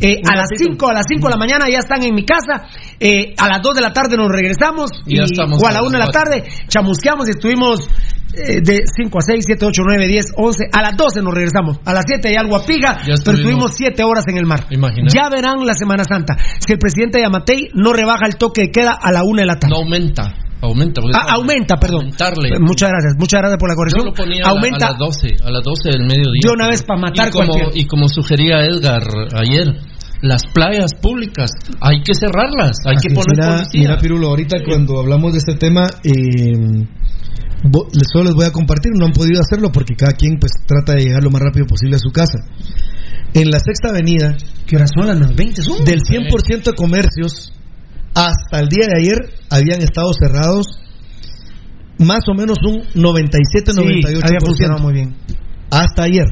Eh, a las 5, a las 5 de la mañana ya están en mi casa. Eh, a las 2 de la tarde nos regresamos. Y ya estamos o a la las 1 de la tarde chamusqueamos y estuvimos eh, de 5 a 6, 7, 8, 9, 10, 11. A las 12 nos regresamos. A las 7 hay algo a piga, pero estuvimos- estuvimos 7 horas en el mar. Imagínate. Ya verán la Semana Santa. Si el presidente de Yamatei no rebaja el toque de queda a la 1 de la tarde. No aumenta. Aumenta. porque- Ah, aumenta, perdón. Aumentarle. Muchas gracias, muchas gracias por la Yo corrección. lo ponía a la- aumenta a, las 12, a las 12 del mediodía. De una vez pa' matar y como, y como sugería Edgar ayer, las playas públicas hay que cerrarlas, hay Así que poner mira, policía. mira, Pirulo, ahorita cuando hablamos de este tema, eh, solo les voy a compartir, no han podido hacerlo porque cada quien pues trata de llegar lo más rápido posible a su casa. En la sexta avenida, ¿Qué horas son las 20? Son? del 100% de comercios, hasta el día de ayer habían estado cerrados más o menos un 97-98%. Sí, había funcionado muy bien. hasta ayer.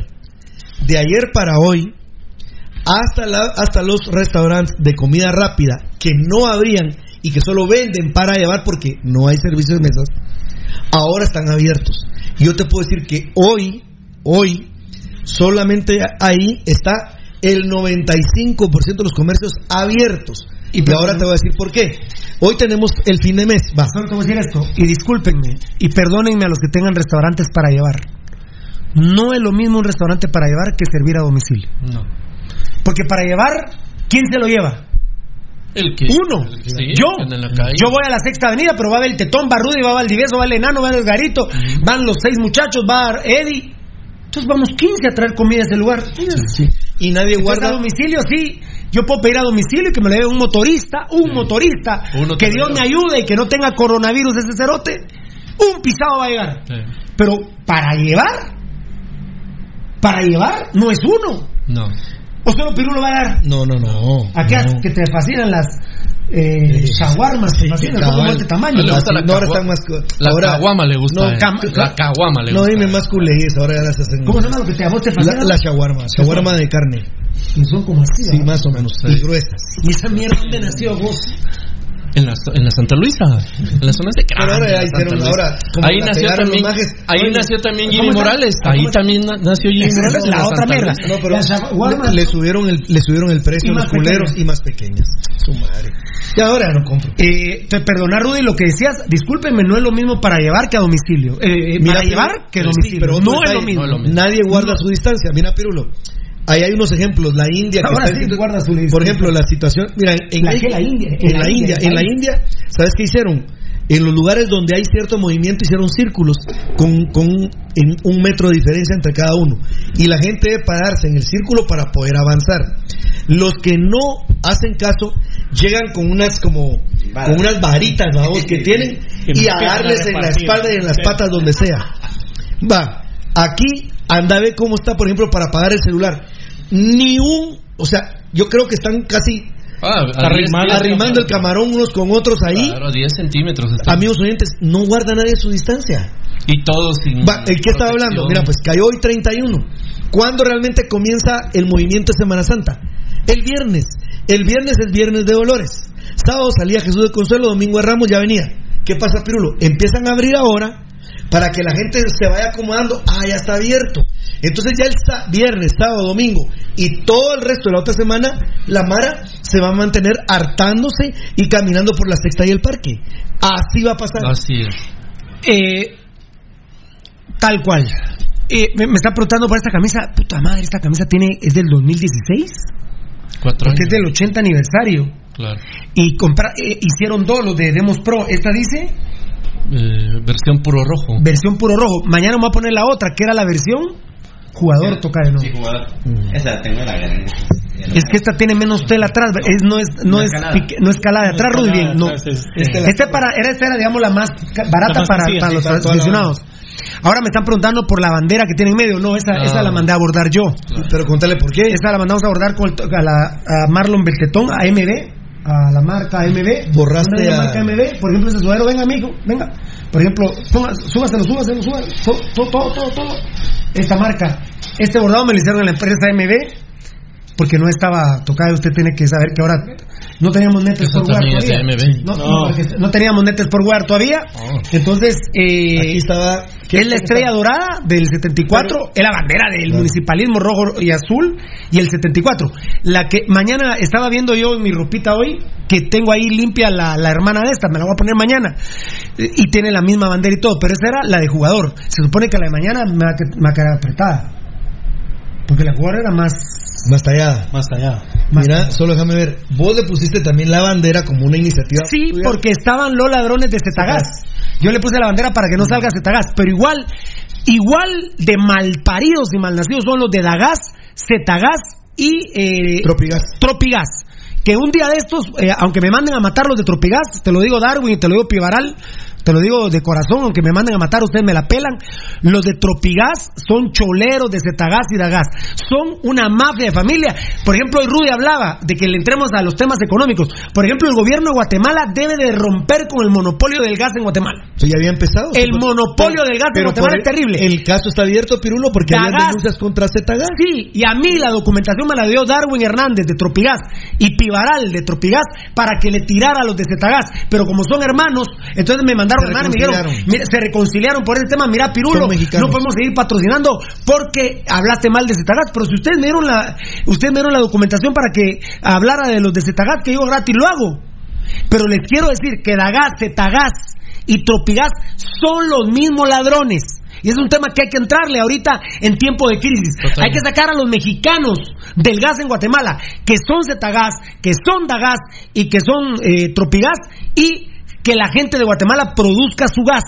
De ayer para hoy, hasta, la- hasta los restaurantes de comida rápida que no abrían y que solo venden para llevar porque no hay servicio de mesas, ahora están abiertos. Yo te puedo decir que hoy, hoy, solamente ahí está el 95% de los comercios abiertos. Y, ahora te voy a decir por qué. Hoy tenemos el fin de mes, va. Solo te voy a decir esto, y discúlpenme, y perdónenme a los que tengan restaurantes para llevar. No es lo mismo un restaurante para llevar que servir a domicilio. No. Porque para llevar, ¿quién se lo lleva? El que, Uno. el que- sí, yo. Yo voy a la sexta avenida, pero va a ver el Tetón, va Rudy, va Valdivieso, va el Enano, va el Garito, van los seis muchachos, va Eddie. Entonces vamos 15 a traer comida a ese lugar. Y nadie guarda. a domicilio, sí. Yo puedo pedir a domicilio y que me lo lleve un motorista, un motorista, Uno que Dios me ayude y que no tenga coronavirus ese cerote. Un pisado va a llegar. Pero para llevar, para llevar no es uno. No. O solo Pirulo va a dar. No, no, no. ¿A qué? no. Que te fascinan las eh, shawarmas, te fascinan, son como este tamaño. Le gusta la no, ahora cagua- están más. co- La ahora, caguama le gusta. no, eh. la caguama le No, gusta. dime más culeís, ahora ya las hacen. ¿Cómo se llama lo que te, a vos te La, fascina? la shawarma, shawarma de carne. Y son como así. Sí, ¿verdad? más o menos. Sí. Y gruesas. ¿Y esa mierda dónde nació vos? En la, en la Santa Luisa, en la zona de Pero ahora ya hicieron, ahora, como ahí la nació también, ahí Oye, nació también ¿cómo Jimmy? Morales, ¿Cómo ahí está? también na- nació Jimmy Morales. en la otra mierda. No, pero La le, le subieron el, le subieron el precio Y a los más culeros pequeñas. y más pequeñas. Su madre. Y ahora no compro. Eh, te perdona Rudy lo que decías, discúlpenme, no es lo mismo para llevar que a domicilio. Eh, eh, Mira, para llevar que a sí, domicilio. pero no, es lo mismo. no es lo mismo. Nadie guarda su distancia. Mira, Pirulo. Ahí hay unos ejemplos. La India. Ahora está sí situ- guarda su. Por ejemplo, la situación. Mira, en, ¿La India. En la India. En la. India, ¿sabes qué hicieron? En los lugares donde hay cierto movimiento hicieron círculos con, con un, en un metro de diferencia entre cada uno. Y la gente debe pararse en el círculo para poder avanzar. Los que no hacen caso llegan con unas como con unas varitas babos, (laughs) que tienen y a darles en la espalda y en las patas donde sea. Va, aquí anda a ver cómo está, por ejemplo, para apagar el celular. Ni un, o sea, yo creo que están casi Ah, arrimando, 10, arrimando el camarón unos con otros ahí. Claro, 10 centímetros. está. Amigos oyentes, no guarda nadie su distancia. Y todos sin. Va, ¿El qué estaba hablando? Mira, pues cayó hoy 31. ¿Cuándo realmente comienza el movimiento de Semana Santa? El viernes. El viernes es viernes de Dolores. Sábado salía Jesús de Consuelo, domingo de Ramos ya venía. ¿Qué pasa, Pirulo? Empiezan a abrir ahora para que la gente se vaya acomodando. Ah, ya está abierto. Entonces ya el viernes, sábado, domingo y todo el resto de la otra semana, la Mara se va a mantener hartándose y caminando por la sexta y el parque. Así va a pasar. Así es. Eh, tal cual. Eh, me, me está preguntando por esta camisa. Puta madre, esta camisa tiene es del 2016. Cuatro Porque años. es del 80 aniversario. Claro. Y compra- eh, hicieron dos, los de Demos Pro. Esta dice Eh, versión puro rojo. versión puro rojo. Mañana me voy a poner la otra, que era la versión jugador toca de nuevo. Esa la tengo en la galería. Es que esta tiene menos tela atrás, es, no es no No es pique- no escalada de atrás, Rudy, bien, no. es- Este, es- este para era esta era digamos la más barata La más para, sencilla, para sí, los aficionados. Ahora me están preguntando por la bandera que tiene en medio, no, esa, Ah. esa la mandé a abordar yo. Pero contale por qué. Esa la mandamos a abordar con el to- a, la, a Marlon Beltetón, a MB, a la marca MB. Borraste ¿Dónde es la marca MB, por ejemplo, ese sudadero, venga amigo, venga. Por ejemplo, súbaselo, súbaselo, súbaselo, todo, todo, todo, todo, todo. Esta marca, este bordado me lo hicieron en la empresa MB, porque no estaba tocado, usted tiene que saber que ahora no teníamos netes por de todavía. No, No. no, no teníamos netes por wear todavía. Oh. Entonces, eh, Aquí estaba. es la estrella dorada del 74, es la bandera del municipalismo rojo y azul y el 74. La que mañana estaba viendo yo en mi ropita hoy, que tengo ahí limpia la, la hermana de esta, me la voy a poner mañana. Eh, Y tiene la misma bandera y todo, pero esa era la de jugador. Se supone que la de mañana me va a, que- me va a quedar apretada. Porque la jugadora era más... Más tallada. Más más Mira, solo déjame ver. Vos le pusiste también la bandera como una iniciativa. Sí, tuya. porque estaban los ladrones de Cetagás. Yo le puse la bandera para que no salga Cetagás, pero igual, igual de malparidos y malnacidos son los de Dagás, Cetagás y eh, Tropigas. Tropigas. Que un día de estos, eh, aunque me manden a matar los de Tropigas, te lo digo Darwin y te lo digo Pivaral, te lo digo de corazón, aunque me manden a matar, ustedes me la pelan. Los de Tropigas son choleros de Cetagás y Dagás. Son una mafia de familia. Por ejemplo, hoy Rudy hablaba de que le entremos a los temas económicos. Por ejemplo, el gobierno de Guatemala debe de romper con el monopolio del gas en Guatemala. Eso ya había empezado. El monopolio del gas en Guatemala es terrible. El caso está abierto, Pirulo, porque hay denuncias contra Zetagas. Sí, y a mí la documentación me la dio Darwin Hernández de Tropigas y Pivaral de Tropigas para que le tirara a los de Cetagás. Pero como son hermanos, entonces me mandaron Se hermanos y me dijeron, reconciliaron. mira, se reconciliaron por ese tema. Mira, Pirulo, no podemos seguir patrocinando porque hablaste mal de Cetagás. Pero si ustedes me dieron la, ustedes me dieron la documentación para que hablara de los de Cetagás, que yo gratis lo hago. Pero les quiero decir que Dagás, Cetagás y Tropigas son los mismos ladrones. Y es un tema que hay que entrarle ahorita en tiempo de crisis. Totalmente. Hay que sacar a los mexicanos del gas en Guatemala, que son Zetagás, que son Dagás y que son eh, Tropigas, y que la gente de Guatemala produzca su gas.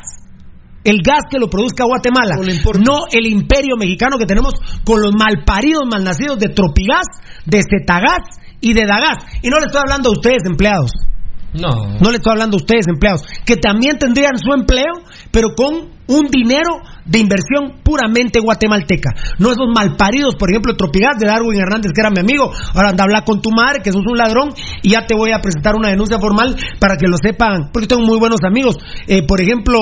El gas que lo produzca Guatemala, No el imperio mexicano que tenemos con los malparidos, malnacidos de Tropigas, de Zetagás y de Dagás. Y no le estoy hablando a ustedes, empleados. No. No le estoy hablando a ustedes, empleados, que también tendrían su empleo, pero con un dinero de inversión puramente guatemalteca. No esos malparidos, por ejemplo, Tropigas de Darwin Hernández, que era mi amigo, ahora anda a hablar con tu madre, que sos un ladrón, y ya te voy a presentar una denuncia formal para que lo sepan, porque tengo muy buenos amigos. Eh, por ejemplo,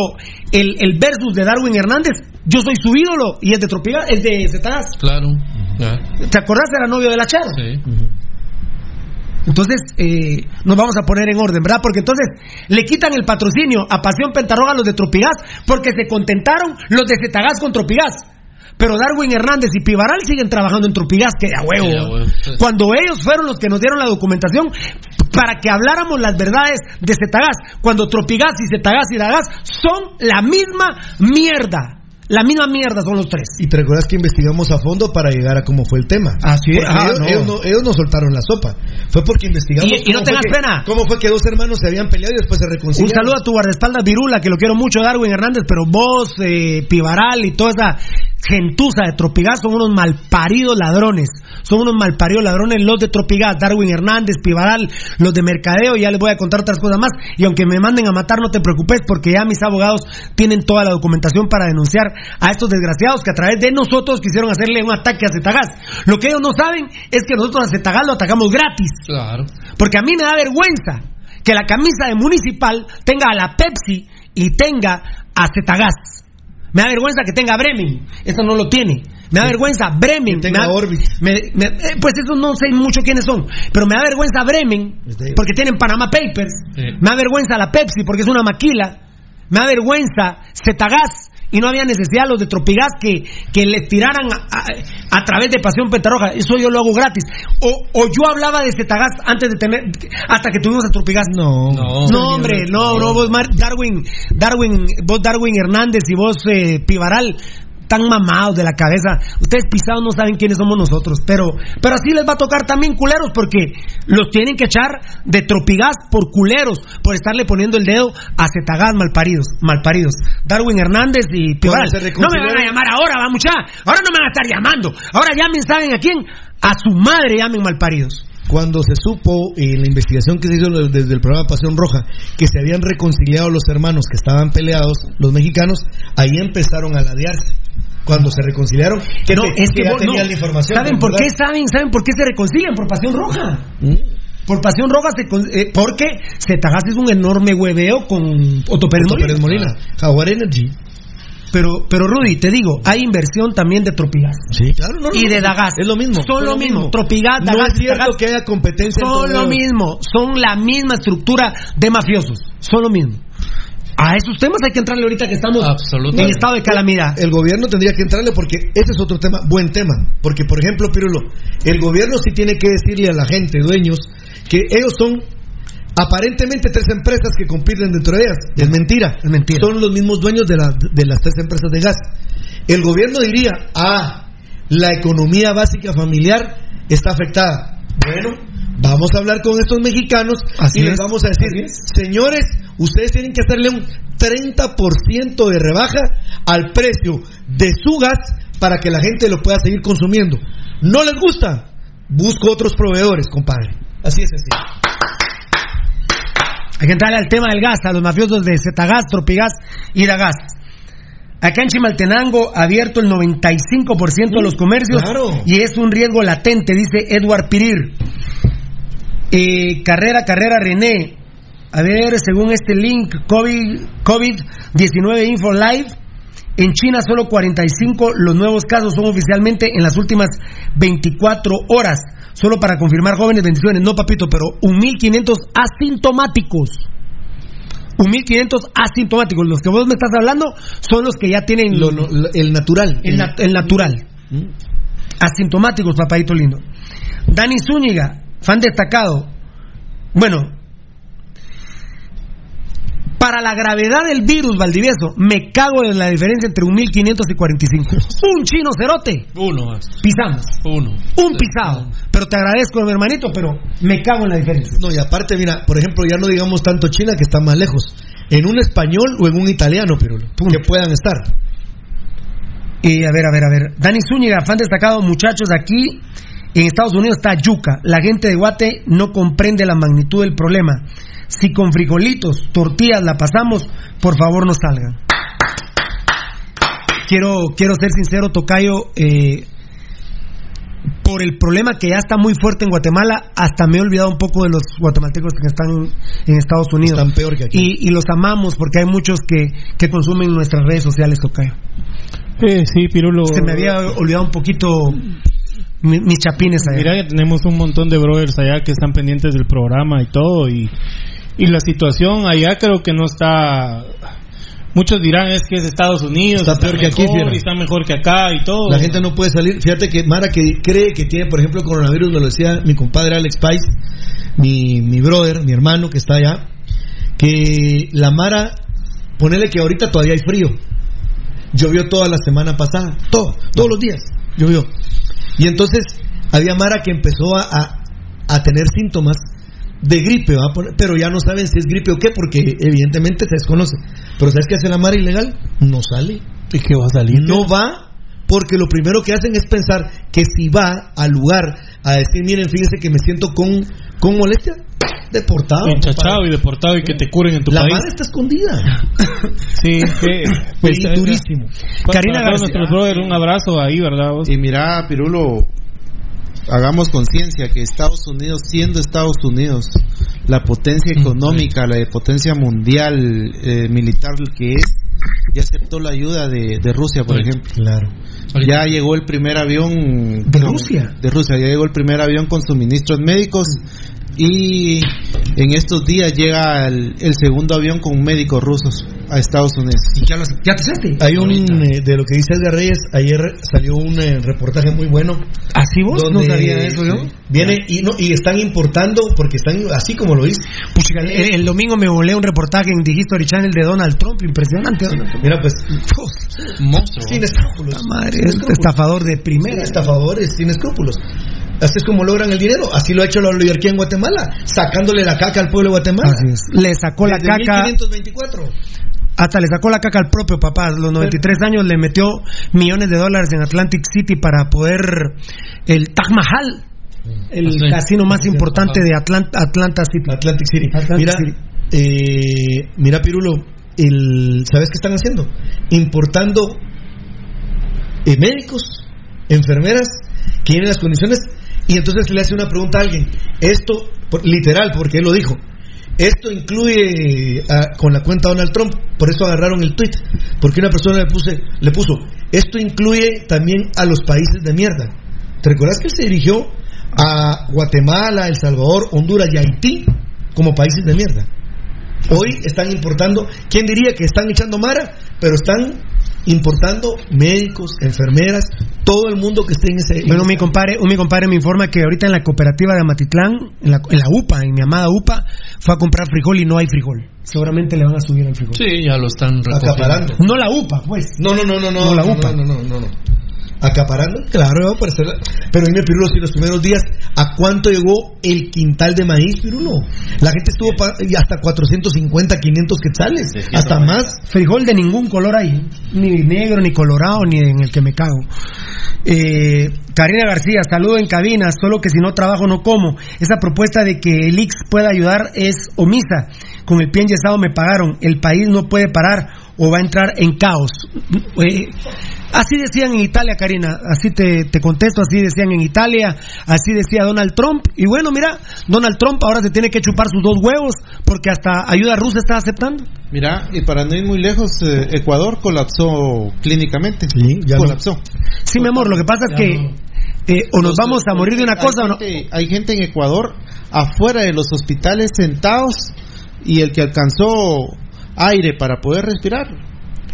el, el versus de Darwin Hernández, yo soy su ídolo, y es de Tropigas, es de Zetagás. Claro. ¿Te acordás? Era novio de la Charo. Sí. Entonces, eh, nos vamos a poner en orden, ¿verdad? Porque entonces le quitan el patrocinio a Pasión Pentarroga a los de Tropigas porque se contentaron los de Zetagás con Tropigas. Pero Darwin Hernández y Pivaral siguen trabajando en Tropigas, que a huevo. Sí, a huevo. Cuando ellos fueron los que nos dieron la documentación para que habláramos las verdades de Zetagás, cuando Tropigas y Zetagás y Dagás son la misma mierda. La misma mierda son los tres. Y te recuerdas que investigamos a fondo para llegar a cómo fue el tema. Así es. Ah, ellos, no. ellos no, ellos no soltaron la sopa. Fue porque investigamos. Y- y no tengas que- pena. ¿Cómo fue que dos hermanos se habían peleado y después se Un reconciliaron? saludo a tu guardaespaldas Virula, que lo quiero mucho, Darwin Hernández, pero vos, eh, Pivaral y toda esa gentuza de Tropigas son unos malparidos ladrones. Son unos malparidos ladrones los de Tropigas, Darwin Hernández, Pivaral, los de Mercadeo, ya les voy a contar otras cosas más. Y aunque me manden a matar, no te preocupes, porque ya mis abogados tienen toda la documentación para denunciar a estos desgraciados que a través de nosotros quisieron hacerle un ataque a Zetagás. Lo que ellos no saben es que nosotros a Zetagás lo atacamos gratis. Claro. Porque a mí me da vergüenza que la camisa de Municipal tenga a la Pepsi y tenga a Zetagás. Me da vergüenza que tenga Bremen. Eso no lo tiene. Me da vergüenza Bremen. Que tenga Me da- Orbit. me- me- eh, pues eso no sé mucho quiénes son. Pero me da vergüenza Bremen porque tienen Panama Papers. Sí. Me da vergüenza la Pepsi porque es una maquila. Me da vergüenza Zetagás y no había necesidad los de Tropigas que, que les tiraran a, a- a través de Pasión Pentarroja. Eso yo lo hago gratis. O, o yo hablaba de Cetagas antes de tener, hasta que tuvimos a Tropigas. No, no, hombre, no, no, vos Darwin, Darwin, vos Darwin Hernández y vos eh, Pivaral. Tan mamados de la cabeza. Ustedes pisados no saben quiénes somos nosotros. Pero, pero así les va a tocar también culeros porque los tienen que echar de tropigas por culeros, por estarle poniendo el dedo a Cetagas malparidos, malparidos. Darwin Hernández y se No me van a llamar ahora, va mucha. Ahora no me van a estar llamando. Ahora llamen, ¿saben a quién? A su madre llamen malparidos. Cuando se supo en la investigación que se hizo desde el programa Pasión Roja que se habían reconciliado los hermanos que estaban peleados, los mexicanos, ahí empezaron a ladearse. Cuando se reconciliaron, que, no, te- es que ya vos- tenían no. la información. ¿Saben por qué? ¿Saben? ¿Saben por qué se reconcilian? Por Pasión Roja. ¿Mm? Por Pasión Roja, se eh, porque Zetagas es un enorme hueveo con Otto Pérez Otto Molina. Pérez Molina, Jaguar Energy. Pero, pero Rudy, te digo, hay inversión también de Tropigas. Sí, claro, no, no, y de no, Dagas. Es lo mismo. Son lo mismo. Tropigas, No Dagas, es cierto Dagas. que haya competencia Son lo mismo. Son la misma estructura de mafiosos. Son lo mismo. A esos temas hay que entrarle ahorita que estamos en estado de calamidad. El gobierno tendría que entrarle porque ese es otro tema, buen tema. Porque, por ejemplo, Pirulo, el gobierno sí tiene que decirle a la gente, dueños, que ellos son aparentemente tres empresas que compiten dentro de ellas. Es mentira. Es mentira. Son los mismos dueños de, la- de las tres empresas de gas. El gobierno diría, ah, la economía básica familiar está afectada. Bueno, vamos a hablar con estos mexicanos Así y les es. vamos a decir, señores, ustedes tienen que hacerle un 30% de rebaja al precio de su gas para que la gente lo pueda seguir consumiendo. ¿No les gusta? Busco otros proveedores, compadre. Así es así. Hay que entrarle al tema del gas, a los mafiosos de Zetagas, Tropigas y Dagas. Acá en Chimaltenango abierto el 95% de los comercios claro. y es un riesgo latente, dice Edward Pirir. Eh, carrera, carrera, René. A ver, según este link, COVID, COVID-19 Info Live, en China solo 45 los nuevos casos son oficialmente en las últimas 24 horas. Solo para confirmar jóvenes, bendiciones. No, papito, pero un 1500 asintomáticos. Un 1500 asintomáticos. Los que vos me estás hablando son los que ya tienen Lo- lo- lo- el natural. el, nat- el natural. Mm. Asintomáticos, papadito lindo. Dani Zúñiga, fan destacado. Bueno, para la gravedad del virus, Valdivieso, me cago en la diferencia entre un 1500 y 45. Un chino cerote. Uno más. Pisamos. Uno. Un pisado. Pero te agradezco, mi hermanito, pero me cago en la diferencia. No, y aparte, mira, por ejemplo, ya no digamos tanto China que está más lejos. En un español o en un italiano, pero que puedan estar. Y a ver, a ver, a ver. Dani Zúñiga, fan destacado, muchachos, aquí en Estados Unidos está yuca. La gente de Guate no comprende la magnitud del problema. Si con frijolitos, tortillas la pasamos, por favor no salgan. Quiero, quiero ser sincero, Tocayo, eh, por el problema que ya está muy fuerte en Guatemala, hasta me he olvidado un poco de los guatemaltecos que están en Estados Unidos. Están peor que aquí. Y, y los amamos porque hay muchos que, que consumen nuestras redes sociales, Tocayo. Eh, sí, Pirulo. Se me había olvidado un poquito mi- mis chapines allá. Mira que tenemos un montón de brothers allá que están pendientes del programa y todo y, y la situación allá creo que no está muchos dirán es que es Estados Unidos Está peor que aquí, y está mejor que acá y todo La gente no puede salir. Fíjate que Mara que cree que tiene, por ejemplo, coronavirus, me lo decía mi compadre Alex Pais, mi, mi brother, mi hermano que está allá, que la Mara, ponele que ahorita todavía hay frío. Llovió toda la semana pasada, todo, todos los días llovió. Y entonces había Mara que empezó a, a, a tener síntomas de gripe, ¿va? Pero ya no saben si es gripe o qué, porque evidentemente se desconoce. Pero ¿sabes qué hace la Mara ilegal? No sale. ¿Y qué va a salir? No va porque lo primero que hacen es pensar que si va al lugar a decir, miren, fíjense que me siento con, con molestia, deportado. enchachado y deportado y que te curen en tu La país Mara está escondida. (laughs) sí que pues, durísimo. para, Karina para García. nuestros brothers un abrazo ahí verdad vos? Y mira, Pirulo, hagamos conciencia que Estados Unidos, siendo Estados Unidos, la potencia económica, la potencia mundial eh, militar que es, ya aceptó la ayuda de, de Rusia, por ejemplo. Claro. Ya llegó el primer avión ¿De con- Rusia? De Rusia, ya llegó el primer avión con suministros médicos y En estos días llega el, el segundo avión con médicos rusos a Estados Unidos. ¿Y ya, los, ya te saste? Hay un, eh, de lo que dice Edgar Reyes, ayer salió un eh, reportaje muy bueno. ¿Así vos? No sabía eso yo. Viene y, no, y están importando, porque están así como lo dice. Pues, el, el domingo me volé un reportaje en The History Channel de Donald Trump, impresionante. Donald Trump. Mira, pues, Monstruo. sin escrúpulos. Madre, Sin es escrúpulos. estafador de primera. estafadores, sin escrúpulos. Así es como logran el dinero. Así lo ha hecho la oligarquía en Guatemala, sacándole la caca al pueblo de Guatemala. Así es. Le sacó la caca. 1524. Hasta le sacó la caca al propio papá. A los 93 años le metió millones de dólares en Atlantic City para poder el Taj Mahal, el Sí. casino más importante de Atlanta, Atlanta City. Atlantic City. Atlantic mira, City. eh, mira, Pirulo, el, ¿sabes qué están haciendo? Importando eh, médicos, enfermeras, que tienen las condiciones, y entonces le hace una pregunta a alguien. Esto, literal, porque él lo dijo. Esto incluye ah, con la cuenta Donald Trump, por eso agarraron el tweet, porque una persona le, puse, le puso, esto incluye también a los países de mierda. ¿Te recuerdas que se dirigió a Guatemala, El Salvador, Honduras y Haití como países de mierda? Hoy están importando, ¿quién diría que están echando mara? Pero están importando médicos, enfermeras, todo el mundo que esté en ese... Bueno, mi compadre, un mi compadre me informa que ahorita en la cooperativa de Amatitlán, en la, en la UPA, en mi amada UPA, fue a comprar frijol y no hay frijol. Seguramente le van a subir el frijol. Sí, ya lo están recogiendo. Acaparando. No la UPA, pues. No, no, no, no, no, No, la no, UPA. no, no, no, no. Acaparando, claro, va a aparecer. Pero dime, Pirulo, si los primeros días, ¿a cuánto llegó el quintal de maíz, Pirulo? La gente estuvo pa- y hasta 450, 500 quetzales, hasta más. Frijol de ningún color ahí, ni negro, ni colorado, ni en el que me cago. Eh, Karina García, saludo en cabina, solo que si no trabajo no como. Esa propuesta de que el IX pueda ayudar es omisa. Con el pie enyesado me pagaron, el país no puede parar o va a entrar en caos. Eh, así decían en Italia, Karina, así te, te contesto, así decían en Italia, así decía Donald Trump. Y bueno, mira, Donald Trump ahora se tiene que chupar sus dos huevos porque hasta ayuda rusa está aceptando. Mira, y para no ir muy lejos, eh, Ecuador colapsó clínicamente. ya colapsó. Sí, mi amor, lo que pasa es que eh, o nos vamos a morir de una cosa o no. Hay gente en Ecuador afuera de los hospitales sentados y el que alcanzó aire para poder respirar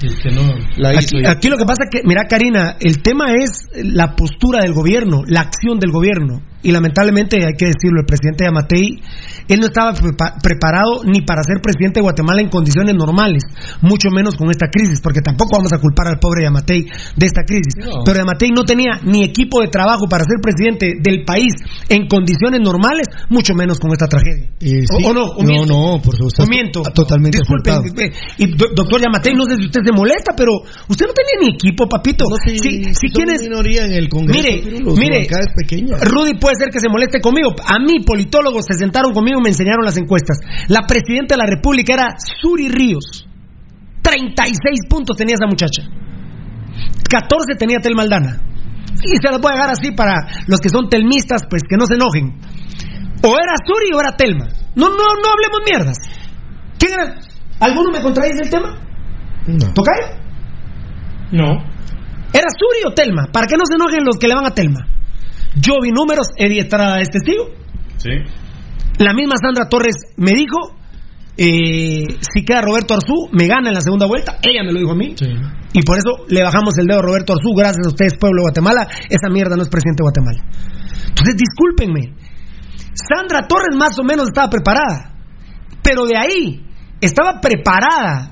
El que no. la hizo. Aquí, aquí lo que pasa es que, mira, Karina, el tema es la postura del gobierno, la acción del gobierno. Y lamentablemente, hay que decirlo, el presidente Yamatei, él no estaba prepa- preparado ni para ser presidente de Guatemala en condiciones normales, mucho menos con esta crisis, porque tampoco vamos a culpar al pobre Yamatei de esta crisis. No. Pero Yamatei no tenía ni equipo de trabajo para ser presidente del país en condiciones normales, mucho menos con esta tragedia. Eh, ¿O- sí. o no? ¿O no, miento? no, por supuesto. ¿O miento? Totalmente Disculpen, y do- doctor Yamatei, no sé si usted se molesta, pero usted no tenía ni equipo, papito. No, si, si, si si quieres, minoría en el Congreso, mire, mire. Rudy puede ser que se moleste conmigo. A mí, politólogos se sentaron conmigo y me enseñaron las encuestas. La presidenta de la República era Suri Ríos. 36 puntos tenía esa muchacha. 14 tenía Tel Maldana. Y se las voy a dejar así para los que son telmistas, pues que no se enojen. O era Suri o era Telma. No, no, no hablemos mierdas. ¿Quién era? ¿Alguno me contradice el tema? No. ¿Tocayo? No. ¿Era Suri o Telma? Para que no se enojen los que le van a Telma. Yo vi números, Eddie Estrada es testigo. Sí. La misma Sandra Torres me dijo, eh, si queda Roberto Arzú, me gana en la segunda vuelta. Ella me lo dijo a mí. Y por eso le bajamos el dedo a Roberto Arzú. Gracias a ustedes, pueblo de Guatemala. Esa mierda no es presidente de Guatemala. Entonces, discúlpenme. Sandra Torres más o menos estaba preparada. Pero de ahí, estaba preparada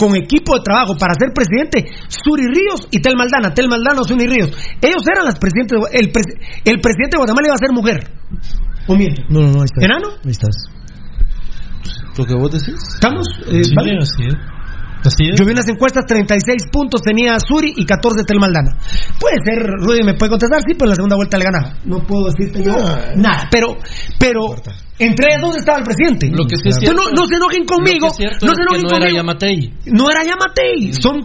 con equipo de trabajo para ser presidente Suri Ríos y Tel Maldana. Tel Maldana o Suri Ríos. Ellos eran las presidentes. de- el, pres- el presidente de Guatemala iba a ser mujer. ¿O miento? No, no, no, ahí estás. ¿Enano? Ahí estás. Lo que vos decís. ¿Estamos? Eh, Sí, ¿vale? así es. Así es. Yo vi unas encuestas, 36 puntos tenía Suri y 14 Tel Maldana. Puede ser, Rudy me puede contestar, sí, pero en la segunda vuelta le ganaba. No puedo decirte yo nada. Pero, pero, entre ellos dos estaba el presidente. Lo que sí es Entonces, cierto- no, no se enojen conmigo. Lo que es cierto no es se que enojen no era conmigo. Yamatei. No era Yamatei. Son,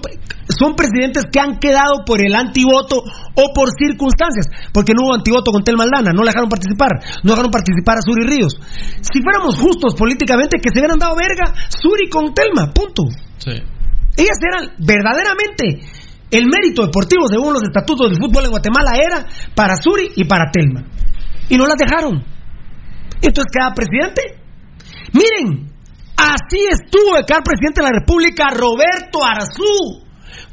son presidentes que han quedado por el antivoto o por circunstancias. Porque no hubo antivoto con Tel Maldana. No le dejaron participar. No dejaron participar a Suri Ríos. Si fuéramos justos políticamente, que se hubieran dado verga Suri con Telma. Punto. Ellas eran verdaderamente el mérito deportivo según los estatutos del fútbol en Guatemala era para Suri y para Telma. Y no las dejaron. Entonces queda presidente. Miren, así estuvo de quedar presidente de la República Roberto Arzú.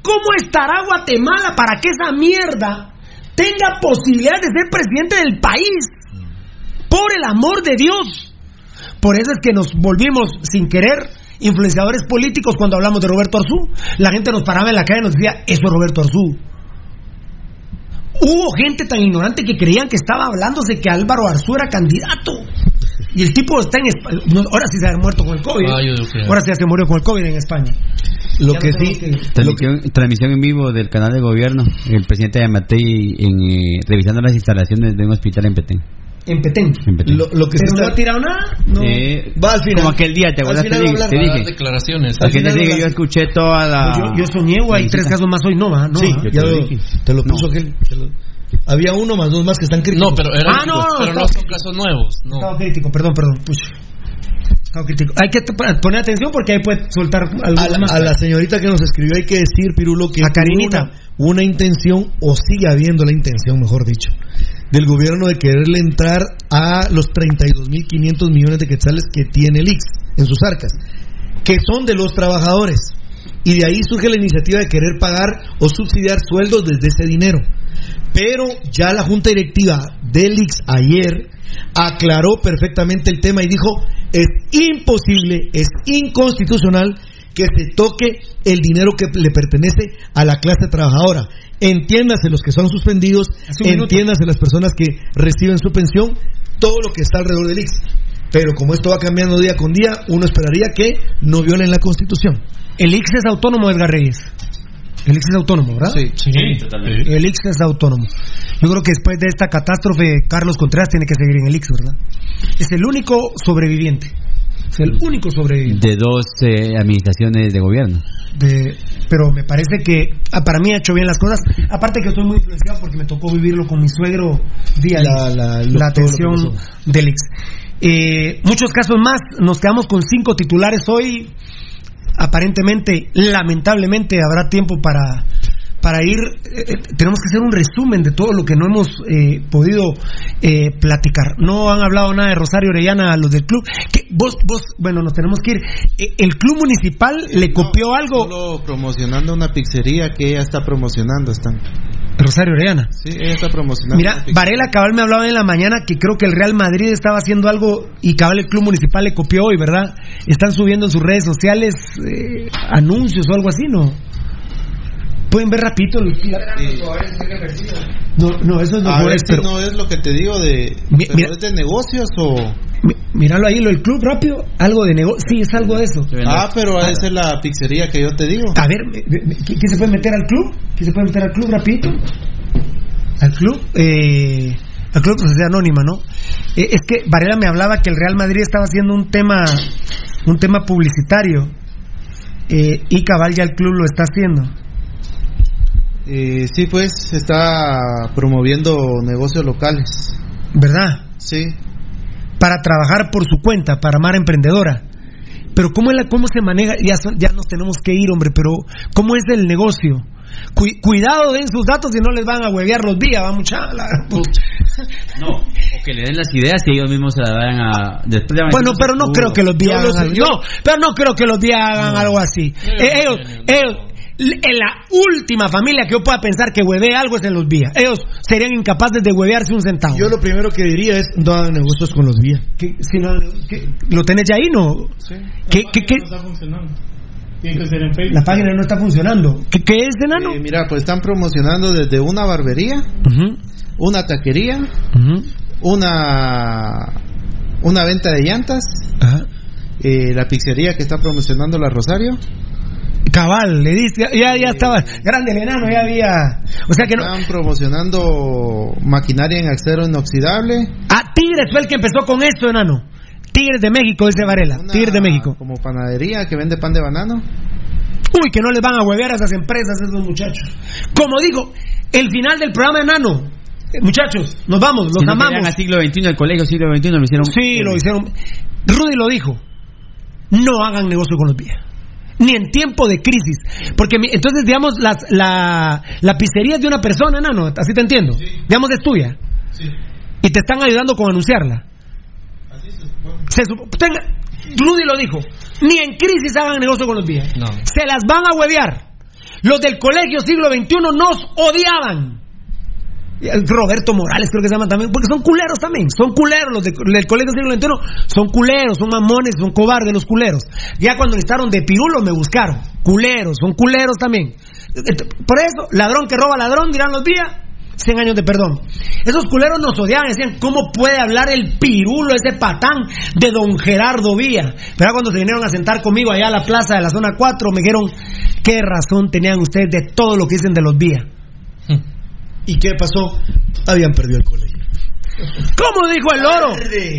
¿Cómo estará Guatemala para que esa mierda tenga posibilidad de ser presidente del país? Por el amor de Dios. Por eso es que nos volvimos sin querer influenciadores políticos cuando hablamos de Roberto Arzú. La gente nos paraba en la calle y nos decía, eso es Roberto Arzú. Hubo gente tan ignorante que creían que estaba hablándose que Álvaro Arzú era candidato. Y el tipo está en España. ahora sí se ha muerto con el COVID. Ah, Ahora sí se murió con el COVID en España. Lo Ya que no sí, que- Transmisión, transmisión en vivo del canal de gobierno. El presidente de Matei en, eh, revisando las instalaciones de un hospital en Petén. En Petén. En Petén. lo, lo que Pero no está- ha tirado nada. No. Eh, Va al final. Como aquel día, ¿te acuerdas? Te dije. dije. declaraciones. Aquel día a yo escuché toda la. yo, yo soñé, o hay tres casos más hoy, no, ¿va? No, sí, ya te lo dije. te lo puso aquel. te lo- había uno más dos más que están críticos. No, pero, eran, Ah, no, pero no no. son casos nuevos. No. Estado crítico, perdón, perdón. Pucha. Estado crítico. Hay que poner atención porque ahí puede soltar algo a la, más. a la señorita que nos escribió hay que decir, Pirulo, que A hubo Karinita. Una, una intención, o sigue habiendo la intención, mejor dicho, del gobierno de quererle entrar a los 32.500 millones de quetzales que tiene el IX en sus arcas, que son de los trabajadores. Y de ahí surge la iniciativa de querer pagar o subsidiar sueldos desde ese dinero. Pero ya la junta directiva del IX ayer aclaró perfectamente el tema y dijo, es imposible, es inconstitucional que se toque el dinero que le pertenece a la clase trabajadora. Entiéndase los que son suspendidos, entiéndase las personas que reciben su pensión, todo lo que está alrededor del IX. Pero como esto va cambiando día con día, uno esperaría que no violen la Constitución. El IX es autónomo, Edgar Reyes. El IX es autónomo, ¿verdad? Sí. Sí, totalmente. El IX es autónomo. Yo creo que después de esta catástrofe, Carlos Contreras tiene que seguir en el IX, ¿verdad? Es el único sobreviviente. Es el único sobreviviente. De dos eh, administraciones de gobierno. De- pero me parece que ah, para mí ha hecho bien las cosas. Aparte que estoy muy influenciado porque me tocó vivirlo con mi suegro día La- la- la atención del IX. Eh, muchos casos más. Nos quedamos con cinco titulares hoy. Aparentemente, lamentablemente, habrá tiempo para para ir, eh, eh, tenemos que hacer un resumen de todo lo que no hemos eh, podido eh, platicar. No han hablado nada de Rosario Orellana a los del club. Que vos, vos, bueno, nos tenemos que ir. Eh, el club municipal le copió algo. Solo promocionando una pizzería que ella está promocionando. Están. Rosario Orellana. Sí, ella está promocionando. Mira. Varela Cabal me hablaba en la mañana que creo que el Real Madrid estaba haciendo algo y Cabal el club municipal le copió hoy, ¿verdad? Están subiendo en sus redes sociales eh, anuncios o algo así, ¿no? Pueden ver rapidito. No, no, eso es mejor, ver si pero no es lo que te digo de. Mi- pero mira- ¿Es de negocios o.? mi- míralo ahí, lo del club rápido, algo de negocio. Sí, es algo de eso. Ah, pero esa es la pizzería que yo te digo. A ver, ¿quién quién se puede meter al club? ¿Quién se puede meter al club rapidito? Al club, eh, al club de sociedad anónima, ¿no? Eh, es que Varela me hablaba que el Real Madrid estaba haciendo un tema, un tema publicitario eh, y cabal ya el club lo está haciendo. Eh, sí, pues está promoviendo negocios locales. ¿Verdad? Sí. Para trabajar por su cuenta, para Mar Emprendedora. Pero ¿cómo, es la, cómo se maneja? Ya, ya nos tenemos que ir, hombre, pero ¿cómo es el negocio? Cu- cuidado, den sus datos y no les van a huevear los días, va mucha... la- (laughs) No, o que le den las ideas y ellos mismos se las vayan a. Después de Bueno, pero no creo que los días hagan No, pero no creo que los días hagan algo así. Eh, ellos, ellos, en la última familia que yo pueda pensar que hueve algo es en los vías. Ellos serían incapaces de huevearse un centavo. Yo lo primero que diría es no hagan negocios con los vías. ¿Qué- si no- ¿Lo tenés ya ahí, no? ¿Qué, qué, qué? No está funcionando. Tiene que ser en Facebook. La página no está funcionando. ¿Qué, qué es, enano? Eh, mira, pues están promocionando desde una barbería, una taquería, una una venta de llantas, ajá. eh, la pizzería que está promocionando la Rosario. Cabal, le dice, ya, ya estaba grande el enano, ya había. O sea que no. Están promocionando maquinaria en acero inoxidable. Ah, Tigres fue el que empezó con esto, enano. Tigres de México, dice Varela. una Tigres de México. Como panadería que vende pan de banano. Uy, que no les van a huevear a esas empresas, a esos muchachos. Como digo, el final del programa enano. Eh, muchachos, nos vamos, los Si no amamos. querían a siglo XXI, el colegio siglo XXI lo hicieron. Sí, lo hicieron. Rudy lo dijo. No hagan negocio con los vías. Ni en tiempo de crisis. Porque mi- entonces, digamos, las- la, la pizzería es de una persona, enano. Así te entiendo. Digamos, es tuya. Y te están ayudando con anunciarla. Se supo- tenga- Rudy lo dijo, ni en crisis hagan negocio con los vías. No. Se las van a huevear. Los del colegio siglo XXI nos odiaban. Roberto Morales creo que se llama también, porque son culeros también, son culeros los de- del colegio siglo XXI, son culeros, son mamones, son cobardes los culeros. Ya cuando necesitaron de pirulo me buscaron, culeros, son culeros también. Por eso, ladrón que roba ladrón, dirán los días, 100 años de perdón. Esos culeros nos odiaban, decían, ¿cómo puede hablar el pirulo, ese patán de don Gerardo Vía? Pero cuando se vinieron a sentar conmigo allá a la plaza de la zona 4, me dijeron, ¿qué razón tenían ustedes de todo lo que dicen de los Vía? ¿Y qué pasó? Habían perdido el colegio. ¿Cómo dijo el loro?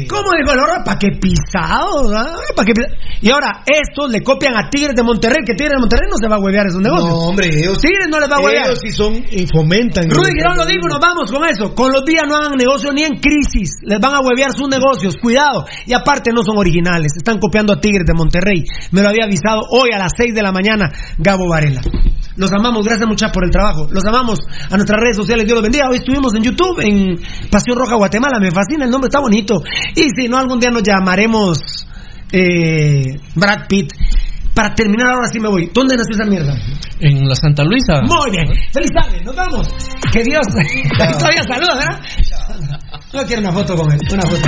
¿Cómo dijo el loro? ¿Para qué pisado? ah? ¿Pa' qué Y ahora, estos le copian a Tigres de Monterrey, que Tigres de Monterrey no se va a huevear esos negocios. No, hombre, ellos, Tigres no les va a huevear. ellos sí son y fomentan. Rudy Girón lo dijo, nos vamos con eso. Con los días no hagan negocio ni en crisis. Les van a huevear sus negocios. Cuidado. Y aparte no son originales. Están copiando a Tigres de Monterrey. Me lo había avisado hoy a las 6 de la mañana Gabo Varela. Los amamos. Gracias muchas por el trabajo. Los amamos a nuestras redes sociales. Dios los bendiga. Hoy estuvimos en YouTube, en Pasión Roja Guatemala. Me fascina. El nombre está bonito. Y si no, algún día nos llamaremos eh, Brad Pitt. Para terminar, ahora sí me voy. ¿Dónde nació esa mierda? En la Santa Luisa. Muy bien. Feliz tarde. Nos vamos. Que Dios. (laughs) Todavía saluda, ¿verdad? No quiero una foto con él. Una foto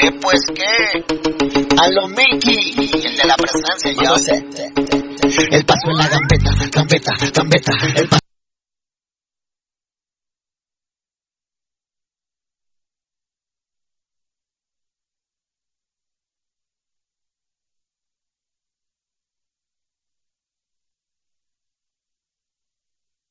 ¿Qué pues qué? A lo Milky, el de la presencia, yo sé. El paso en la gambeta, gambeta, gambeta, el paso